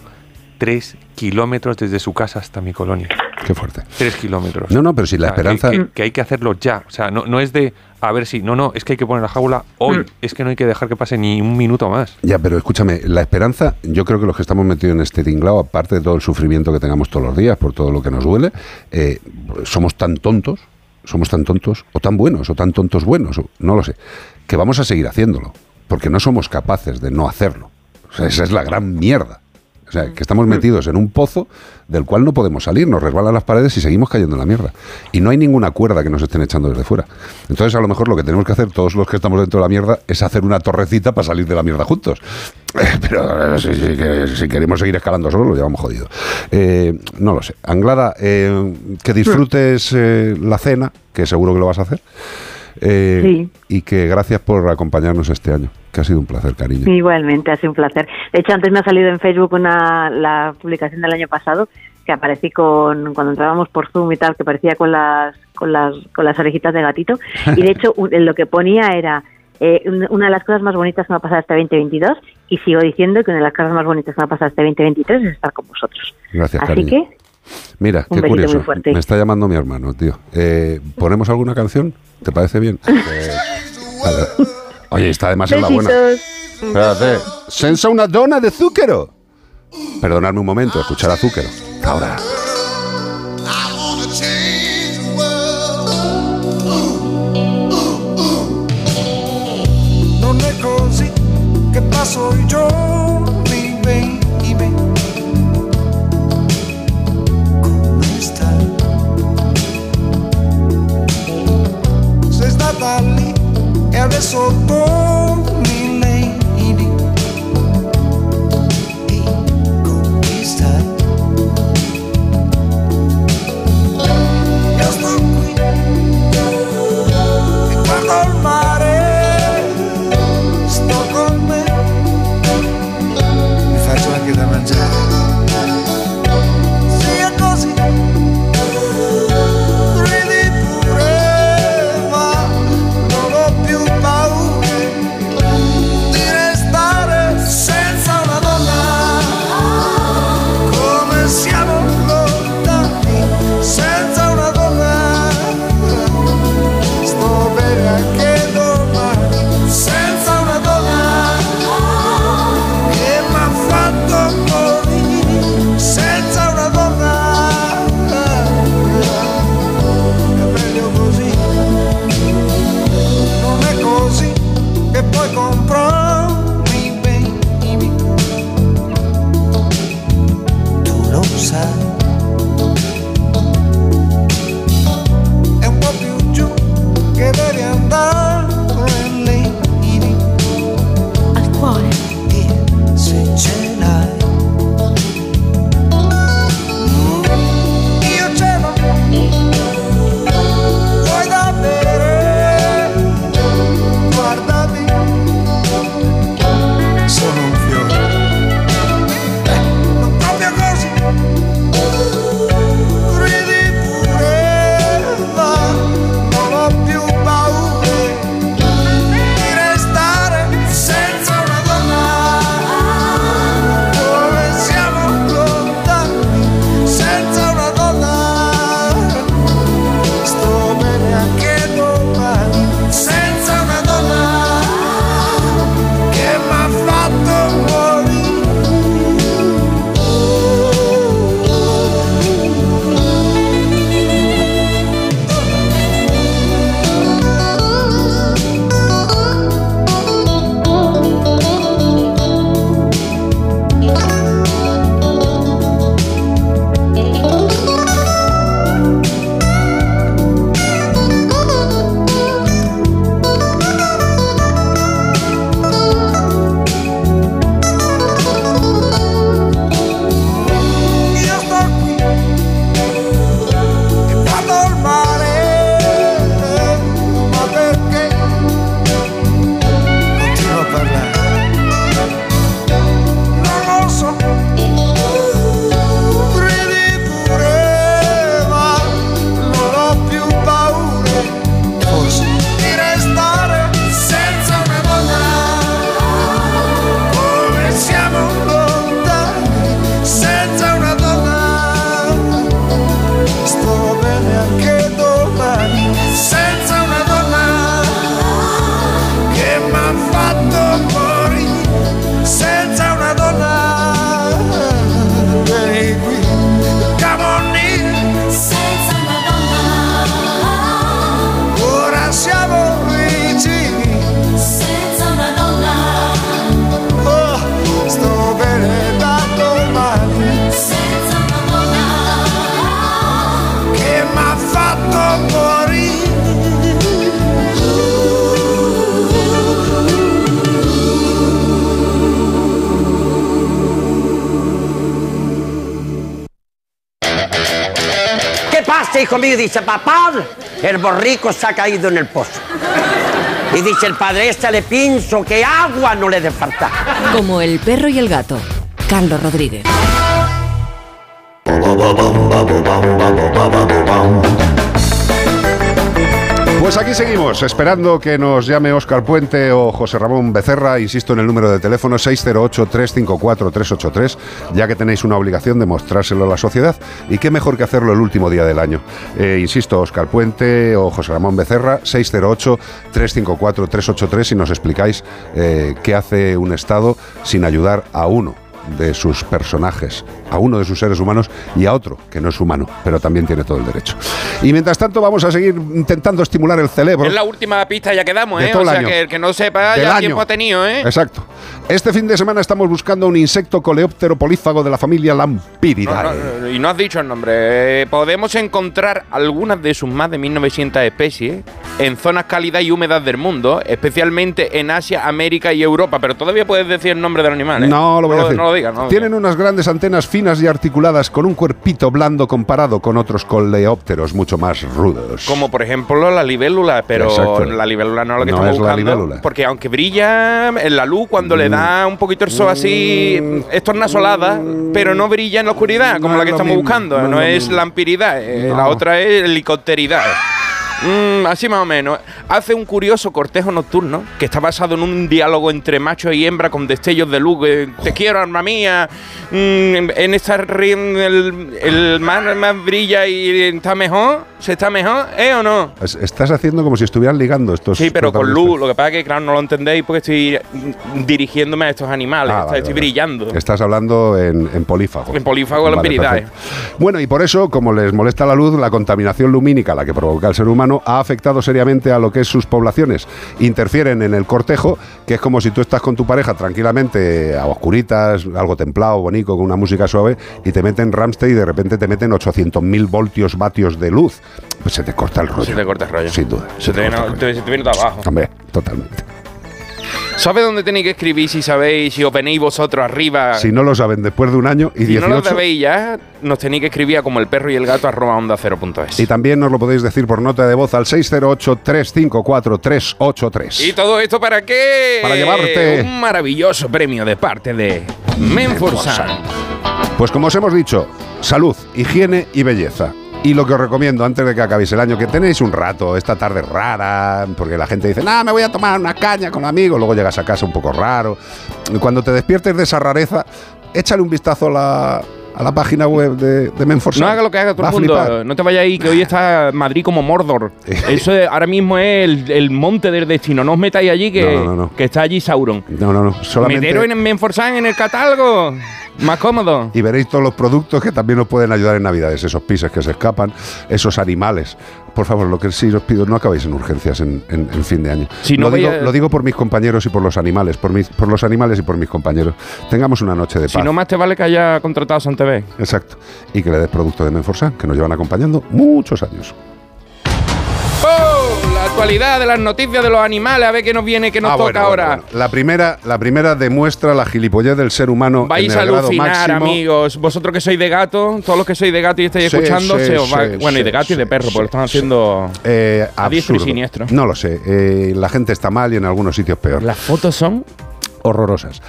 tres kilómetros desde su casa hasta mi colonia. Qué fuerte. Tres kilómetros. No, no, pero si la O sea, que- esperanza- Que, que hay que hacerlo ya. O sea, no, no es de a ver si. No, no, es que hay que poner la jaula hoy. Mm. Es que no hay que dejar que pase ni un minuto más. Ya, pero escúchame, la esperanza, yo creo que los que estamos metidos en este tinglado, aparte de todo el sufrimiento que tengamos todos los días por todo lo que nos duele, eh, somos tan tontos, somos tan tontos, o tan buenos, o tan tontos buenos, o- no lo sé, que vamos a seguir haciéndolo, porque no somos capaces de no hacerlo. O sea, esa es la gran mierda. O sea, que estamos metidos en un pozo del cual no podemos salir, nos resbalan las paredes y seguimos cayendo en la mierda. Y no hay ninguna cuerda que nos estén echando desde fuera. Entonces, a lo mejor lo que tenemos que hacer todos los que estamos dentro de la mierda es hacer una torrecita para salir de la mierda juntos. Pero si, si- que- si queremos seguir escalando solo, lo llevamos jodido. Eh, no lo sé. Anglada, eh, que disfrutes eh, la cena, que seguro que lo vas a hacer. Eh, Sí. Y que gracias por acompañarnos este año, que ha sido un placer, cariño. Igualmente, ha sido un placer. De hecho, antes me ha salido en Facebook una, la publicación del año pasado que aparecí con cuando entrábamos por Zoom y tal, que parecía con las con las con las orejitas de gatito. Y de hecho, lo que ponía era eh, un- una de las cosas más bonitas que me ha pasado este 2022 y sigo diciendo que una de las cosas más bonitas que me ha pasado este 2023 es estar con vosotros. Gracias, Así cariño. que Mira, Un qué curioso. Me está llamando mi hermano, tío. Eh, ¿Ponemos alguna canción? ¿Te parece bien? Eh, vale. Oye, está además en la buena. Espérate. Sensa una dona de zúquero. Perdonadme un momento, escuchar a zúquero. Ahora. I dali Ela é só come lady E conquista Eu estou cuidando Ficando mío? Dice, papá, el borrico se ha caído en el pozo. Y dice el padre, este le pienso que agua no le dé falta. Como el perro y el gato. Carlos Rodríguez. Esperando que nos llame Óscar Puente o José Ramón Becerra. Insisto en el número de teléfono 608-354-383, ya que tenéis una obligación de mostrárselo a la sociedad. Y qué mejor que hacerlo el último día del año. Eh, insisto, Óscar Puente o José Ramón Becerra, 608-354-383, y nos explicáis eh, qué hace un Estado sin ayudar a uno de sus personajes, a uno de sus seres humanos y a otro que no es humano, pero también tiene todo el derecho. Y mientras tanto vamos a seguir intentando estimular el cerebro. Es la última pista ya quedamos, ¿eh? O sea año. que el que no sepa Del ya año. tiempo ha tenido, ¿eh? Exacto. Este fin de semana estamos buscando un insecto coleóptero polífago de la familia Lampiridae. No, no, y no has dicho el nombre. Eh, podemos encontrar algunas de sus más de 1900 especies en zonas cálidas y húmedas del mundo, especialmente en Asia, América y Europa. Pero todavía puedes decir el nombre del animal, ¿eh? No lo voy a decir. No lo digas, no Tienen unas grandes antenas finas y articuladas con un cuerpito blando comparado con otros coleópteros mucho más rudos. Como por ejemplo la libélula, pero Exacto. la libélula no es lo que No estamos es la buscando. libélula. Porque aunque brilla en la luz, cuando le da un poquito el sol así, es tornasolada, pero no brilla en la oscuridad, como No la que estamos mismo, buscando. no No, es lampiridad, eh, No. la otra es helicópteridad. Mm, así más o menos. Hace un curioso cortejo nocturno que está basado en un diálogo entre macho y hembra con destellos de luz. eh, Te quiero, arma mía. Mm, en esta ri- el, el mar más brilla y está mejor. ¿Se está mejor? ¿Eh o no? Es- Estás haciendo como si estuvieran ligando estos. Sí, pero con luz. Lo que pasa es que, claro, no lo entendéis porque estoy mm, dirigiéndome a estos animales. Ah, vale, estoy vale. brillando. Estás hablando en, en polífago. En polífago Vale, lampiridad, perfecto. Bueno, y por eso, como les molesta la luz, la contaminación lumínica, la que provoca el ser humano, ha afectado seriamente a lo que es sus poblaciones. Interfieren en el cortejo, que es como si tú estás con tu pareja tranquilamente, a oscuritas, algo templado, bonito, con una música suave, y te meten Ramstein y de repente te meten 800.000 voltios, vatios de luz. Pues se te corta el rollo. Se te corta el rollo. Sin duda. Se te viene, te- se te viene todo abajo. Hombre, totalmente. ¿Sabes dónde tenéis que escribir si sabéis, si os venéis vosotros arriba? Si no lo saben después de un año y Si no 18... lo sabéis ya, nos tenéis que escribir a como el perro y el gato arroba onda cero punto es. Y también nos lo podéis decir por nota de voz al 608-354-383. ¿Y todo esto para qué? Para llevarte- Un maravilloso premio de parte de Menforsan. Pues como os hemos dicho, salud, higiene y belleza. Y lo que os recomiendo antes de que acabéis el año, que tenéis un rato, esta tarde rara, porque la gente dice, no, me voy a tomar una caña con amigos, luego llegas a casa un poco raro. Y Cuando te despiertes de esa rareza, échale un vistazo a la, a la página web de, de Menforsan. No haga lo que haga todo el mundo. No te vayas ahí, que hoy está Madrid como Mordor. Eso es- ahora mismo es el, el monte del destino. No os metáis allí, que, No, no, no. que está allí Sauron. No, no, no. Solamente... Meteros en Menforsan en el catálogo. Más cómodo. Y veréis todos los productos que también os pueden ayudar en Navidades, esos pises que se escapan, esos animales. Por favor, lo que sí os pido, no acabéis en urgencias en, en- en fin de año. Si no lo, digo, vaya- lo digo por mis compañeros y por los animales, por, mis, por los animales y por mis compañeros. Tengamos una noche de Si paz. no más te vale que haya contratado a Santebé. Exacto. Y que le des producto de Menforsan, que nos llevan acompañando muchos años. La actualidad de las noticias de los animales. A ver qué nos viene, qué nos Ah, toca bueno, ahora. bueno, bueno. La primera, la primera demuestra la gilipollez del ser humano Vais en a grado alucinar, máximo. amigos. Vosotros que sois de gato, todos los que sois de gato y estáis Sí, escuchando, sí, se os va. sí, bueno, y de sí, gato y de sí, perro, porque lo están haciendo. Eh, A diestro y siniestro. No lo sé. eh, la gente está mal y en algunos sitios peor. Las fotos son horrorosas.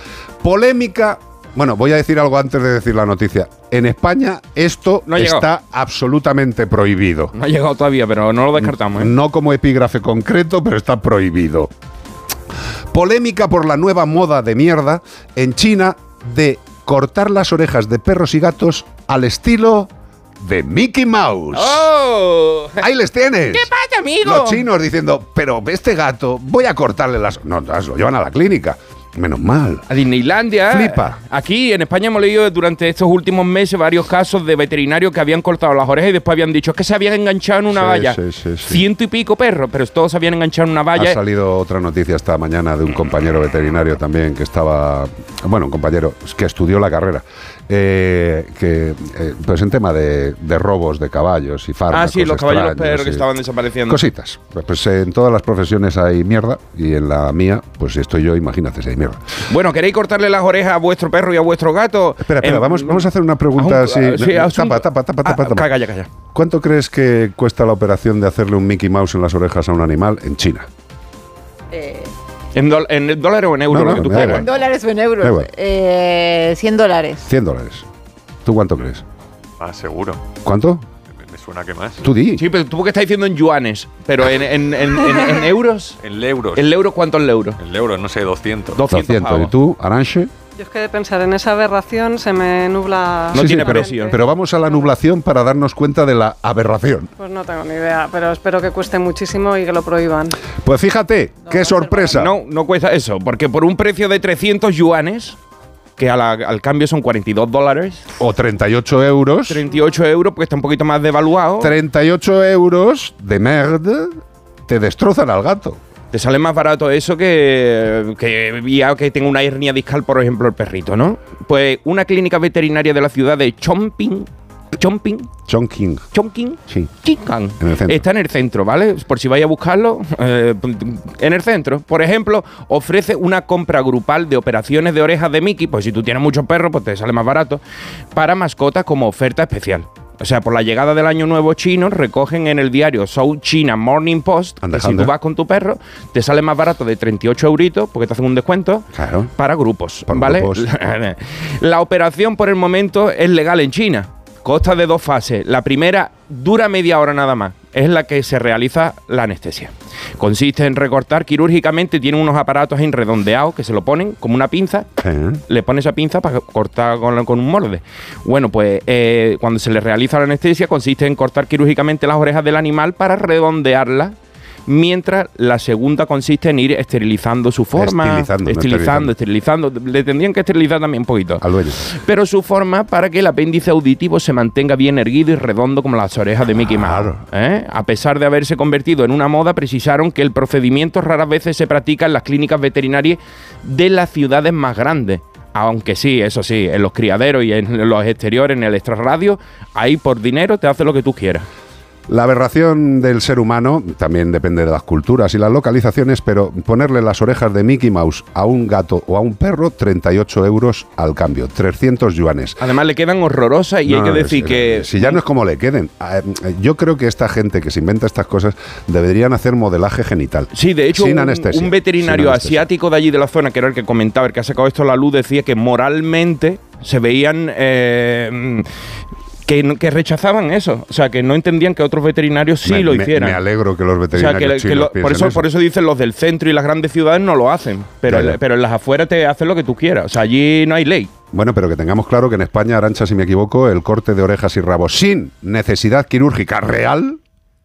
Polémica. Bueno, voy a decir algo antes de decir la noticia. En España esto No ha llegado. está absolutamente prohibido. No ha llegado todavía, pero no lo descartamos. ¿eh? No como epígrafe concreto, pero está prohibido. Polémica por la nueva moda de mierda en China de cortar las orejas de perros y gatos al estilo de Mickey Mouse. ¡Oh! Ahí les tienes. ¿Qué pasa, amigo? Los chinos diciendo, pero este gato, voy a cortarle las... No, las- lo llevan a la clínica. Menos mal. A Disneylandia. Flipa. Aquí en España hemos leído durante estos últimos meses varios casos de veterinarios que habían cortado las orejas y después habían dicho que se habían enganchado en una Sí, valla. sí, sí. Ciento y pico perros, pero todos se habían enganchado en una Ha valla. salido otra noticia esta mañana de un compañero veterinario también que estaba, bueno, un compañero que estudió la carrera eh, que eh, pues en tema de, de robos de caballos y fármacos. Ah, sí, los caballos perros que estaban desapareciendo. Cositas. Pues, pues, en todas las profesiones hay mierda y en la mía, pues si estoy yo, imagínate si hay mierda. Bueno, ¿queréis cortarle las orejas a vuestro perro y a vuestro gato? Espera, espera, vamos, vamos a hacer una pregunta un- así. sí, haz un- tapa, tapa, tapa, tapa, Ah, tapa. Calla, calla. ¿Cuánto crees que cuesta la operación de hacerle un Mickey Mouse en las orejas a un animal en China? ¿En, dol- en dólares o en euros? No, lo no, que tú quieras. ¿En dólares o en euros? Eh, 100 dólares. 100 dólares. ¿Tú cuánto crees? Ah, seguro. ¿Cuánto? Suena que más. Tú di. Sí, pero tú porque estás diciendo en yuanes, pero en, en- en- en- en euros. En euros. ¿El euro cuánto es el euro? El euro, no sé, 200. 200 ¿Y tú, Aranche? Yo es que de pensar en esa aberración se me nubla. Sí, sí, la pero, vamos a la nublación para darnos cuenta de la aberración. Pues no tengo ni idea, pero espero que cueste muchísimo y que lo prohíban. Pues fíjate, qué sorpresa. No, no cuesta eso, porque por un precio de 300 yuanes, que la- al cambio son 42 dólares, O 38 euros. 38 euros, porque está un poquito más devaluado, 38 euros de merde te destrozan al gato. Te sale más barato eso que, que ya que tenga una hernia discal, por ejemplo, el perrito, ¿no? Pues una clínica veterinaria de la ciudad de Chongping, Chongping, Chongqing. Chongqing, Sí. Está en el centro, ¿vale? Por si vais a buscarlo, eh, en el centro. Por ejemplo, ofrece una compra grupal de operaciones de orejas de Mickey, pues si tú tienes muchos perros, pues te sale más barato, para mascotas como oferta especial. O sea, por la llegada del año nuevo chino, recogen en el diario South China Morning Post, Anda, que si anda. tú vas con tu perro, te sale más barato de 38 euritos, porque te hacen un descuento, Claro. para grupos, ¿vale? grupos. La operación por el momento es legal en China. Consta de dos fases. La primera dura media hora nada más. Es la que se realiza la anestesia. Consiste en recortar quirúrgicamente, tiene unos aparatos ahí redondeados que se lo ponen como una pinza. Le pones esa pinza para cortar con, con un molde. Bueno, pues eh, cuando se le realiza la anestesia consiste en cortar quirúrgicamente las orejas del animal para redondearla mientras la segunda consiste en ir esterilizando su forma, Estilizando, no estilizando, esterilizando. Le tendrían que esterilizar también un poquito. Al dueño. Pero su forma para que el apéndice auditivo se mantenga bien erguido y redondo como las orejas de Mickey Mouse. Claro. ¿eh? A pesar de haberse convertido en una moda, precisaron que el procedimiento raras veces se practica en las clínicas veterinarias de las ciudades más grandes. Aunque sí, eso sí, en los criaderos y en los exteriores, en el extrarradio, ahí por dinero te hace lo que tú quieras. La aberración del ser humano también depende de las culturas y las localizaciones, pero ponerle las orejas de Mickey Mouse a un gato o a un perro, 38 euros al cambio, 300 yuanes. Además le quedan horrorosas y hay que decir que... Si ya no es como le queden. Ah, eh, Yo creo que esta gente que se inventa estas cosas deberían hacer modelaje genital. Sí, de hecho, sin un, anestesia. un veterinario asiático de allí de la zona, que era el que comentaba, el que ha sacado esto a la luz, decía que moralmente se veían. eh, que, rechazaban eso. O sea, que no entendían que otros veterinarios sí Me- lo hicieran. Me alegro que los O sea, veterinarios que, lo- por, eso, eso. por eso dicen los del centro y las grandes ciudades no lo hacen. Pero, Ya, ya. pero en las afueras te hacen lo que tú quieras. O sea, allí no hay ley. Bueno, pero que tengamos claro que en España, Arancha, si me equivoco, el corte de orejas y rabos sin necesidad quirúrgica real,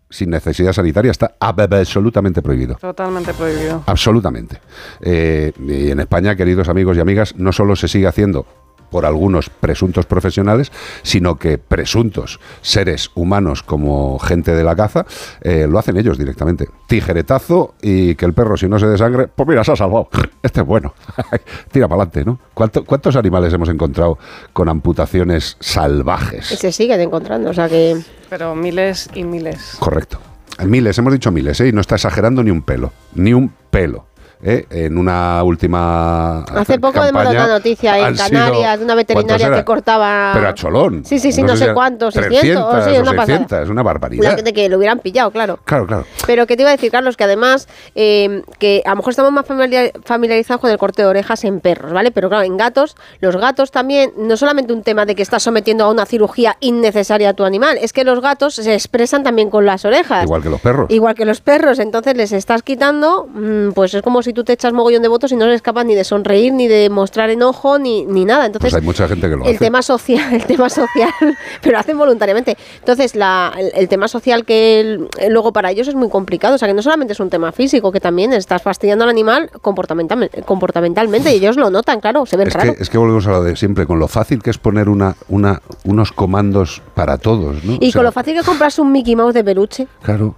sin necesidad sanitaria, está ab- absolutamente prohibido. Totalmente prohibido. Absolutamente. Eh, y en España, queridos amigos y amigas, no solo se sigue haciendo por algunos presuntos profesionales, sino que presuntos seres humanos como gente de la caza, eh, lo hacen ellos directamente. Tijeretazo y que el perro, si no se desangre, pues mira, se ha salvado. Este es bueno. Tira para adelante, ¿no? ¿Cuánto- ¿Cuántos animales hemos encontrado con amputaciones Y salvajes? se siguen encontrando, o sea que... Pero miles y miles. Correcto. Miles, hemos dicho miles, ¿eh? Y no está exagerando ni un pelo. Ni un pelo. ¿Eh? En una última. Hace poco hemos dado campaña una noticia en sido- Canarias de una veterinaria ¿cuántos que cortaba... Pero a cholón. Sí, sí, sí, no, sé cuántos, 300 600, sí, o una pasada. 600, es una barbaridad. La- de que lo hubieran pillado, claro. Claro, claro. Pero que te iba a decir, Carlos, que además eh, que a lo mejor estamos más familiar- familiarizados con el corte de orejas en perros, ¿vale? Pero claro, en gatos, los gatos también, no solamente un tema de que estás sometiendo a una cirugía innecesaria a tu animal, es que los gatos se expresan también con las orejas. Igual que los perros. Igual que los perros, entonces les estás quitando, mm, pues es como si tú te echas mogollón de votos y no eres capaz ni de sonreír, ni de mostrar enojo, ni, ni nada. Entonces, Pues hay mucha gente que lo el hace. tema social, el tema social, pero lo hacen voluntariamente. Entonces, la- el, el tema social que el- luego para ellos es muy complicado. O sea, que no solamente es un tema físico, que también estás fastidiando al animal comportamental, comportamentalmente y ellos lo notan, claro, se ven Es raro. que, es que volvemos a lo de siempre, con lo fácil que es poner una, una, unos comandos para todos, ¿no? y O sea, con lo fácil que es comprarse un Mickey Mouse de peluche. Claro.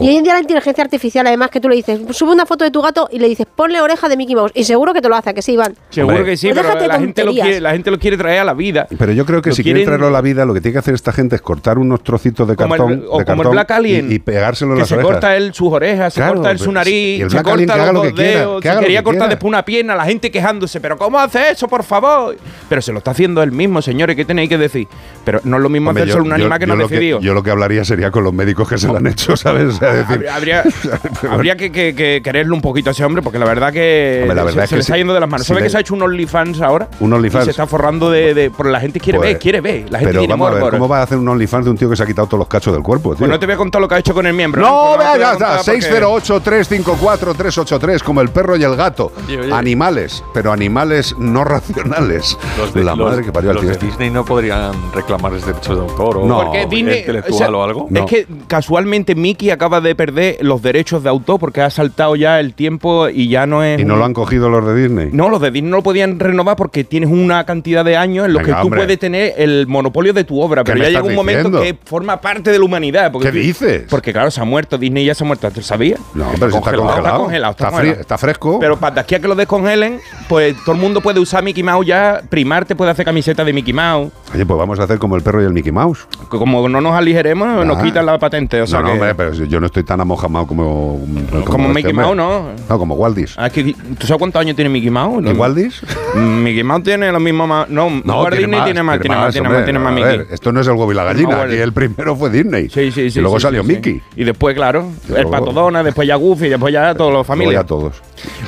Y hoy en día la inteligencia artificial, además, que tú le dices, sube una foto de tu gato y le dices, ponle oreja de Mickey Mouse. Y seguro que te lo hace, ¿a que sí, Iván. Seguro Hombre. que sí, Pues pero déjate la gente, lo quiere, la gente lo quiere traer a la vida. Pero yo creo que Lo si quieren traerlo a la vida, lo que tiene que hacer esta gente es cortar unos trocitos de Como el- cartón, o de como el cartón Black Alien, y, y pegárselo en que las se orejas. corta él sus orejas, se Claro, corta él pero su si- nariz, y el se Black Alien corta que haga los lo dos que quiera, dedos, que se quería que cortar quiera. después una pierna, la gente quejándose, pero ¿cómo hace eso, por favor? Pero se lo está haciendo él mismo, señores, ¿qué tenéis que decir? Pero no es lo mismo Hombre, hacerse un animal que no ha decidido. yo lo que hablaría sería con los médicos que se lo han hecho, ¿sabes? Decir, Habría, habría que, que- que quererlo un poquito a ese hombre, porque la verdad que, Hombre, la verdad se, es se que le está sí. yendo de las manos. Si ¿Sabes le- que se ha hecho un OnlyFans ahora? Un OnlyFans. Y se está forrando de. de porque la gente quiere Pues, ver, quiere ver. La gente pero tiene vamos a ver, morbo. ¿cómo va a hacer un OnlyFans de un tío que se ha quitado todos los cachos del cuerpo, tío? Pues no te voy a contar lo que ha hecho con el miembro. No, vea, ya está. contar porque- 608-354-383, como el perro y el gato. Oye, oye. Animales, pero animales no racionales. Los de, La los- madre que parió al los de tío. Disney no podrían reclamar derechos de autor o No. Porque Disney, intelectual o sea, o algo. Es que casualmente Mickey acaba de perder los derechos de autor porque ha saltado ya el tiempo y ya no es. ¿Y no un- lo han cogido los de Disney? No, los de Disney no lo podían renovar porque tienes una cantidad de años en los Venga, que tú hombre. puedes tener el monopolio de tu obra, ¿Qué pero ya llega un momento diciendo? que forma parte de la humanidad. Porque ¿Qué dices? Porque claro, se ha muerto, Disney ya se ha muerto, ¿te sabías? No, pero está congelado. Está congelado, está, Está congelado. está fresco. Pero para de aquí a que lo descongelen, pues todo el mundo puede usar Mickey Mouse ya. Primarte puede hacer camiseta de Mickey Mouse. Oye, pues vamos a hacer como el perro y el Mickey Mouse. Como no nos aligeremos, nos Ah. quitan la patente. O sea no, no, que- hombre, pero yo no estoy tan amojamado como. Como este Mickey. Mouse, ¿no? No, como Waldis. Ah, es que- ¿Tú sabes cuántos años tiene Mickey Mouse? ¿Y Waldis? Mickey Mouse tiene lo mismo. No, Walt Disney tiene más, tiene más, tiene más, tiene Mickey. ver, esto no es el huevo y la gallina. No, Aquí el primero fue Disney. Sí, sí, sí. Y luego sí, salió sí, Mickey. sí. Y después, claro, Y el luego- Pato Donald, después ya Goofy, y después ya todos los familias. ya todos.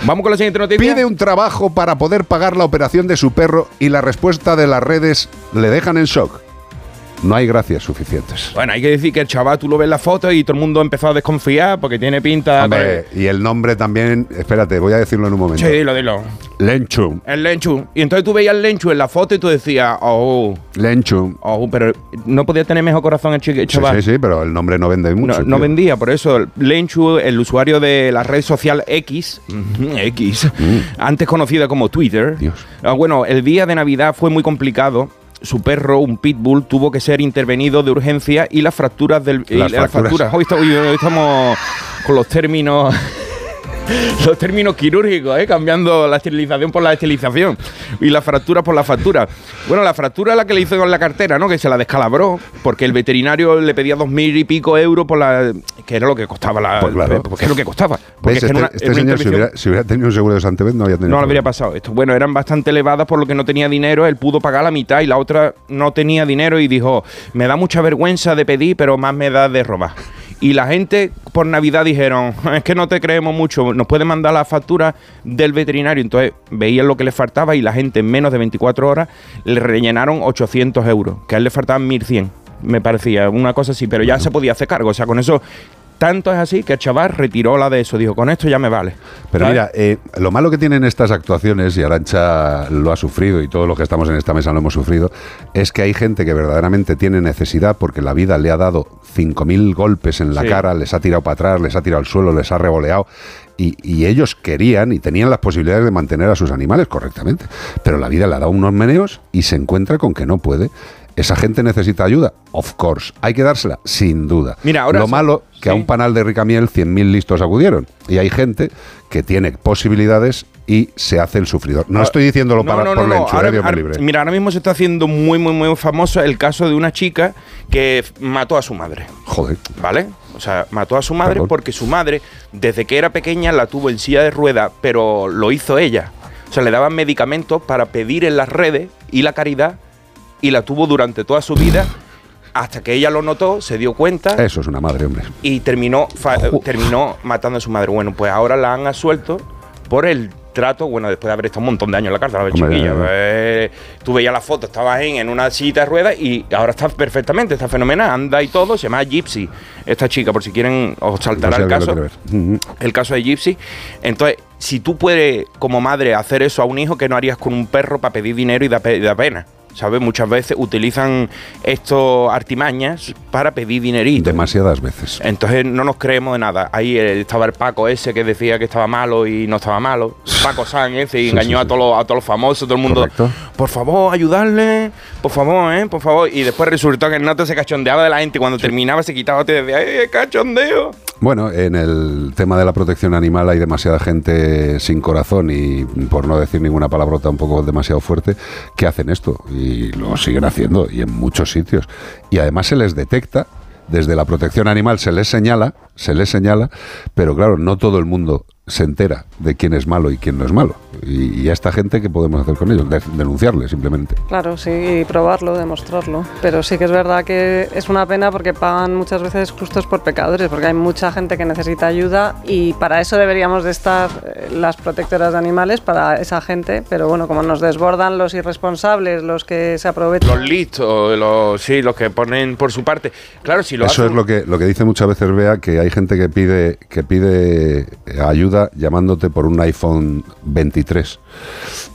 Vamos con la siguiente noticia. Pide un trabajo para poder pagar la operación de su perro y la respuesta de las redes le dejan en shock. No hay gracias suficientes. Bueno, hay que decir que el chaval, tú lo ves en la foto y todo el mundo empezó a desconfiar porque tiene pinta. Hombre, y el nombre también, espérate, voy a decirlo en un momento. Sí, dilo, dilo. Lenchum. El Lenchu. Y entonces tú veías el Lenchu en la foto y tú decías, oh, Lenchum. oh, pero no podía tener mejor corazón el chico, el Sí, chaval. sí, sí, pero el nombre no vende mucho. no vendía, por eso Lenchu, el usuario de la red social X, X, antes conocida como Twitter. Ah, bueno, el día de Navidad fue muy complicado. Su perro, un pitbull, tuvo que ser intervenido de urgencia y las fracturas del y Las las fracturas. fracturas. Hoy, está- hoy- hoy estamos con los términos los términos quirúrgicos, ¿eh? cambiando la esterilización por la esterilización y la fractura por la fractura. Bueno, la fractura es la que le hizo con la cartera, ¿no? Que se la descalabró porque el veterinario le pedía dos mil y pico euros por la. que era lo que costaba la. Pues claro. porque es lo que costaba. Porque ¿Ves? es que Este, una- este señor, si hubiera, si hubiera tenido un seguro de Santevez, no había tenido. no le habría pasado esto. Bueno, eran bastante elevadas por lo que no tenía dinero. Él pudo pagar la mitad y la otra no tenía dinero y dijo, me da mucha vergüenza de pedir, pero más me da de robar. Y la gente por Navidad dijeron, es que no te creemos mucho, nos puede mandar la factura del veterinario. Entonces veían lo que le faltaba y la gente en menos de 24 horas le rellenaron 800 euros, que a él le faltaban 1100, me parecía, una cosa así, pero ya se podía hacer cargo. O sea, con eso... Tanto es así que el chaval retiró la de eso. Dijo, con esto ya me vale. Pero ¿Sabes? mira, eh, lo malo que tienen estas actuaciones, y Arancha lo ha sufrido y todos los que estamos en esta mesa lo hemos sufrido, es que hay gente que verdaderamente tiene necesidad porque la vida le ha dado 5.000 golpes en la Sí. cara, les ha tirado para atrás, les ha tirado al suelo, les ha revoleado. Y, y ellos querían y tenían las posibilidades de mantener a sus animales correctamente. Pero la vida le ha dado unos meneos y se encuentra con que no puede. ¿Esa gente necesita ayuda? Of course. ¿Hay que dársela? Sin duda. Mira, ahora Lo sí- malo que a un panal de ricamiel 100.000 listos acudieron. Y hay gente que tiene posibilidades y se hace el sufridor. No Ah, estoy diciéndolo no, para, no, por no. Lenchu, eh, Ahora- libre. Mira, ahora mismo se está haciendo muy, muy, muy famoso el caso de una chica que mató a su madre. Joder. ¿Vale? O sea, mató a su madre Perdón. porque su madre, desde que era pequeña, la tuvo en silla de ruedas, pero lo hizo ella. O sea, le daban medicamentos para pedir en las redes y la caridad y la tuvo durante toda su vida hasta que ella lo notó, se dio cuenta Eso es una madre, hombre. y terminó, terminó matando a su madre. Bueno, pues ahora la han asuelto por el trato, bueno, después de haber estado un montón de años en la cárcel, a ver, Hombre, chiquilla, eh, tú veías la foto, estabas en, en una silla de ruedas y ahora está perfectamente, está fenomenal, anda y todo, se llama Gypsy, esta chica, por si quieren, os saltará No sé el caso el caso de Gypsy. Entonces, si tú puedes, como madre, hacer eso a un hijo, ¿qué no harías con un perro para pedir dinero y da, pe- da pena? ¿Sabes? Muchas veces utilizan estos artimañas para pedir dinerito. Demasiadas veces. Entonces no nos creemos de nada. Ahí estaba el Paco ese que decía que estaba malo y no estaba malo. Paco San ese y Sí, engañó sí, a, todos los, a todos los famosos, todo el mundo. Correcto. Por favor, ayudarle. Por favor, ¿eh? Por favor. Y después resultó que el Nato se cachondeaba de la gente y cuando terminaba se quitaba te decía, ¡eh, cachondeo! Bueno, en el tema de la protección animal hay demasiada gente sin corazón y, por no decir ninguna palabrota un poco demasiado fuerte, que hacen esto y lo siguen haciendo y en muchos sitios. Y además se les detecta, desde la protección animal se les señala, se les señala, pero claro, no todo el mundo se entera de quién es malo y quién no es malo. Y, y a esta gente, ¿qué podemos hacer con ellos? De- denunciarle simplemente. Claro, sí, y probarlo, demostrarlo. Pero sí que es verdad que es una pena porque pagan muchas veces justos por pecadores, porque hay mucha gente que necesita ayuda y para eso deberíamos de estar eh, las protectoras de animales, para esa gente. Pero bueno, como nos desbordan los irresponsables, los que se aprovechan. Los listos, los, sí, los que ponen por su parte. Claro, si lo Eso hacen- es lo que, lo que dice muchas veces Bea, que hay gente que pide, que pide eh, llamándote por un iPhone 23.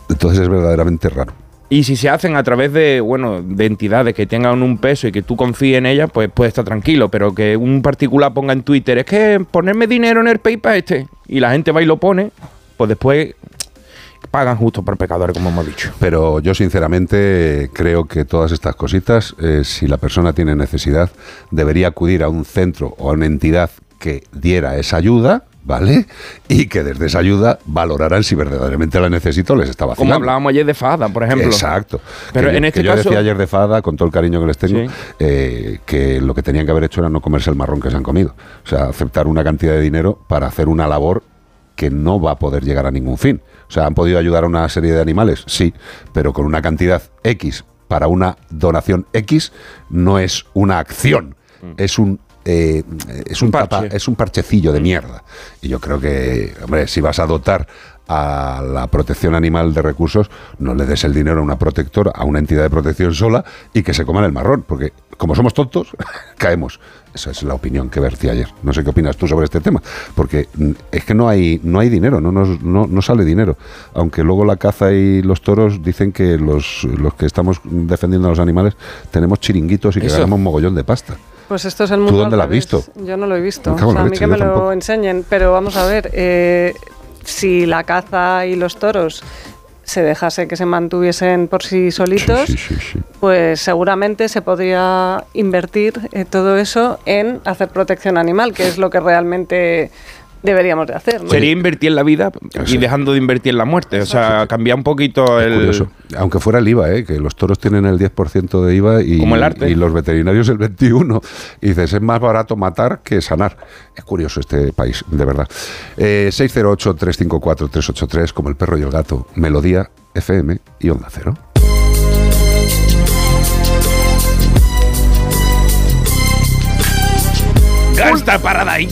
Entonces es verdaderamente raro. Y si se hacen a través de, bueno, de entidades que tengan un peso y que tú confíes en ellas, pues puedes estar tranquilo. Pero que un particular ponga en Twitter, es que ponerme dinero en el PayPal este, y la gente va y lo pone, pues después pagan justo por pecadores, como hemos dicho. Pero yo sinceramente creo que todas estas cositas, eh, si la persona tiene necesidad, debería acudir a un centro o a una entidad que diera esa ayuda, ¿vale? Y que desde esa ayuda valoraran si verdaderamente la necesito o les está Como vacilando. hablábamos ayer de Fada, por ejemplo. Exacto. Pero Que yo- en este que yo caso- decía ayer de Fada, con todo el cariño que les tengo, Sí. eh, que lo que tenían que haber hecho era no comerse el marrón que se han comido. O sea, aceptar una cantidad de dinero para hacer una labor que no va a poder llegar a ningún fin. O sea, ¿han podido ayudar a una serie de animales? Sí, pero con una cantidad X para una donación X no es una acción, es un... eh, es, un tapa- es un parchecillo de mierda. Y yo creo que, hombre, si vas a dotar a la protección animal de recursos, no le des el dinero a una protectora, a una entidad de protección sola y que se coman el marrón, porque como somos tontos, caemos. Esa es la opinión que vertí ayer. No sé qué opinas tú sobre este tema, porque mm, es que no hay no hay dinero, no, nos- no, no sale dinero. Aunque luego la caza y los toros dicen que los, los que estamos defendiendo a los animales tenemos chiringuitos y que Eso. ganamos mogollón de pasta. Pues esto es el ¿Tú mundo. dónde al la has visto? Yo no lo he visto. O sea, a mí que me lo enseñen. Pero vamos a ver, eh, si la caza y los toros se dejase que se mantuviesen por sí solitos, pues seguramente se podría invertir eh, todo eso en hacer protección animal, que es lo que realmente deberíamos de hacer. ¿no? Sería invertir en la vida y dejando de invertir en la muerte. O sea, cambiar un poquito el... Curioso. Aunque fuera el IVA, ¿eh? que los toros tienen el 10% de IVA y, Como el arte. y los veterinarios el 21%. Y dices, es más barato matar que sanar. Es curioso este país, de verdad. Eh, 608-354-383, como el perro y el gato, Melodía FM y Onda Cero. Gasta parada ahí.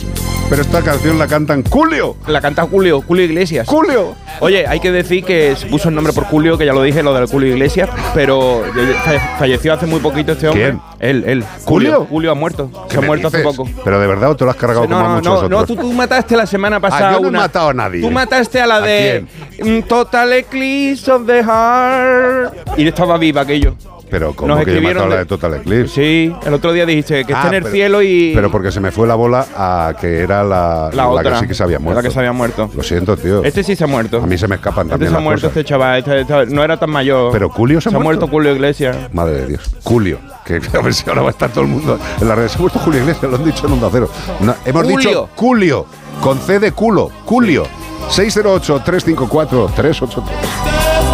Pero esta canción la cantan Julio. La canta Julio, Julio Iglesias. Julio. Oye, hay que decir que se puso el nombre por Julio, que ya lo dije, lo del Julio Iglesias, pero falle- falleció hace muy poquito este hombre. ¿Quién? Él, él. ¿Julio? Julio ha muerto. ¿Qué Se ha muerto hace poco. Pero de verdad o te lo has cargado como a No, no, muchos no, no, otros. tú, tú mataste la semana pasada Ah, yo no he una- matado a nadie. Tú mataste a la ¿A de mm, Total Eclipse of the Heart. Y estaba viva aquello. Pero como Nos que yo escribieron matado la de- de Total Eclipse. Sí, el otro día dijiste que está Ah, en el pero- cielo y. Pero porque se me fue la bola a que era la, La otra, que sí que se había la muerto. que se había muerto. Lo siento, tío. Este sí se ha muerto. A mí se me escapan Este también se ha las muerto cosas. este chaval. este- este- no era tan mayor. Pero Julio se ha se ha muerto. muerto Julio Iglesias. Madre de Dios. Julio. Que a ver si ahora va a estar todo el mundo en las redes. Se ha muerto Julio Iglesias, lo han dicho en Onda Cero. No, hemos Julio. dicho Julio. Con C de culo. Julio. 608-354-383.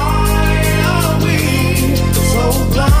so blind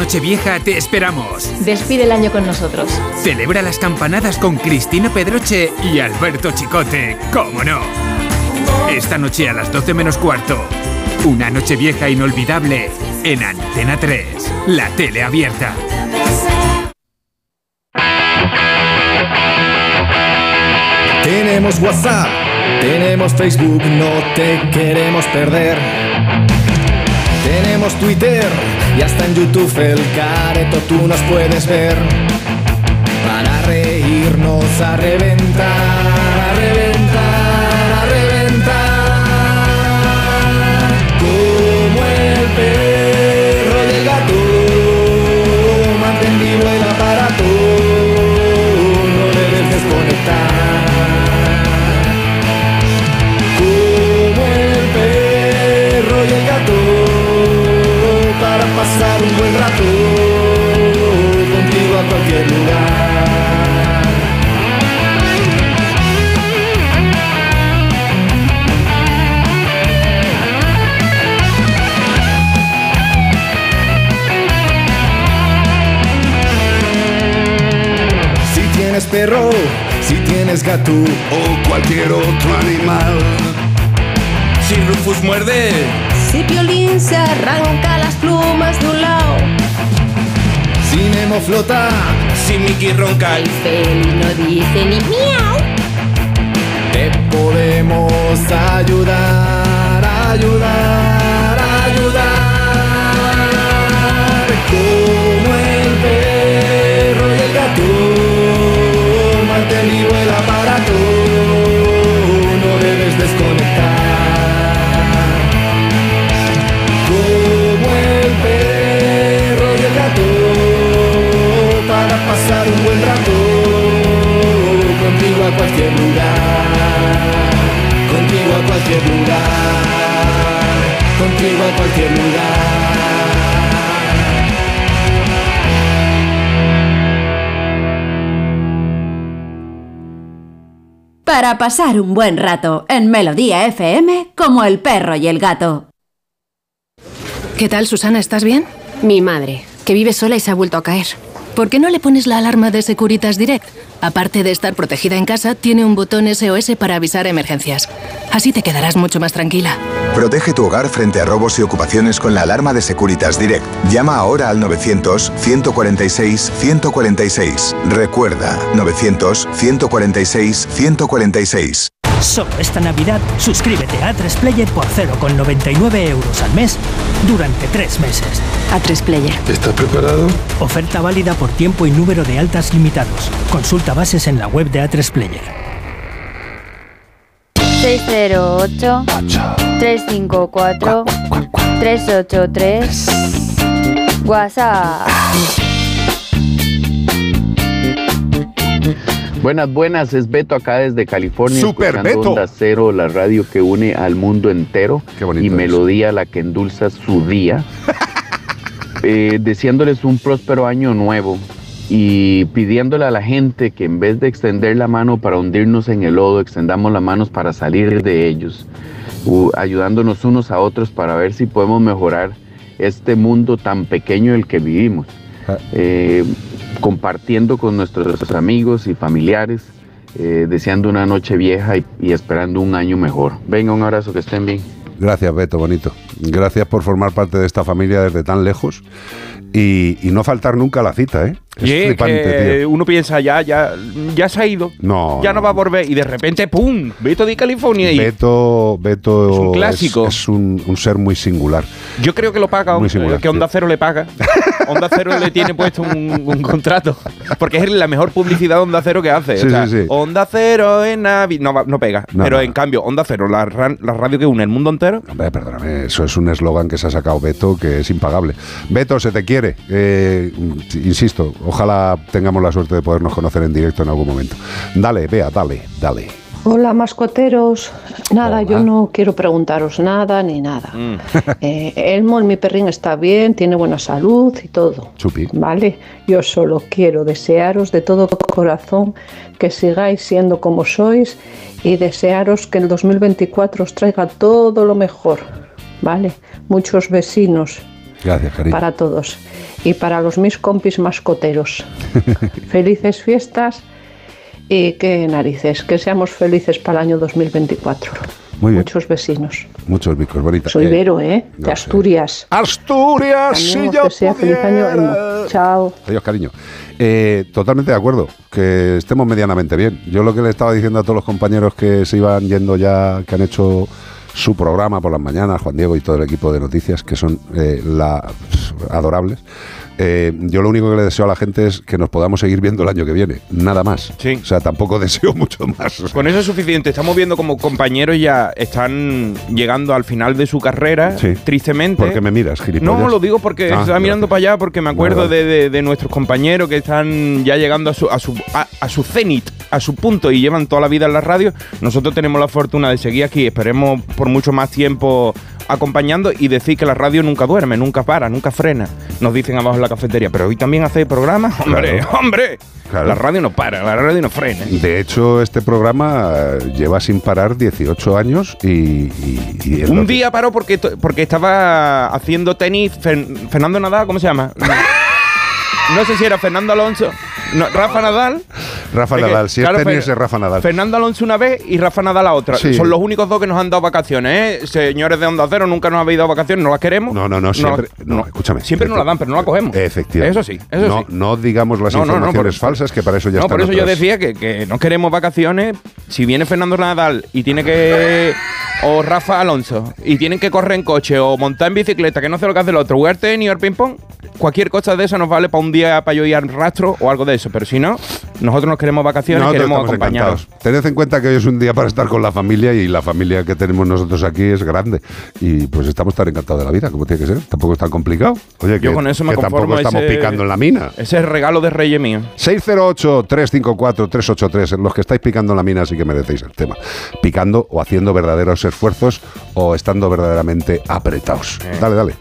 Esta noche vieja te esperamos. Despide el año con nosotros. Celebra las campanadas con Cristina Pedroche y Alberto Chicote, ¿cómo no? Esta noche a las 12 menos cuarto. Una noche vieja inolvidable en Antena 3, la tele abierta. Tenemos WhatsApp, tenemos Facebook, no te queremos perder. Tenemos Twitter y hasta en YouTube el careto tú nos puedes ver. Para reírnos a reventar, tienes perro, si tienes gato o cualquier otro animal. Si Rufus muerde, Si Piolín se arranca las plumas de un lado. Si Nemo flota, si Mickey ronca, El felino dice ni miau. te podemos ayudar, ayudar, ayudar. Como el perro y el gato, mantén vivo el aparato, no debes desconectar. Como el perro y el gato, para pasar un buen rato, contigo a cualquier lugar, contigo a cualquier lugar, contigo a cualquier lugar. Para pasar un buen rato en Melodía FM como el perro y el gato. ¿Qué tal, Susana? ¿Estás bien? Mi madre, que vive sola y se ha vuelto a caer. ¿Por qué no le pones la alarma de Securitas Direct? Aparte de estar protegida en casa, tiene un botón SOS para avisar emergencias. Así te quedarás mucho más tranquila. Protege tu hogar frente a robos y ocupaciones con la alarma de Securitas Direct. Llama ahora al 900-146-146. Recuerda, 900-146-146. Solo esta Navidad, suscríbete a A3 Player por 0,99 euros al mes durante tres meses. A3 Player. ¿Estás preparado? Oferta válida por tiempo y número de altas limitados. Consulta bases en la web de A3 Player. 608 354 383 WhatsApp. Buenas, buenas, es Beto acá desde California. Super Beto. Onda Cero, la radio que une al mundo entero. y melodía la que endulza su día. Eh, deseándoles un próspero año nuevo y pidiéndole a la gente que en vez de extender la mano para hundirnos en el lodo, extendamos las manos para salir de ellos, ayudándonos unos a otros para ver si podemos mejorar este mundo tan pequeño el que vivimos. Eh, compartiendo con nuestros amigos y familiares, eh, deseando una noche vieja y, y esperando un año mejor. Venga, un abrazo, que estén bien. Gracias, Beto, bonito. Gracias por formar parte de esta familia desde tan lejos y, y no faltar nunca a la cita, ¿eh? Es Y es flipante, que tío. uno piensa, ya, ya, ya se ha ido. No. Ya no va a volver. Y de repente, ¡pum! Beto de California. Y Beto, Beto Es un clásico. es un, un ser muy singular. yo creo que lo paga, Muy eh, singular, que Onda Cero le paga. Onda Cero le tiene puesto un, un contrato. Porque es la mejor publicidad de Onda Cero que hace. Sí, O sea, sí, sí. Onda Cero en Navi. No, no pega. No, Pero no, en cambio, Onda Cero, la, ran- la radio que une el mundo entero. Hombre, perdóname, eso es un eslogan que se ha sacado Beto que es impagable. Beto, se te quiere. Eh, insisto, ojalá tengamos la suerte de podernos conocer en directo en algún momento. Dale, vea, dale, dale. Hola mascoteros, nada, yo no quiero preguntaros nada ni nada. Eh, Elmo, el mi perrín, está bien, tiene buena salud y todo. Chupi. Vale, yo solo quiero desearos de todo corazón que sigáis siendo como sois y desearos que el 2024 os traiga todo lo mejor. Vale, muchos vecinos Gracias, cariño. para todos y para los mis compis mascoteros. Felices fiestas y qué narices, que seamos felices para el año 2024. Muy bien. Muchos vecinos. Muchos bicos, bonita. Soy Eh, Vero, ¿eh? De no sé. Asturias. Asturias, si yo deseo feliz año. Chao. Adiós, cariño. Eh, totalmente de acuerdo, que estemos medianamente bien. Yo lo que le estaba diciendo a todos los compañeros que se iban yendo ya, que han hecho su programa por las mañanas, Juan Diego y todo el equipo de noticias, que son eh, la, adorables. Eh, yo lo único que le deseo a la gente es que nos podamos seguir viendo el año que viene, nada más. O sea, tampoco deseo mucho más. Con eso es suficiente. Estamos viendo como compañeros ya están llegando al final de su carrera, Sí. tristemente. ¿Por qué me miras, gilipollas? No, lo digo porque Ah, estaba mirando para allá porque me acuerdo de, de- de nuestros compañeros que están ya llegando a su, a su, a, a su cenit, a su punto y llevan toda la vida en la radio. Nosotros tenemos la fortuna de seguir aquí, esperemos por mucho más tiempo acompañando y decir que la radio nunca duerme, nunca para, nunca frena. Nos dicen abajo en la cafetería, pero hoy también hace programa. Hombre, Claro. hombre. Claro. La radio no para, la radio no frena. De hecho, este programa eh, lleva sin parar 18 años y... Un que- día paró porque, porque estaba haciendo tenis Fer- Fernando Nadal, ¿cómo se llama? No sé si era Fernando Alonso. No, Rafa Nadal. Rafa Es que, Nadal, si claro, es tenis es Rafa Nadal. Fernando Alonso una vez y Rafa Nadal la otra. Sí. Son los únicos dos que nos han dado vacaciones, ¿eh? Señores de Onda Cero, nunca nos habéis dado vacaciones, no las queremos. No, no, no, siempre. No, escúchame. Siempre nos la dan, pero no la cogemos. Efectivamente. Eso sí, eso no, sí. no digamos las informaciones por- falsas, que para eso ya no, están por eso yo decía que, que no queremos vacaciones. Si viene Fernando Nadal y tiene que. O Rafa Alonso y tienen que correr en coche o montar en bicicleta, que no sé lo que hace el otro, jugar tenis o el ping-pong, cualquier cosa de eso nos vale para un día para yo ir al rastro o algo de eso. Pero si no, nosotros nos queremos vacaciones, Nosotros queremos encantados. Tened en cuenta que hoy es un día para estar con la familia y la familia que tenemos nosotros aquí es grande. Y pues estamos tan encantados de la vida, como tiene que ser. Tampoco es tan complicado. Oye, que, Yo con eso me que tampoco estamos picando en la mina. Ese es regalo de Reyes mío. 608-354-383. En los que estáis picando en la mina sí que merecéis el tema. Picando o haciendo verdaderos esfuerzos o estando verdaderamente apretados. Eh. Dale, dale.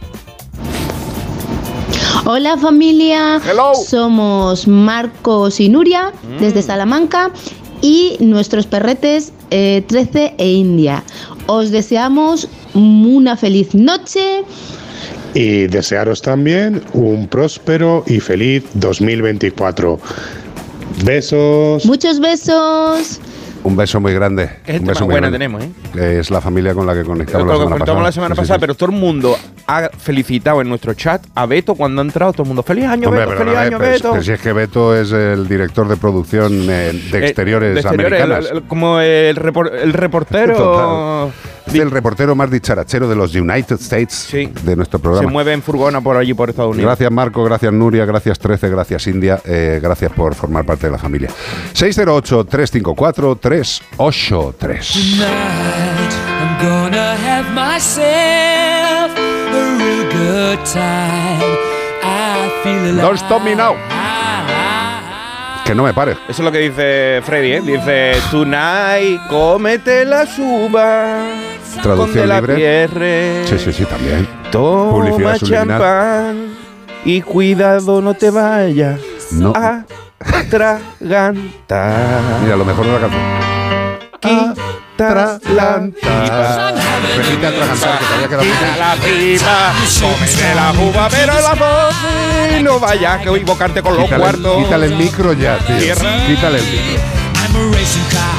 Hola familia, somos Marcos y Nuria desde Salamanca y nuestros perretes eh, 13 e India. Os deseamos una feliz noche, y desearos también un próspero y feliz 2024. Besos. Muchos besos. Un beso muy grande. Un beso más muy buena grande. tenemos, ¿eh? Es la familia con la que conectamos la semana pasada. la semana Sí, pasada, sí. pero todo el mundo ha felicitado en nuestro chat a Beto cuando ha entrado. Todo el mundo, feliz año, Hombre, Beto, feliz perdóname, año, pero, Beto. pero si es que Beto es el director de producción eh, de Eh, exteriores, de exteriores, americanas. el- el- como el, repor- el reportero. Total. Es el reportero más dicharachero de los United States de nuestro Se programa. mueve en furgona por allí, por Estados Unidos. Gracias Marco, gracias Nuria, gracias 13, gracias India, eh, gracias por formar parte de la familia. 608-354-383. Tonight, I'm gonna have myself a real good time. I feel alive. Don't stop me now. Que no me pare. Eso es lo que dice Freddy, ¿eh? Dice, tonight, cómete la suba. Traducción la libre. Pierre. Sí, sí, sí, también. Toma champán y cuidado no te vayas No. a. Mira, lo mejor de la canción. Atragantar. Repite atragantar, que todavía queda Quita la pipa, cómete la pero la voz no vayas a equivocarte con los Quítale, cuartos. quítale el micro ya, tío. Quítale el micro.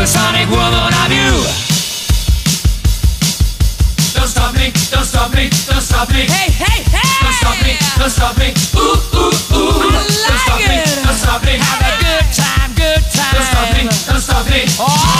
Supersonic woman of you. Don't stop me, don't stop me, don't stop me. Hey, hey, hey! Don't stop me, don't stop me. Ooh, ooh, ooh. I like don't stop me, don't stop me. Have a don't stop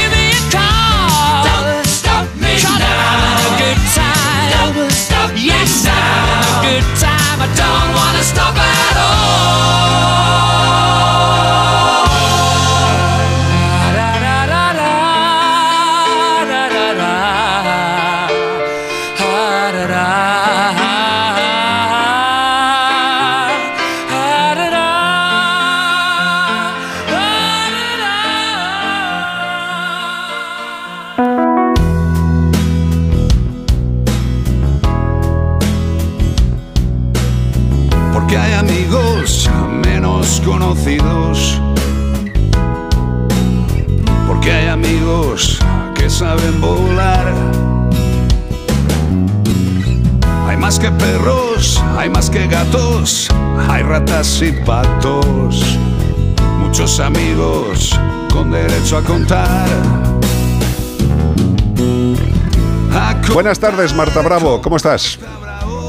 ratas y patos. Muchos amigos con derecho a contar. Buenas tardes, Marta Bravo, ¿cómo estás?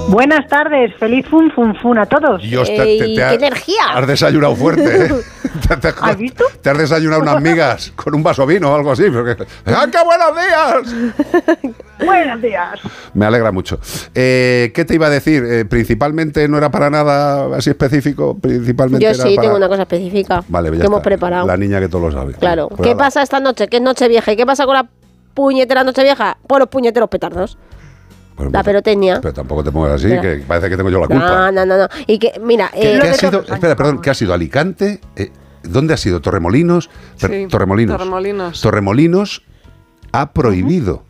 Buenas tardes, feliz fun fun fun a todos. Dios, te- te- te ¡Qué ha- energía! Has desayunado fuerte, ¿eh? Te- te- ¿Has visto? Te has desayunado unas migas con un vaso de vino o algo así. porque- ¡Ah, qué buenos días! Buenos días. Me alegra mucho. Eh, ¿Qué te iba a decir? Eh, principalmente no era para nada así específico. Principalmente Yo era sí para... tengo una cosa específica Vale, ya que hemos preparado. La niña que todo lo sabe. Claro. Pues ¿Qué ala. pasa esta noche? ¿Qué es noche vieja? ¿Y qué pasa con la puñetera noche vieja? Pues los puñeteros petardos. la perotecnia. Pero tampoco te pongas así, Mira. que parece que tengo yo la culpa. No, no, no, no. Y que, mira, ¿Qué, eh, qué ha sido? Espera, perdón, ¿qué ha sido? ¿Alicante? Eh, ¿Dónde ha sido? ¿Torremolinos? Sí, Torremolinos. Torremolinos. Torremolinos ha prohibido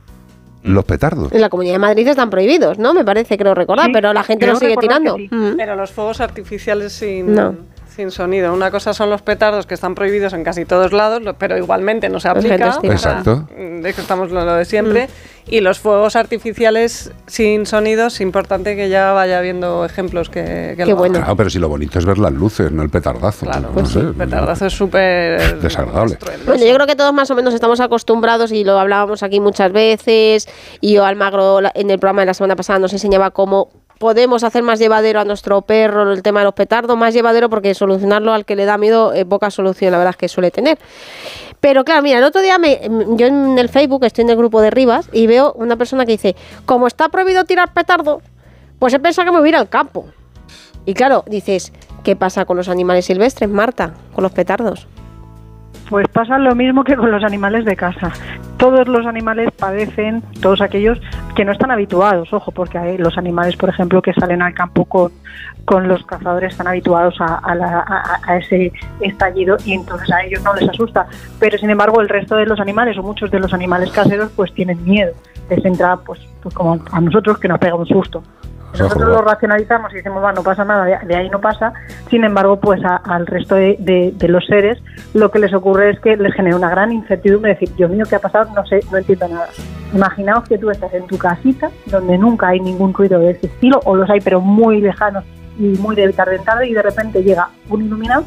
los petardos. en la Comunidad de Madrid están prohibidos, ¿no? Me parece, creo recordar, Sí, pero la gente creo lo sigue tirando. sí. Mm. Pero los fuegos artificiales sin, No. Sin sonido. Una cosa son los petardos que están prohibidos en casi todos lados, pero igualmente no se aplica. Exacto. De que estamos lo, de siempre. Mm. Y los fuegos artificiales sin sonido, es importante que ya vaya viendo ejemplos que, que lo hagan. Claro, pero si lo bonito es ver las luces, no el petardazo. Claro, no sé, El petardazo es súper... desagradable. Bueno, yo creo que todos más o menos estamos acostumbrados y lo hablábamos aquí muchas veces. Y yo, Almagro, en el programa de la semana pasada nos enseñaba cómo podemos hacer más llevadero a nuestro perro el tema de los petardos, más llevadero porque solucionarlo al que le da miedo, eh, poca solución, la verdad es que suele tener. Pero claro, mira, el otro día me, yo en el Facebook estoy en el grupo de Rivas y veo una persona que dice, como está prohibido tirar petardo, pues he pensado que me voy a ir al campo. Y claro, dices, ¿qué pasa con los animales silvestres, Marta? Con los petardos. Pues pasa lo mismo que con los animales de casa. Todos los animales padecen, todos aquellos que no están habituados, ojo, porque hay los animales, por ejemplo, que salen al campo con, con los cazadores están habituados a, a ese estallido y entonces a ellos no les asusta. Pero sin embargo, el resto de los animales o muchos de los animales caseros pues tienen miedo. Les entra, pues, pues como a nosotros que nos pega un susto. Nosotros lo racionalizamos y decimos, va, no pasa nada, de, ahí no pasa. Sin embargo, pues a- al resto de, de- de los seres lo que les ocurre es que les genera una gran incertidumbre, decir, Dios mío, ¿qué ha pasado? No sé, no entiendo nada. Imaginaos que tú estás en tu casita donde nunca hay ningún ruido de ese estilo, o los hay, pero muy lejanos y muy de tarde en tarde, y de repente llega un iluminado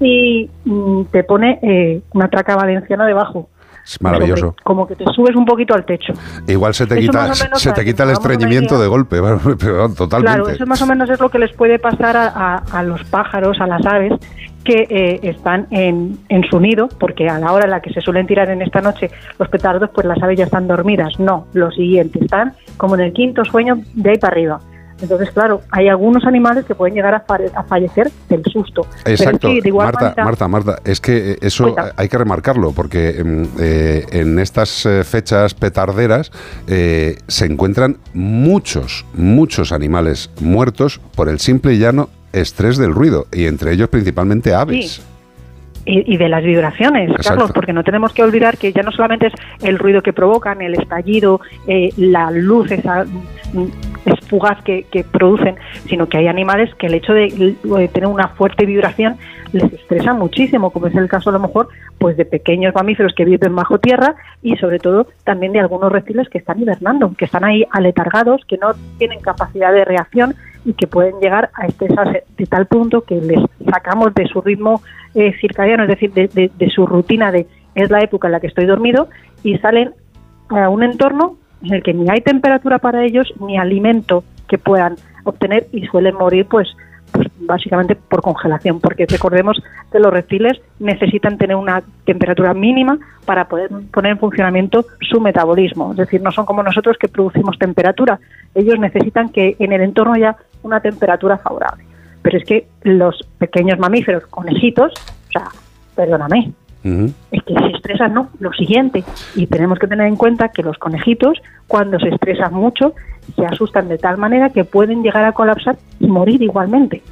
y mm, te pone eh, una traca valenciana debajo. Es maravilloso. Como que te subes un poquito al techo. Igual se te Eso quita, se te quita el estreñimiento de golpe, pero totalmente. Claro, eso más o menos es lo que les puede pasar a, a- a los pájaros, a las aves que eh, están en, en su nido, porque a la hora en la que se suelen tirar en esta noche los petardos, pues las aves ya están dormidas. No, lo siguiente, están como en el quinto sueño de ahí para arriba. Entonces, claro, hay algunos animales que pueden llegar a, fa- a fallecer del susto. Exacto, de Marta, manera- Marta, Marta, es que eh, eso Cuenta. hay que remarcarlo porque em, eh, en estas eh, fechas petarderas eh, se encuentran muchos, muchos animales muertos por el simple y llano estrés del ruido y entre ellos principalmente aves. y, y de las vibraciones, Exacto. Carlos, porque no tenemos que olvidar que ya no solamente es el ruido que provocan, el estallido, eh, la luz esa mm, fugaz que, producen, sino que hay animales que el hecho de, tener una fuerte vibración les estresa muchísimo, como es el caso a lo mejor pues de pequeños mamíferos que viven bajo tierra y sobre todo también de algunos reptiles que están hibernando, que están ahí aletargados, que no tienen capacidad de reacción y que pueden llegar a estresarse de tal punto que les sacamos de su ritmo eh, circadiano, es decir, de, de- de su rutina de es la época en la que estoy dormido y salen a un entorno en el que ni hay temperatura para ellos ni alimento que puedan obtener y suelen morir pues pues básicamente por congelación, porque recordemos que los reptiles necesitan tener una temperatura mínima para poder poner en funcionamiento su metabolismo. Es decir, no son como nosotros que producimos temperatura. Ellos necesitan que en el entorno haya una temperatura favorable. Pero es que los pequeños mamíferos, conejitos, o sea, perdóname, es que se estresan, no, lo siguiente. Y tenemos que tener en cuenta que los conejitos, cuando se estresan mucho, se asustan de tal manera que pueden llegar a colapsar y morir igualmente.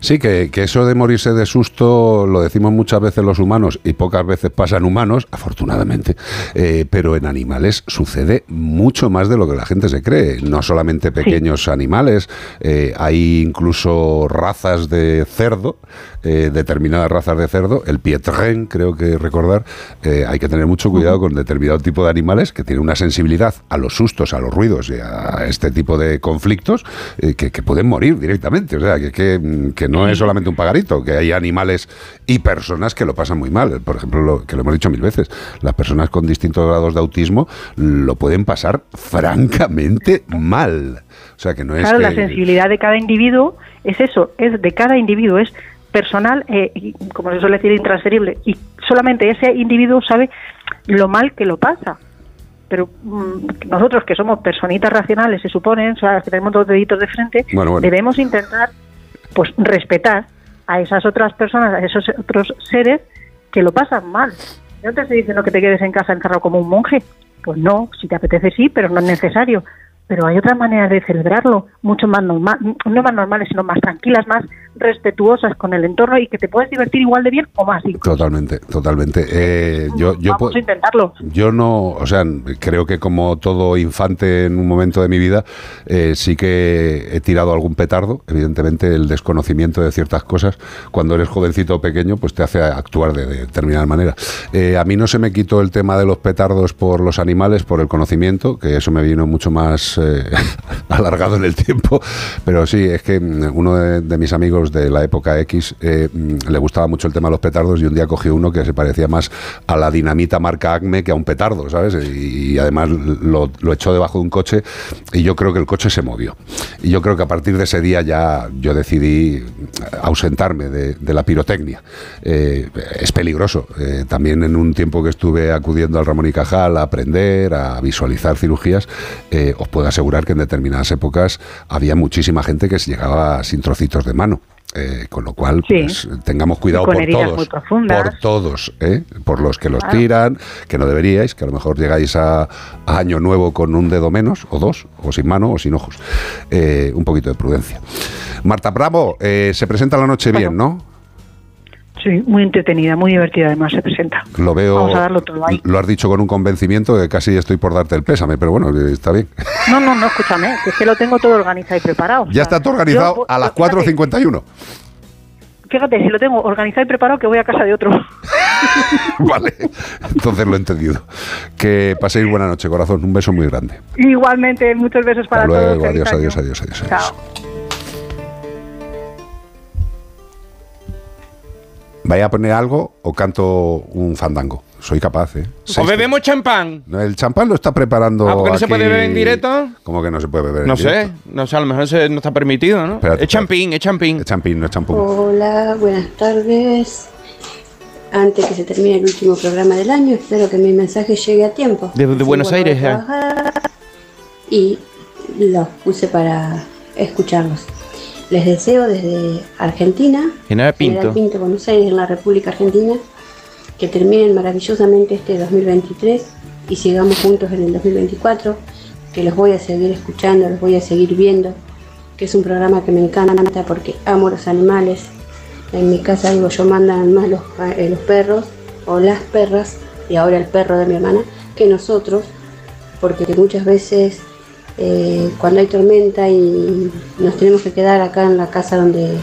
Sí, que, que eso de morirse de susto lo decimos muchas veces los humanos y pocas veces pasan humanos, afortunadamente, eh, pero en animales sucede mucho más de lo que la gente se cree. No solamente pequeños animales, eh, hay incluso razas de cerdo, eh, determinadas razas de cerdo, el pietrén creo que recordar, eh, hay que tener mucho cuidado con determinado tipo de animales que tienen una sensibilidad a los sustos, a los ruidos y a este tipo de conflictos eh, que, que pueden morir directamente. O sea, que, que, mm, que no es solamente un pagarito, que hay animales y personas que lo pasan muy mal. Por ejemplo, lo que lo hemos dicho mil veces, las personas con distintos grados de autismo lo pueden pasar francamente mal. O sea, que no es Claro, la sensibilidad de cada individuo es eso, es de cada individuo, es personal, eh, y, como se suele decir, intransferible. Y solamente ese individuo sabe lo mal que lo pasa. Pero mm, nosotros que somos personitas racionales, se supone, o sea, que tenemos dos deditos de frente, Bueno, bueno. debemos intentar pues respetar a esas otras personas, a esos otros seres que lo pasan mal. No te estoy diciendo que te quedes en casa encerrado como un monje. Pues no, si te apetece sí, pero no es necesario. Pero hay otras maneras de celebrarlo, mucho más normal, no más normales, sino más tranquilas, más respetuosas con el entorno y que te puedes divertir igual de bien o más. incluso. Totalmente, totalmente. Eh, yo, yo, Vamos a intentarlo. Yo no, o sea, creo que como todo infante en un momento de mi vida, eh, sí que he tirado algún petardo. Evidentemente, el desconocimiento de ciertas cosas, cuando eres jovencito o pequeño, pues te hace actuar de, de determinada manera. Eh, a mí no se me quitó el tema de los petardos por los animales, por el conocimiento, que eso me vino mucho más eh, alargado en el tiempo. Pero sí, es que mm, uno de, de mis amigos de la época X eh, mm, le gustaba mucho el tema de los petardos y un día cogió uno que se parecía más a la dinamita marca Acme que a un petardo, ¿sabes? Y, además lo, echó debajo de un coche y yo creo que el coche se movió. Y yo creo que a partir de ese día ya yo decidí ausentarme de, la pirotecnia. Eh, es peligroso. Eh, también en un tiempo que estuve acudiendo al Ramón y Cajal a aprender, a visualizar cirugías, os puedo asegurar que en determinadas épocas había muchísima gente que llegaba sin trocitos de mano. Eh, con lo cual, Sí. pues, tengamos cuidado por todos. Por todos, ¿eh? por los que los Claro. tiran, que no deberíais, que a lo mejor llegáis a, a año nuevo con un dedo menos, o dos, o sin mano, o sin ojos. Eh, un poquito de prudencia. Marta Bravo, eh, se presenta la noche bien, ¿no? Sí, muy entretenida, muy divertida además se presenta. Lo veo. Vamos a darlo todo ahí. Lo has dicho con un convencimiento que casi estoy por darte el pésame, pero bueno, eh, está bien. No, no, no, escúchame, que es que lo tengo todo organizado y preparado. o Ya sea, está todo organizado yo- a las fíjate, 4.51. Fíjate, si lo tengo organizado y preparado, que voy a casa de otro. Vale, entonces lo he entendido. Que paséis buena noche, corazón. Un beso muy grande. Igualmente, muchos besos para Hasta luego, todos. adiós, adiós, adiós, adiós, adiós. Chao. ¿Vaya a poner algo o canto un fandango? Soy capaz, ¿eh? ¿O bebemos champán? No, El champán lo está preparando. Ah, porque no se puede beber en directo. ¿Cómo que no se puede beber en No sé, directo? no sé, a lo mejor no está permitido, ¿no? Espérate, es champín, es champín. Es champín, no es champú. Hola, buenas tardes. Antes que se termine el último programa del año, espero que mi mensaje llegue a tiempo. De- de Así Buenos Aires, eh. Y los puse para escucharlos. Les deseo desde Argentina, General General Pinto. Pinto, Buenos Aires, en la República Argentina, que terminen maravillosamente este 2023 y sigamos juntos en el 2024, que los voy a seguir escuchando, los voy a seguir viendo, que es un programa que me encanta porque amo los animales. En mi casa digo yo mandan más los, eh, los perros o las perras y ahora el perro de mi hermana que nosotros, porque muchas veces eh, cuando hay tormenta y nos tenemos que quedar acá en la casa donde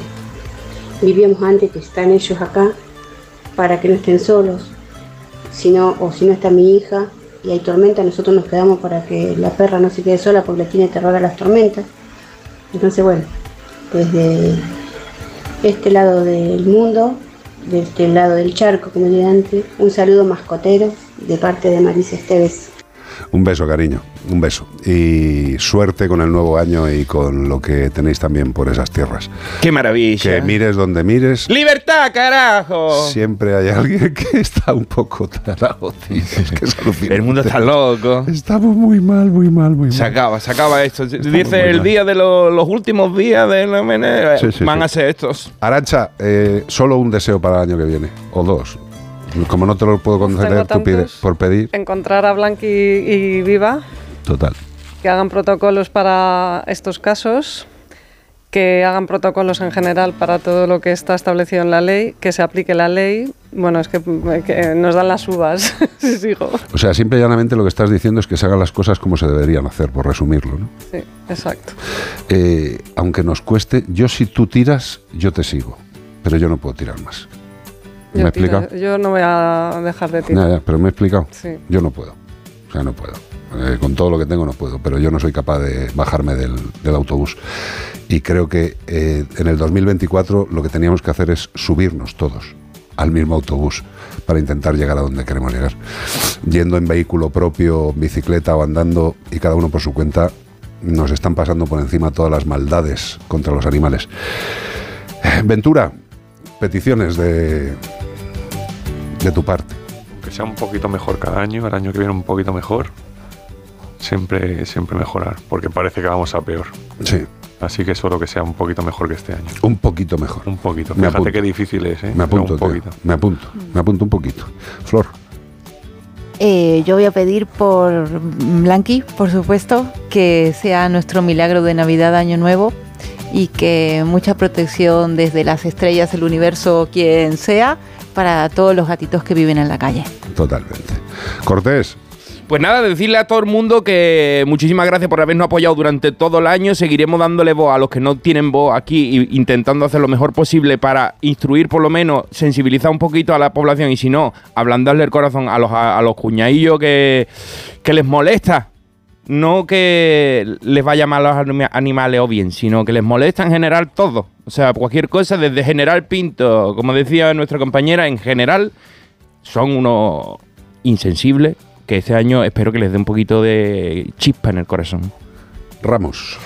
vivíamos antes, que están ellos acá, para que no estén solos, si o si no está mi hija y hay tormenta, nosotros nos quedamos para que la perra no se quede sola porque le tiene terror a las tormentas. Entonces, bueno, desde este lado del mundo, de este lado del charco, como dije antes, un saludo mascotero de parte de Marisa Esteves. Un beso, cariño. Un beso. Y suerte con el nuevo año y con lo que tenéis también por esas tierras. Qué maravilla. Que mires donde mires. ¡Libertad, carajo! Siempre hay alguien que está un poco tarado, tío. Es que es. El mundo está loco. Estamos muy mal, muy mal, muy mal. Se acaba, se acaba esto. muy Dice el mal. día de lo- los últimos días de la mene- Sí, sí, van sí. a ser estos. Arancha, eh, solo un deseo para el año que viene. O dos. Como no te lo puedo conceder, tú pides por pedir. Encontrar a Blanqui y Viva, Total. que hagan protocolos para estos casos, que hagan protocolos en general para todo lo que está establecido en la ley, que se aplique la ley. Bueno, es que, que nos dan las uvas, sigo. O sea, simple y llanamente lo que estás diciendo es que se hagan las cosas como se deberían hacer, por resumirlo. ¿no? Sí, exacto. Eh, aunque nos cueste, yo si tú tiras, yo te sigo. Pero yo no puedo tirar más. ¿Me Yo, explicado? tiro, yo no voy a dejar de tirar. Ya, pero me he explicado. Sí. Yo no puedo. O sea, no puedo. Eh, con todo lo que tengo no puedo, pero yo no soy capaz de bajarme del, autobús. Y creo que eh, en el 2024 lo que teníamos que hacer es subirnos todos al mismo autobús para intentar llegar a donde queremos llegar. Yendo en vehículo propio, bicicleta o andando y cada uno por su cuenta, nos están pasando por encima todas las maldades contra los animales. Ventura, peticiones de, de tu parte. que sea un poquito mejor cada año, el año que viene un poquito mejor. Siempre, siempre mejorar, porque parece que vamos a peor. Sí. Así que solo que sea un poquito mejor que este año. Un poquito mejor. Un poquito. Me Fíjate apunto. qué difícil es, ¿eh? Me apunto, un tío. poquito. me apunto, me apunto un poquito. Flor, Eh, yo voy a pedir por Blanqui, por supuesto, que sea nuestro milagro de Navidad, Año Nuevo, y que mucha protección desde las estrellas, el universo, quien sea, para todos los gatitos que viven en la calle. totalmente. Cortés, Pues nada, decirle a todo el mundo que muchísimas gracias por habernos apoyado durante todo el año. Seguiremos dándole voz a los que no tienen voz aquí e intentando hacer lo mejor posible para instruir, por lo menos, sensibilizar un poquito a la población y si no, ablandarle el corazón a los, a, los cuñadillos que, que les molesta. No que les vaya mal a los anima- animales o bien, sino que les molesta en general todo. O sea, cualquier cosa, desde General Pinto, como decía nuestra compañera, en general son unos insensibles que este año espero que les dé un poquito de chispa en el corazón. Ramos.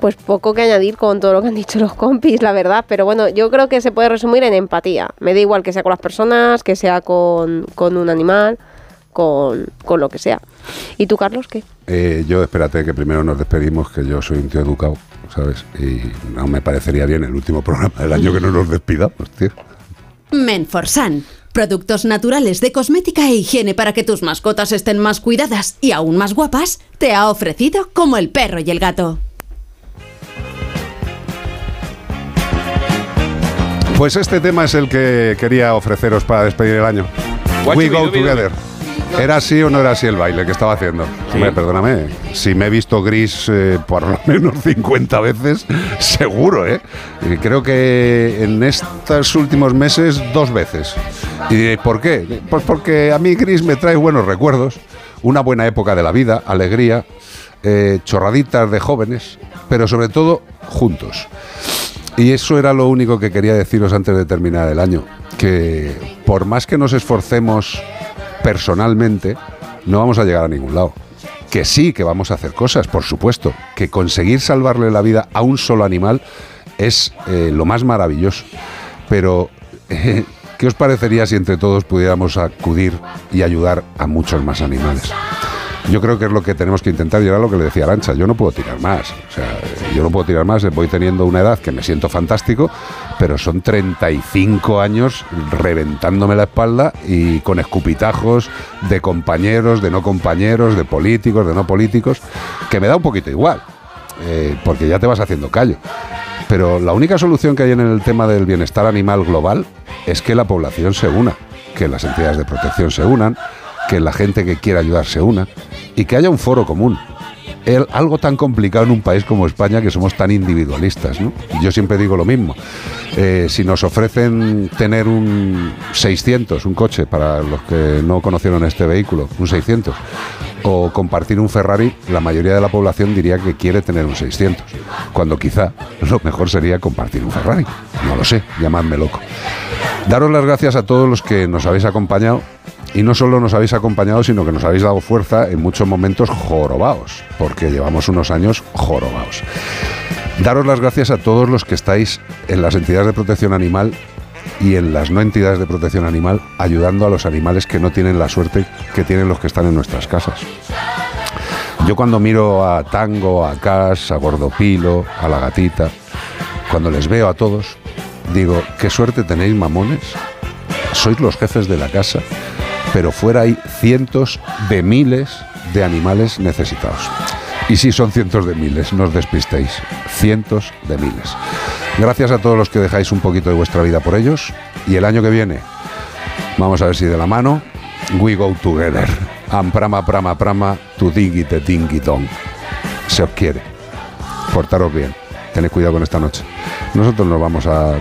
Pues poco que añadir con todo lo que han dicho los compis, la verdad. Pero bueno, yo creo que se puede resumir en empatía. Me da igual que sea con las personas, que sea con, con un animal, con, con lo que sea. ¿Y tú, Carlos, qué? Eh, yo espérate que primero nos despedimos, que yo soy un tío educado, ¿sabes? Y no me parecería bien el último programa del año que no nos despidamos, tío. Menforsan. Productos naturales de cosmética e higiene para que tus mascotas estén más cuidadas y aún más guapas, te ha ofrecido como el perro y el gato. Pues este tema es el que quería ofreceros para despedir el año. We Go. Together. ¿Era así o no era así el baile que estaba haciendo? Hombre, perdóname. Si me he visto gris eh, por lo menos 50 veces, seguro, ¿eh? Y creo que en estos últimos meses dos veces. ¿Y diréis, por qué? Pues porque a mí gris me trae buenos recuerdos, una buena época de la vida, alegría, eh, chorraditas de jóvenes, pero sobre todo juntos. Y eso era lo único que quería deciros antes de terminar el año, que por más que nos esforcemos personalmente, no vamos a llegar a ningún lado. Que sí, que vamos a hacer cosas, por supuesto, que conseguir salvarle la vida a un solo animal es eh, lo más maravilloso. Pero, ¿qué os parecería si entre todos pudiéramos acudir y ayudar a muchos más animales? Yo creo que es lo que tenemos que intentar y era lo que le decía Arancha. Yo no puedo tirar más. O sea, yo no puedo tirar más. Voy teniendo una edad que me siento fantástico, pero son 35 años reventándome la espalda y con escupitajos de compañeros, de no compañeros, de políticos, de no políticos, que me da un poquito igual, eh, porque ya te vas haciendo callo. Pero la única solución que hay en el tema del bienestar animal global es que la población se una, que las entidades de protección se unan, que la gente que quiera ayudar se una y que haya un foro común. Algo tan complicado en un país como España que somos tan individualistas. Yo siempre digo lo mismo. Eh, si nos ofrecen tener un 600, un coche para los que no conocieron este vehículo, un 600, o compartir un Ferrari, la mayoría de la población diría que quiere tener un 600, cuando quizá lo mejor sería compartir un Ferrari. No lo sé, llamadme loco. Daros las gracias a todos los que nos habéis acompañado y no solo nos habéis acompañado, sino que nos habéis dado fuerza en muchos momentos jorobaos, porque llevamos unos años jorobaos. Daros las gracias a todos los que estáis en las entidades de protección animal y en las no entidades de protección animal ayudando a los animales que no tienen la suerte que tienen los que están en nuestras casas. Yo cuando miro a Tango, a Cas, a Gordopilo, a la gatita, cuando les veo a todos, digo, qué suerte tenéis mamones, sois los jefes de la casa, pero fuera hay cientos de miles de animales necesitados. Y sí, son cientos de miles, no os despistéis, cientos de miles. Gracias a todos los que dejáis un poquito de vuestra vida por ellos. Y el año que viene, vamos a ver si de la mano, we go together. Am prama prama prama, tu dingi te dingi dong. Se os quiere. Portaros bien. Tened cuidado con esta noche. Nosotros nos vamos a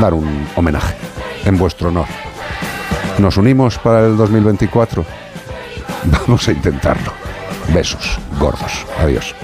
dar un homenaje en vuestro honor. ¿Nos unimos para el 2024? Vamos a intentarlo. Besos gordos. Adiós.